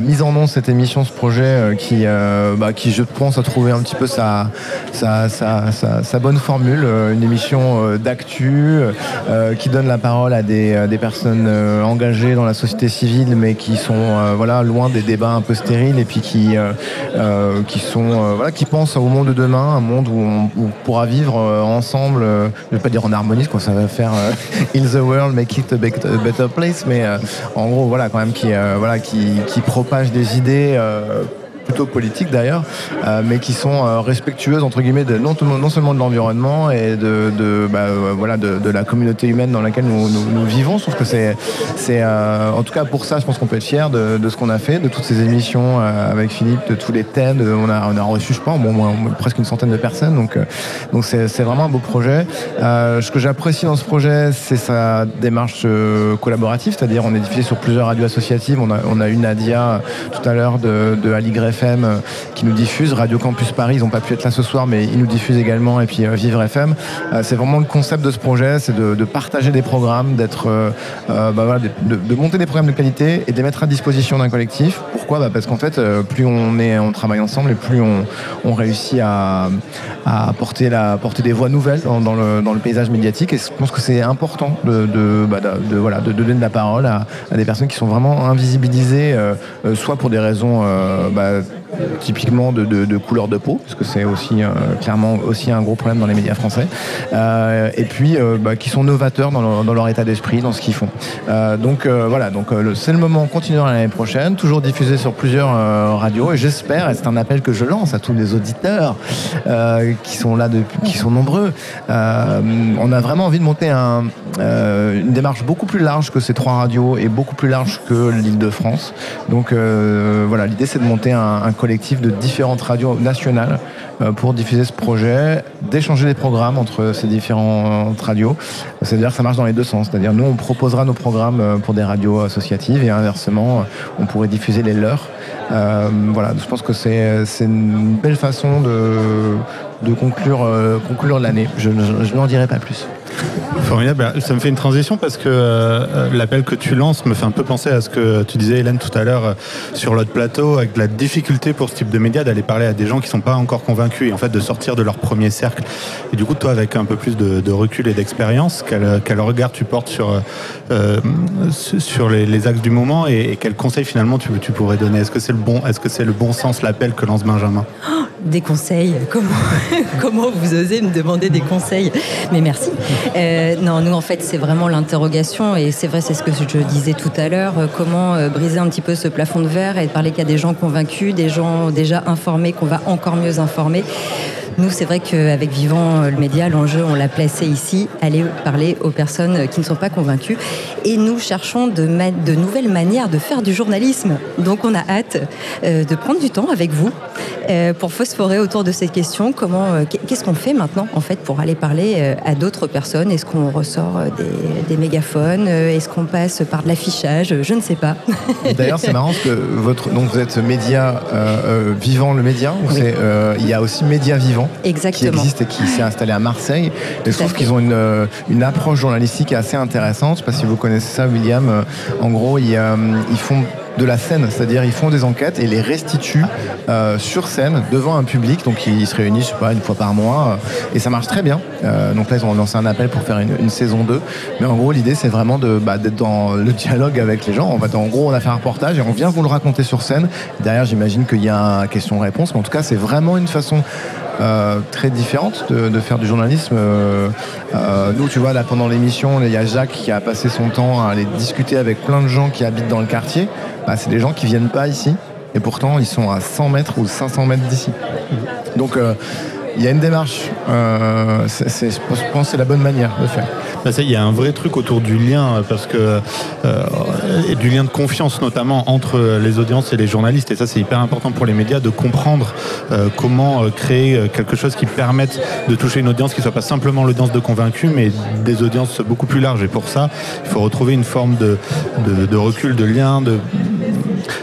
mis en nom cette émission, ce projet qui, bah, qui, je pense, a trouvé un petit peu sa, sa, bonne formule. Une émission euh, euh, qui donne la parole à des, euh, personnes euh, engagées dans la société civile, mais qui sont voilà, loin des débats un peu stériles et puis qui, qui, sont, voilà, qui pensent au monde de demain, un monde où on, pourra vivre ensemble, je ne vais pas dire en harmonie, parce que ça va faire In the world, make it a better place, mais en gros, voilà, quand même, qui, voilà, qui, qui propage des idées. Plutôt politiques d'ailleurs, euh, mais qui sont euh, respectueuses entre guillemets de, non, non seulement de l'environnement et de, de, bah, euh, voilà, de, de la communauté humaine dans laquelle nous, nous, nous vivons. Sauf que c'est, en tout cas pour ça, je pense qu'on peut être fier de, de ce qu'on a fait, de toutes ces émissions avec Philippe, de tous les thèmes. on, a, on a reçu, je pense, bon, presque une centaine de personnes. Donc, c'est, vraiment un beau projet. Euh, ce que j'apprécie dans ce projet, c'est sa démarche collaborative, c'est-à-dire on est diffusé sur plusieurs radios associatives. On a, on a eu Nadia tout à l'heure de, de Aligre Euh, qui nous diffuse. Radio Campus Paris, ils n'ont pas pu être là ce soir, mais ils nous diffusent également. Et puis euh, Vivre FM. Euh, c'est vraiment le concept de ce projet, c'est de, partager des programmes, d'être, bah de, monter des programmes de qualité et de les mettre à disposition d'un collectif. Pourquoi? Bah Parce qu'en fait, plus on, est, on travaille ensemble et plus on, réussit à, à porter, des voix nouvelles dans, le, paysage médiatique. Et je pense que c'est important de, bah, donner de la parole à, des personnes qui sont vraiment invisibilisées, soit pour des raisons typiquement de, de- de couleur de peau, parce que c'est aussi euh, clairement aussi un gros problème dans les médias français, euh, et puis euh, bah, qui sont novateurs dans leur, dans leur état d'esprit, dans ce qu'ils font. Donc voilà, donc c'est le moment, on continuera l'année prochaine, toujours diffusé sur plusieurs radios, et j'espère, et c'est un appel que je lance à tous les auditeurs qui sont là depuis, qui sont nombreux. on a vraiment envie de monter un, une démarche beaucoup plus large que ces trois radios et beaucoup plus large que l'Île-de-France. Donc euh, voilà, l'idée c'est de monter un collectif de différentes radios nationales euh, pour diffuser ce projet, d'échanger les programmes entre ces différentes radios. C'est-à-dire que ça marche dans les deux sens. C'est-à-dire nous on proposera nos programmes euh, pour des radios associatives et inversement on pourrait diffuser les leurs. Euh, voilà, je pense que c'est une belle façon de, de conclure, euh, conclure l'année. Je, je n'en dirai pas plus. Formidable. Bah, Ça me fait une transition parce que euh, l'appel que tu lances me fait un peu penser à ce que tu disais, Hélène, tout à l'heure euh, sur l'autre plateau, avec la difficulté pour ce type de médias d'aller parler à des gens qui sont pas encore convaincus et en fait de sortir de leur premier cercle. Et du coup, toi, avec un peu plus de, recul et d'expérience, quel, quel regard tu portes sur, euh, sur les, axes du moment et, et quels conseils finalement tu, pourrais donner? Est-ce que c'est le bon, est-ce que c'est le bon sens l'appel que lance Benjamin? Des conseils comment vous osez me demander des conseils? Mais merci. Euh, non, nous, en fait, c'est vraiment l'interrogation. Et c'est vrai, c'est ce que je disais tout à l'heure. euh, Comment euh, briser un petit peu ce plafond de verre et parler qu'il y a des gens convaincus, des gens déjà informés, qu'on va encore mieux informer. Nous, c'est vrai qu'avec Vivant euh, le média, l'enjeu, on l'a placé ici, aller parler aux personnes qui ne sont pas convaincues. Et nous cherchons de, nouvelles manières de faire du journalisme. Donc, on a hâte euh, de prendre du temps avec vous euh, pour phosphorer autour de cette question. Comment, euh, qu'est- qu'est-ce qu'on fait maintenant, en fait, pour aller parler à d'autres personnes? Est-ce qu'on ressort des, des mégaphones Est-ce qu'on passe par de l'affichage? Je ne sais pas. D'ailleurs, c'est marrant parce que votre, donc vous êtes média vivant le média. il y a aussi média vivant Exactement. qui existe et qui s'est installé à Marseille. Et je trouve qu'ils ont une, euh, une approche journalistique assez intéressante. Je sais pas si vous connaissez ça, William. Euh, En gros, ils, euh, ils font de la scène, c'est-à-dire ils font des enquêtes et les restituent euh, sur scène devant un public. Donc ils se réunissent, je sais pas, une fois par mois euh, et ça marche très bien. Euh, donc là ils ont lancé un appel pour faire une, une saison 2. Mais en gros l'idée c'est vraiment de bah, d'être dans le dialogue avec les gens. En, gros on a fait un reportage et on vient vous le raconter sur scène. Derrière j'imagine qu'il y a un question-réponse, mais en tout cas c'est vraiment une façon euh, très différente de, de faire du journalisme. Euh, euh, nous, tu vois, là, pendant l'émission, il y a Jacques qui a passé son temps à aller discuter avec plein de gens qui habitent dans le quartier. Bah, c'est des gens qui viennent pas ici. Et pourtant, ils sont à 100 mètres ou 500 mètres d'ici. Donc, euh, il y a une démarche. Euh, je pense que c'est la bonne manière de faire. Bah, Il y a un vrai truc autour du lien, euh, parce que euh, et du lien de confiance notamment entre les audiences et les journalistes. Et ça, c'est hyper important pour les médias de comprendre euh, comment euh, créer euh, quelque chose qui permette de toucher une audience qui soit pas simplement l'audience de convaincus, mais des audiences beaucoup plus larges. Et pour ça, il faut retrouver une forme de, de, de recul, de lien, de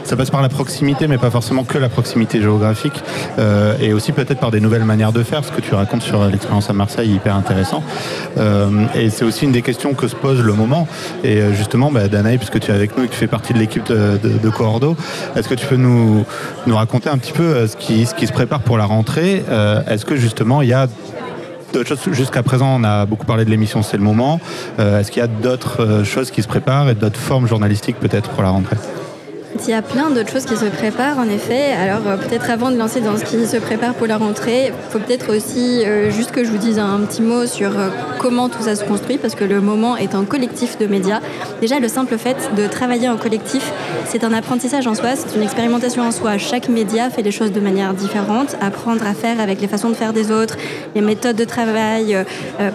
ça passe par la proximité, mais pas forcément que la proximité géographique, euh, et aussi peut-être par des nouvelles manières de faire. Ce que tu racontes sur l'expérience à Marseille est hyper intéressant. Euh, et c'est aussi une des questions que se pose le moment. Et euh, justement, bah, Danaï, puisque tu es avec nous et que tu fais partie de l'équipe de, de, Coordo, est-ce que tu peux nous, raconter un petit peu ce qui, se prépare pour la rentrée? Est-ce que justement il y a d'autres choses? Jusqu'à présent, on a beaucoup parlé de l'émission C'est le moment. Est-ce qu'il y a d'autres choses qui se préparent et d'autres formes journalistiques peut-être pour la rentrée? Il y a plein d'autres choses qui se préparent, en effet. Alors, euh, peut-être avant de lancer dans ce qui se prépare pour la rentrée, il faut peut-être aussi euh, juste que je vous dise un petit mot sur euh, comment tout ça se construit, parce que le moment est un collectif de médias. Déjà, le simple fait de travailler en collectif, c'est un apprentissage en soi, c'est une expérimentation en soi. Chaque média fait les choses de manière différente, apprendre à faire avec les façons de faire des autres, les méthodes de travail. euh,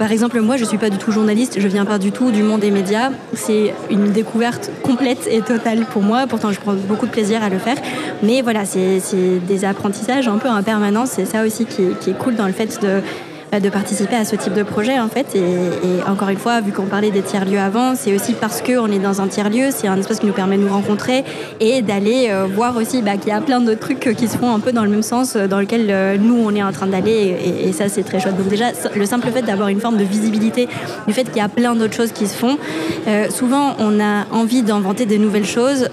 par, exemple, moi, je suis pas du tout journaliste, je viens pas du tout du monde des médias. C'est une découverte complète et totale pour moi. Pourtant, je prends beaucoup de plaisir à le faire. Mais voilà, c'est des apprentissages un peu en permanence. C'est ça aussi qui, est- cool dans le fait de de participer à ce type de projet en fait. Et, encore une fois vu qu'on parlait des tiers lieux avant c'est aussi parce que on est dans un tiers lieu c'est un espace qui nous permet de nous rencontrer et d'aller euh, voir aussi bah, qu'il y a plein d'autres trucs euh, qui se font un peu dans le même sens euh, dans lequel nous on est en train d'aller et, ça c'est très chouette. Donc déjà le simple fait d'avoir une forme de visibilité du fait qu'il y a plein d'autres choses qui se font souvent on a envie d'inventer des nouvelles choses.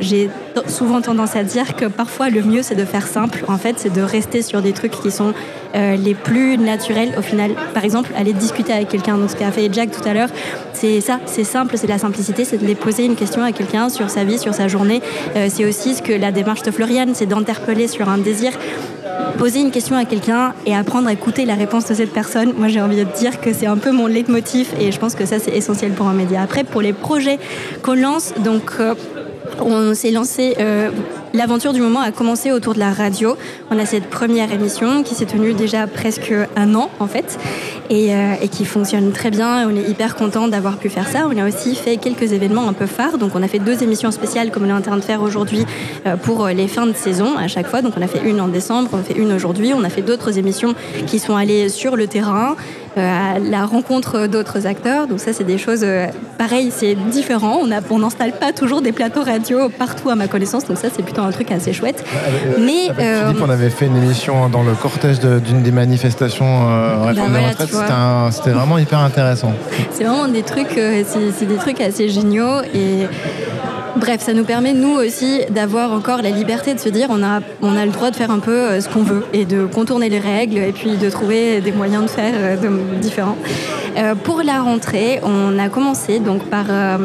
J'ai souvent tendance à dire que parfois le mieux c'est de faire simple. En fait c'est de rester sur des trucs qui sont euh, les plus naturels au final. Par exemple, aller discuter avec quelqu'un. Donc, ce qu'a fait Jack tout à l'heure, c'est ça, c'est simple, c'est de la simplicité, c'est de poser une question à quelqu'un sur sa vie, sur sa journée. Euh, c'est aussi ce que la démarche de Floriane, c'est d'interpeller sur un désir. Poser une question à quelqu'un et apprendre à écouter la réponse de cette personne, moi j'ai envie de dire que c'est un peu mon leitmotiv et je pense que ça c'est essentiel pour un média. Après, pour les projets qu'on lance, donc euh, on s'est lancé. L'aventure du moment a commencé autour de la radio. On a cette première émission qui s'est tenue déjà presque un an en fait et, euh, et qui fonctionne très bien. On est hyper content d'avoir pu faire ça. On a aussi fait quelques événements un peu phares. Donc on a fait deux émissions spéciales comme on est en train de faire aujourd'hui euh, pour les fins de saison à chaque fois. Donc on a fait une en décembre, on fait une aujourd'hui. On a fait d'autres émissions qui sont allées sur le terrain euh, à la rencontre d'autres acteurs. Donc ça, c'est des choses euh, pareilles, c'est différent. A- on n'installe pas toujours des plateaux radio partout à ma connaissance, donc ça, c'est plutôt un truc assez chouette. Mais Avec euh, Philippe, on avait fait une émission dans le cortège d'une des manifestations euh, réforme Bah des voilà, retraites. C'était vraiment hyper intéressant. c'est vraiment des trucs, euh, c'est des trucs assez géniaux et bref, ça nous permet nous aussi d'avoir encore la liberté de se dire on a on a le droit de faire un peu ce qu'on veut et de contourner les règles et puis de trouver des moyens de faire de- différents. Euh, pour la rentrée, on a commencé donc par euh,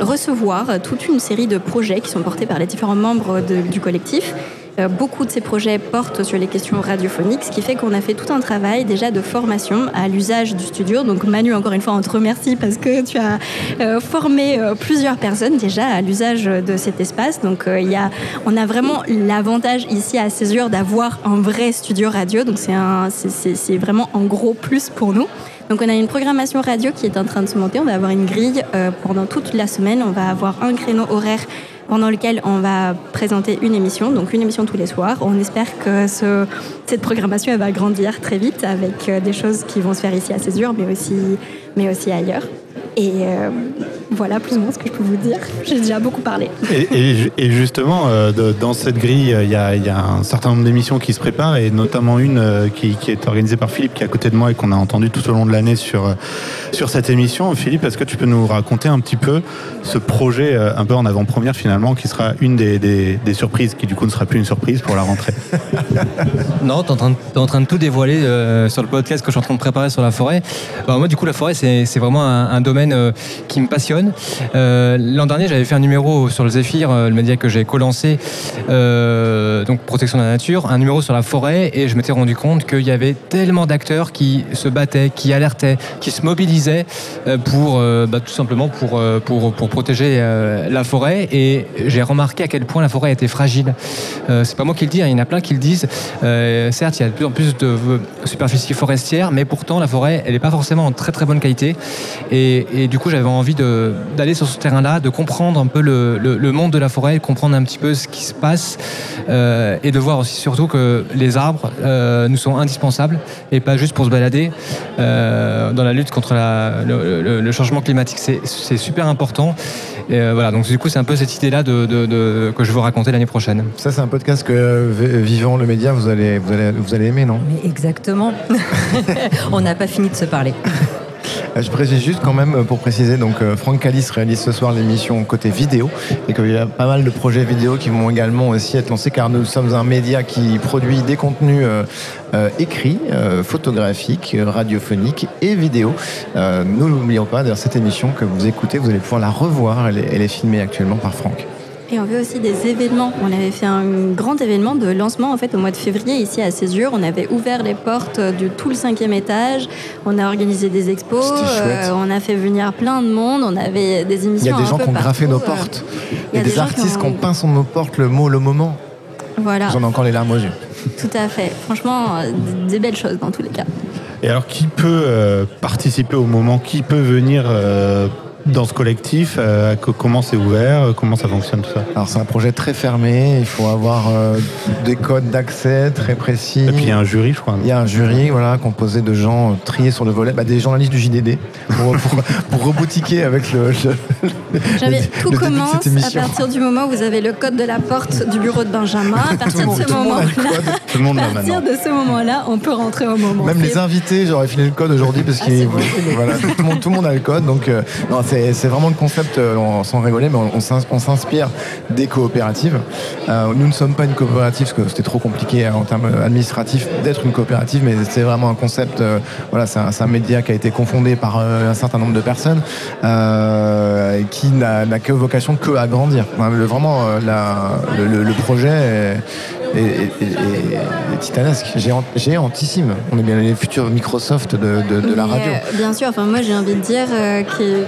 recevoir toute une série de projets qui sont portés par les différents membres du collectif. Euh, beaucoup de ces projets portent sur les questions radiophoniques, ce qui fait qu'on a fait tout un travail déjà de formation à l'usage du studio. Donc Manu, encore une fois, on te remercie parce que tu as formé plusieurs personnes déjà à l'usage de cet espace. Donc il y a, on a vraiment l'avantage ici à Césure d'avoir un vrai studio radio. Donc c'est vraiment un gros plus pour nous. Donc on a une programmation radio qui est en train de se monter. On va avoir une grille euh, pendant toute la semaine. On va avoir un créneau horaire pendant lequel on va présenter une émission, donc une émission tous les soirs. On espère que ce- cette programmation va grandir très vite avec euh, des choses qui vont se faire ici à Césure, mais aussi, mais aussi ailleurs. Et euh, voilà plus ou moins ce que je peux vous dire. J'ai déjà beaucoup parlé. Et, et ju- et justement, euh, de- dans cette grille, euh, il y, a, il y a un certain nombre d'émissions qui se préparent, et notamment une euh, qui, qui est organisée par Philippe, qui est à côté de moi et qu'on a entendu tout au long de l'année sur, sur cette émission. Philippe, est-ce que tu peux nous raconter un petit peu ce projet euh, un peu en avant-première finalement, qui sera une des, des- des surprises, qui du coup ne sera plus une surprise pour la rentrée? Non, t'es en, train de- t'es en train de tout dévoiler euh, sur le podcast que je suis en train de préparer sur la forêt. Bah, moi, du coup, la forêt, c'est c'est vraiment un, domaine euh, qui me passionne. Euh, L'an dernier, j'avais fait un numéro sur le Zéphyr, euh, le média que j'ai co-lancé, donc protection de la nature, un numéro sur la forêt, et je m'étais rendu compte qu'il y avait tellement d'acteurs qui se battaient, qui alertaient, qui se mobilisaient pour, bah, tout simplement pour, pour, pour protéger la forêt. Et j'ai remarqué à quel point la forêt était fragile. Euh, c'est pas moi qui le dis, hein, il y en a plein qui le disent. Certes, il y a de plus en plus de superficie forestière, mais pourtant la forêt, elle n'est pas forcément en très très bonne qualité. Et, et du coup, j'avais envie d'aller sur ce terrain-là, de comprendre un peu le, le- le monde de la forêt, de comprendre un petit peu ce qui se passe, euh, et de voir aussi surtout que les arbres euh, nous sont indispensables, et pas juste pour se balader euh, dans la lutte contre la- le, le- le changement climatique. C'est- super important. Et euh, voilà, donc du coup, c'est un peu cette idée-là de, de- de- que je veux raconter l'année prochaine. Ça, c'est un podcast que euh, Vivant le média, vous allez, vous allez, vous allez aimer, non? Mais exactement. On n'a pas fini de se parler. Euh, Je précise juste quand même euh, pour préciser, donc euh, Franck Calis réalise ce soir l'émission côté vidéo et qu'il y a pas mal de projets vidéo qui vont également aussi être lancés car nous sommes un média qui produit des contenus écrits, photographiques, radiophoniques et vidéo. Nous n'oublions pas, d'ailleurs cette émission que vous écoutez, vous allez pouvoir la revoir, elle est, elle est filmée actuellement par Franck. Et on veut aussi des événements. On avait fait un grand événement de lancement en fait au mois de février ici à Césure. On avait ouvert les portes de tout le cinquième étage. On a organisé des expos. Euh, on a fait venir plein de monde. On avait des émissions. Il y a des gens qui ont graffé nos euh. portes. il y a des des gens qui artistes qui ont- peint sur nos portes le mot, le moment. Voilà, J'en ai encore les larmes aux yeux. tout à fait. Franchement, euh, des belles choses dans tous les cas. Et alors, qui peut euh, participer au moment? Qui peut venir euh, dans ce collectif euh, co- Comment c'est ouvert euh, Comment ça fonctionne tout ça Alors c'est un projet très fermé, il faut avoir euh, des codes d'accès très précis. Et puis il y a un jury, je crois. Il y a un jury, voilà, composé de gens euh, triés sur le volet, bah, des journalistes du JDD, pour, pour, pour reboutiquer avec le, le- tout le début de commence cette à partir du moment où vous avez le code de la porte du bureau de Benjamin. À partir de ce moment-là, code. Tout le monde à l'a partir maintenant. de ce moment-là, on peut rentrer au moment. Même les invités, j'aurais filé le code aujourd'hui parce Ah, que voilà, tout, le monde, tout le monde a le code. Donc, euh, non, c'est c'est vraiment le concept, euh, on, sans rigoler, mais on, on s'ins- on s'inspire des coopératives. Euh, nous ne sommes pas une coopérative parce que c'était trop compliqué euh, en termes administratifs d'être une coopérative, mais c'est vraiment un concept. euh, voilà, c'est un, média qui a été confondé par euh, un certain nombre de personnes et qui n'a que vocation que à grandir. Le- vraiment, la- le, projet est, est- est- est- est titanesque, géant- géantissime. On est bien les futurs Microsoft de, de- de la radio. bien sûr, enfin moi j'ai envie de dire que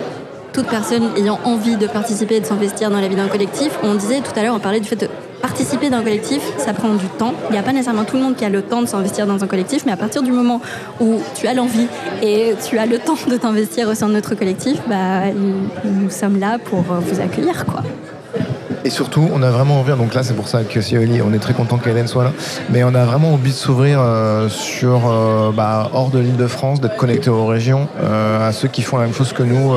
toute personne ayant envie de participer et de s'investir dans la vie d'un collectif, on disait tout à l'heure, on parlait du fait de participer d'un collectif, ça prend du temps. Il n'y a pas nécessairement tout le monde qui a le temps de s'investir dans un collectif, mais à partir du moment où tu as l'envie et tu as le temps de t'investir au sein de notre collectif, bah, nous sommes là pour vous accueillir. quoi. Et surtout, on a vraiment envie, donc là c'est pour ça que si Oli, on est très content qu'Hélène soit là, mais on a vraiment envie de s'ouvrir euh, sur, euh, bah, hors de l'île de France, d'être connecté aux régions, euh, à ceux qui font la même chose que nous.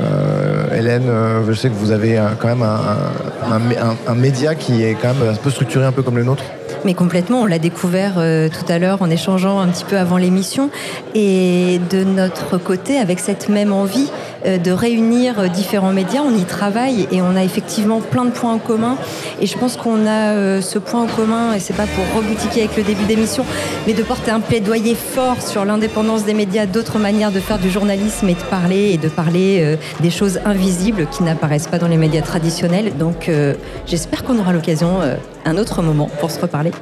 Euh, Hélène, euh, je sais que vous avez euh, quand même un, média qui est quand même un peu structuré un peu comme le nôtre. Mais complètement, on l'a découvert tout à l'heure en échangeant un petit peu avant l'émission. Et de notre côté, avec cette même envie de réunir euh, différents médias, on y travaille et on a effectivement plein de points en commun. Et je pense qu'on a euh, ce point en commun, et c'est pas pour reboutiquer avec le début d'émission, mais de porter un plaidoyer fort sur l'indépendance des médias, d'autres manières de faire du journalisme et de parler et de parler euh, des choses invisibles qui n'apparaissent pas dans les médias traditionnels. Donc euh, j'espère qu'on aura l'occasion euh, un autre moment pour se reparler.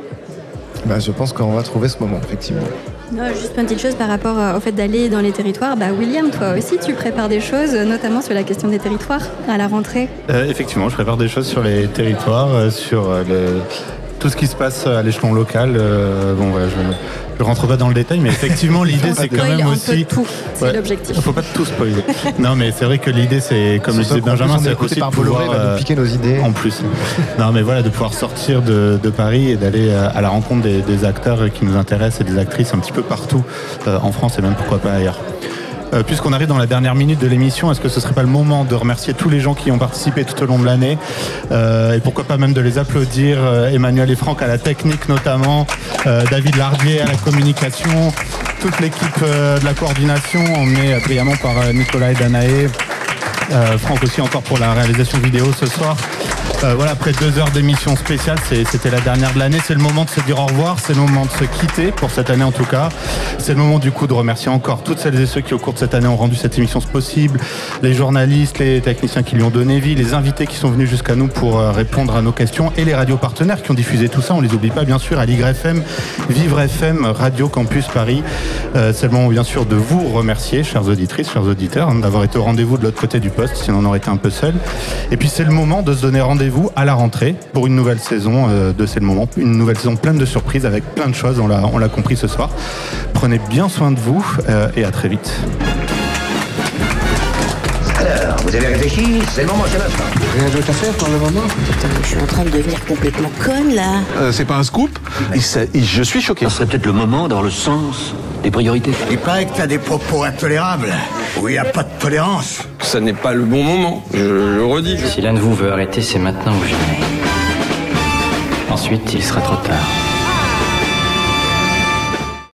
Bah, je pense qu'on va trouver ce moment, effectivement. Juste une petite chose par rapport euh, au fait d'aller dans les territoires. Bah, William, toi aussi, tu prépares des choses, euh, notamment sur la question des territoires à la rentrée. Euh, effectivement, je prépare des choses sur les territoires, sur le- tout ce qui se passe à l'échelon local. Euh, bon, voilà, je ne rentre pas dans le détail, mais effectivement, l'idée, c'est quand même un aussi. peu tout, c'est l'objectif. Il ne faut pas tout spoiler. non, mais c'est vrai que l'idée, c'est, comme le disait Benjamin, c'est aussi de par Bolloré, pouvoir. il va nous euh, piquer nos idées. En plus. non, mais voilà, de pouvoir sortir de, de Paris et d'aller euh, à la rencontre des, des acteurs qui nous intéressent et des actrices un petit peu partout euh, en France et même pourquoi pas ailleurs. Euh, Puisqu'on arrive dans la dernière minute de l'émission, est-ce que ce serait pas le moment de remercier tous les gens qui ont participé tout au long de l'année Euh, et pourquoi pas même de les applaudir euh, Emmanuel et Franck à la technique notamment, David Lardier à la communication, toute l'équipe de la coordination emmenée brillamment par Nicolas et Danaé, euh, Franck aussi encore pour la réalisation vidéo ce soir. Euh, voilà, après deux heures d'émission spéciale, c'était la dernière de l'année. C'est le moment de se dire au revoir, c'est le moment de se quitter, pour cette année en tout cas. C'est le moment du coup de remercier encore toutes celles et ceux qui au cours de cette année ont rendu cette émission possible, les journalistes, les techniciens qui lui ont donné vie, les invités qui sont venus jusqu'à nous pour euh, répondre à nos questions et les radios partenaires qui ont diffusé tout ça. On les oublie pas bien sûr, à Ligre FM, Vivre FM, Radio Campus Paris. Euh, c'est le moment bien sûr de vous remercier, chères auditrices, chers auditeurs, hein, d'avoir été au rendez-vous de l'autre côté du poste, sinon on aurait été un peu seul. Et puis c'est le moment de se donner rendez-vous à la rentrée pour une nouvelle saison euh, de C'est le moment, une nouvelle saison pleine de surprises avec plein de choses, on l'a, on l'a compris ce soir. Prenez bien soin de vous euh, et à très vite. Alors, vous avez réfléchi C'est le moment, c'est l'instant. Rien d'autre à faire pour le moment Je suis en train de devenir complètement conne là. Euh, C'est pas un scoop Je suis choqué. Ce serait peut-être le moment dans le sens des priorités. Il paraît que t'as des propos intolérables, où il n'y a pas de tolérance. Ça n'est pas le bon moment, je le redis. Si l'un de vous veut arrêter, c'est maintenant ou jamais. Ensuite, il sera trop tard.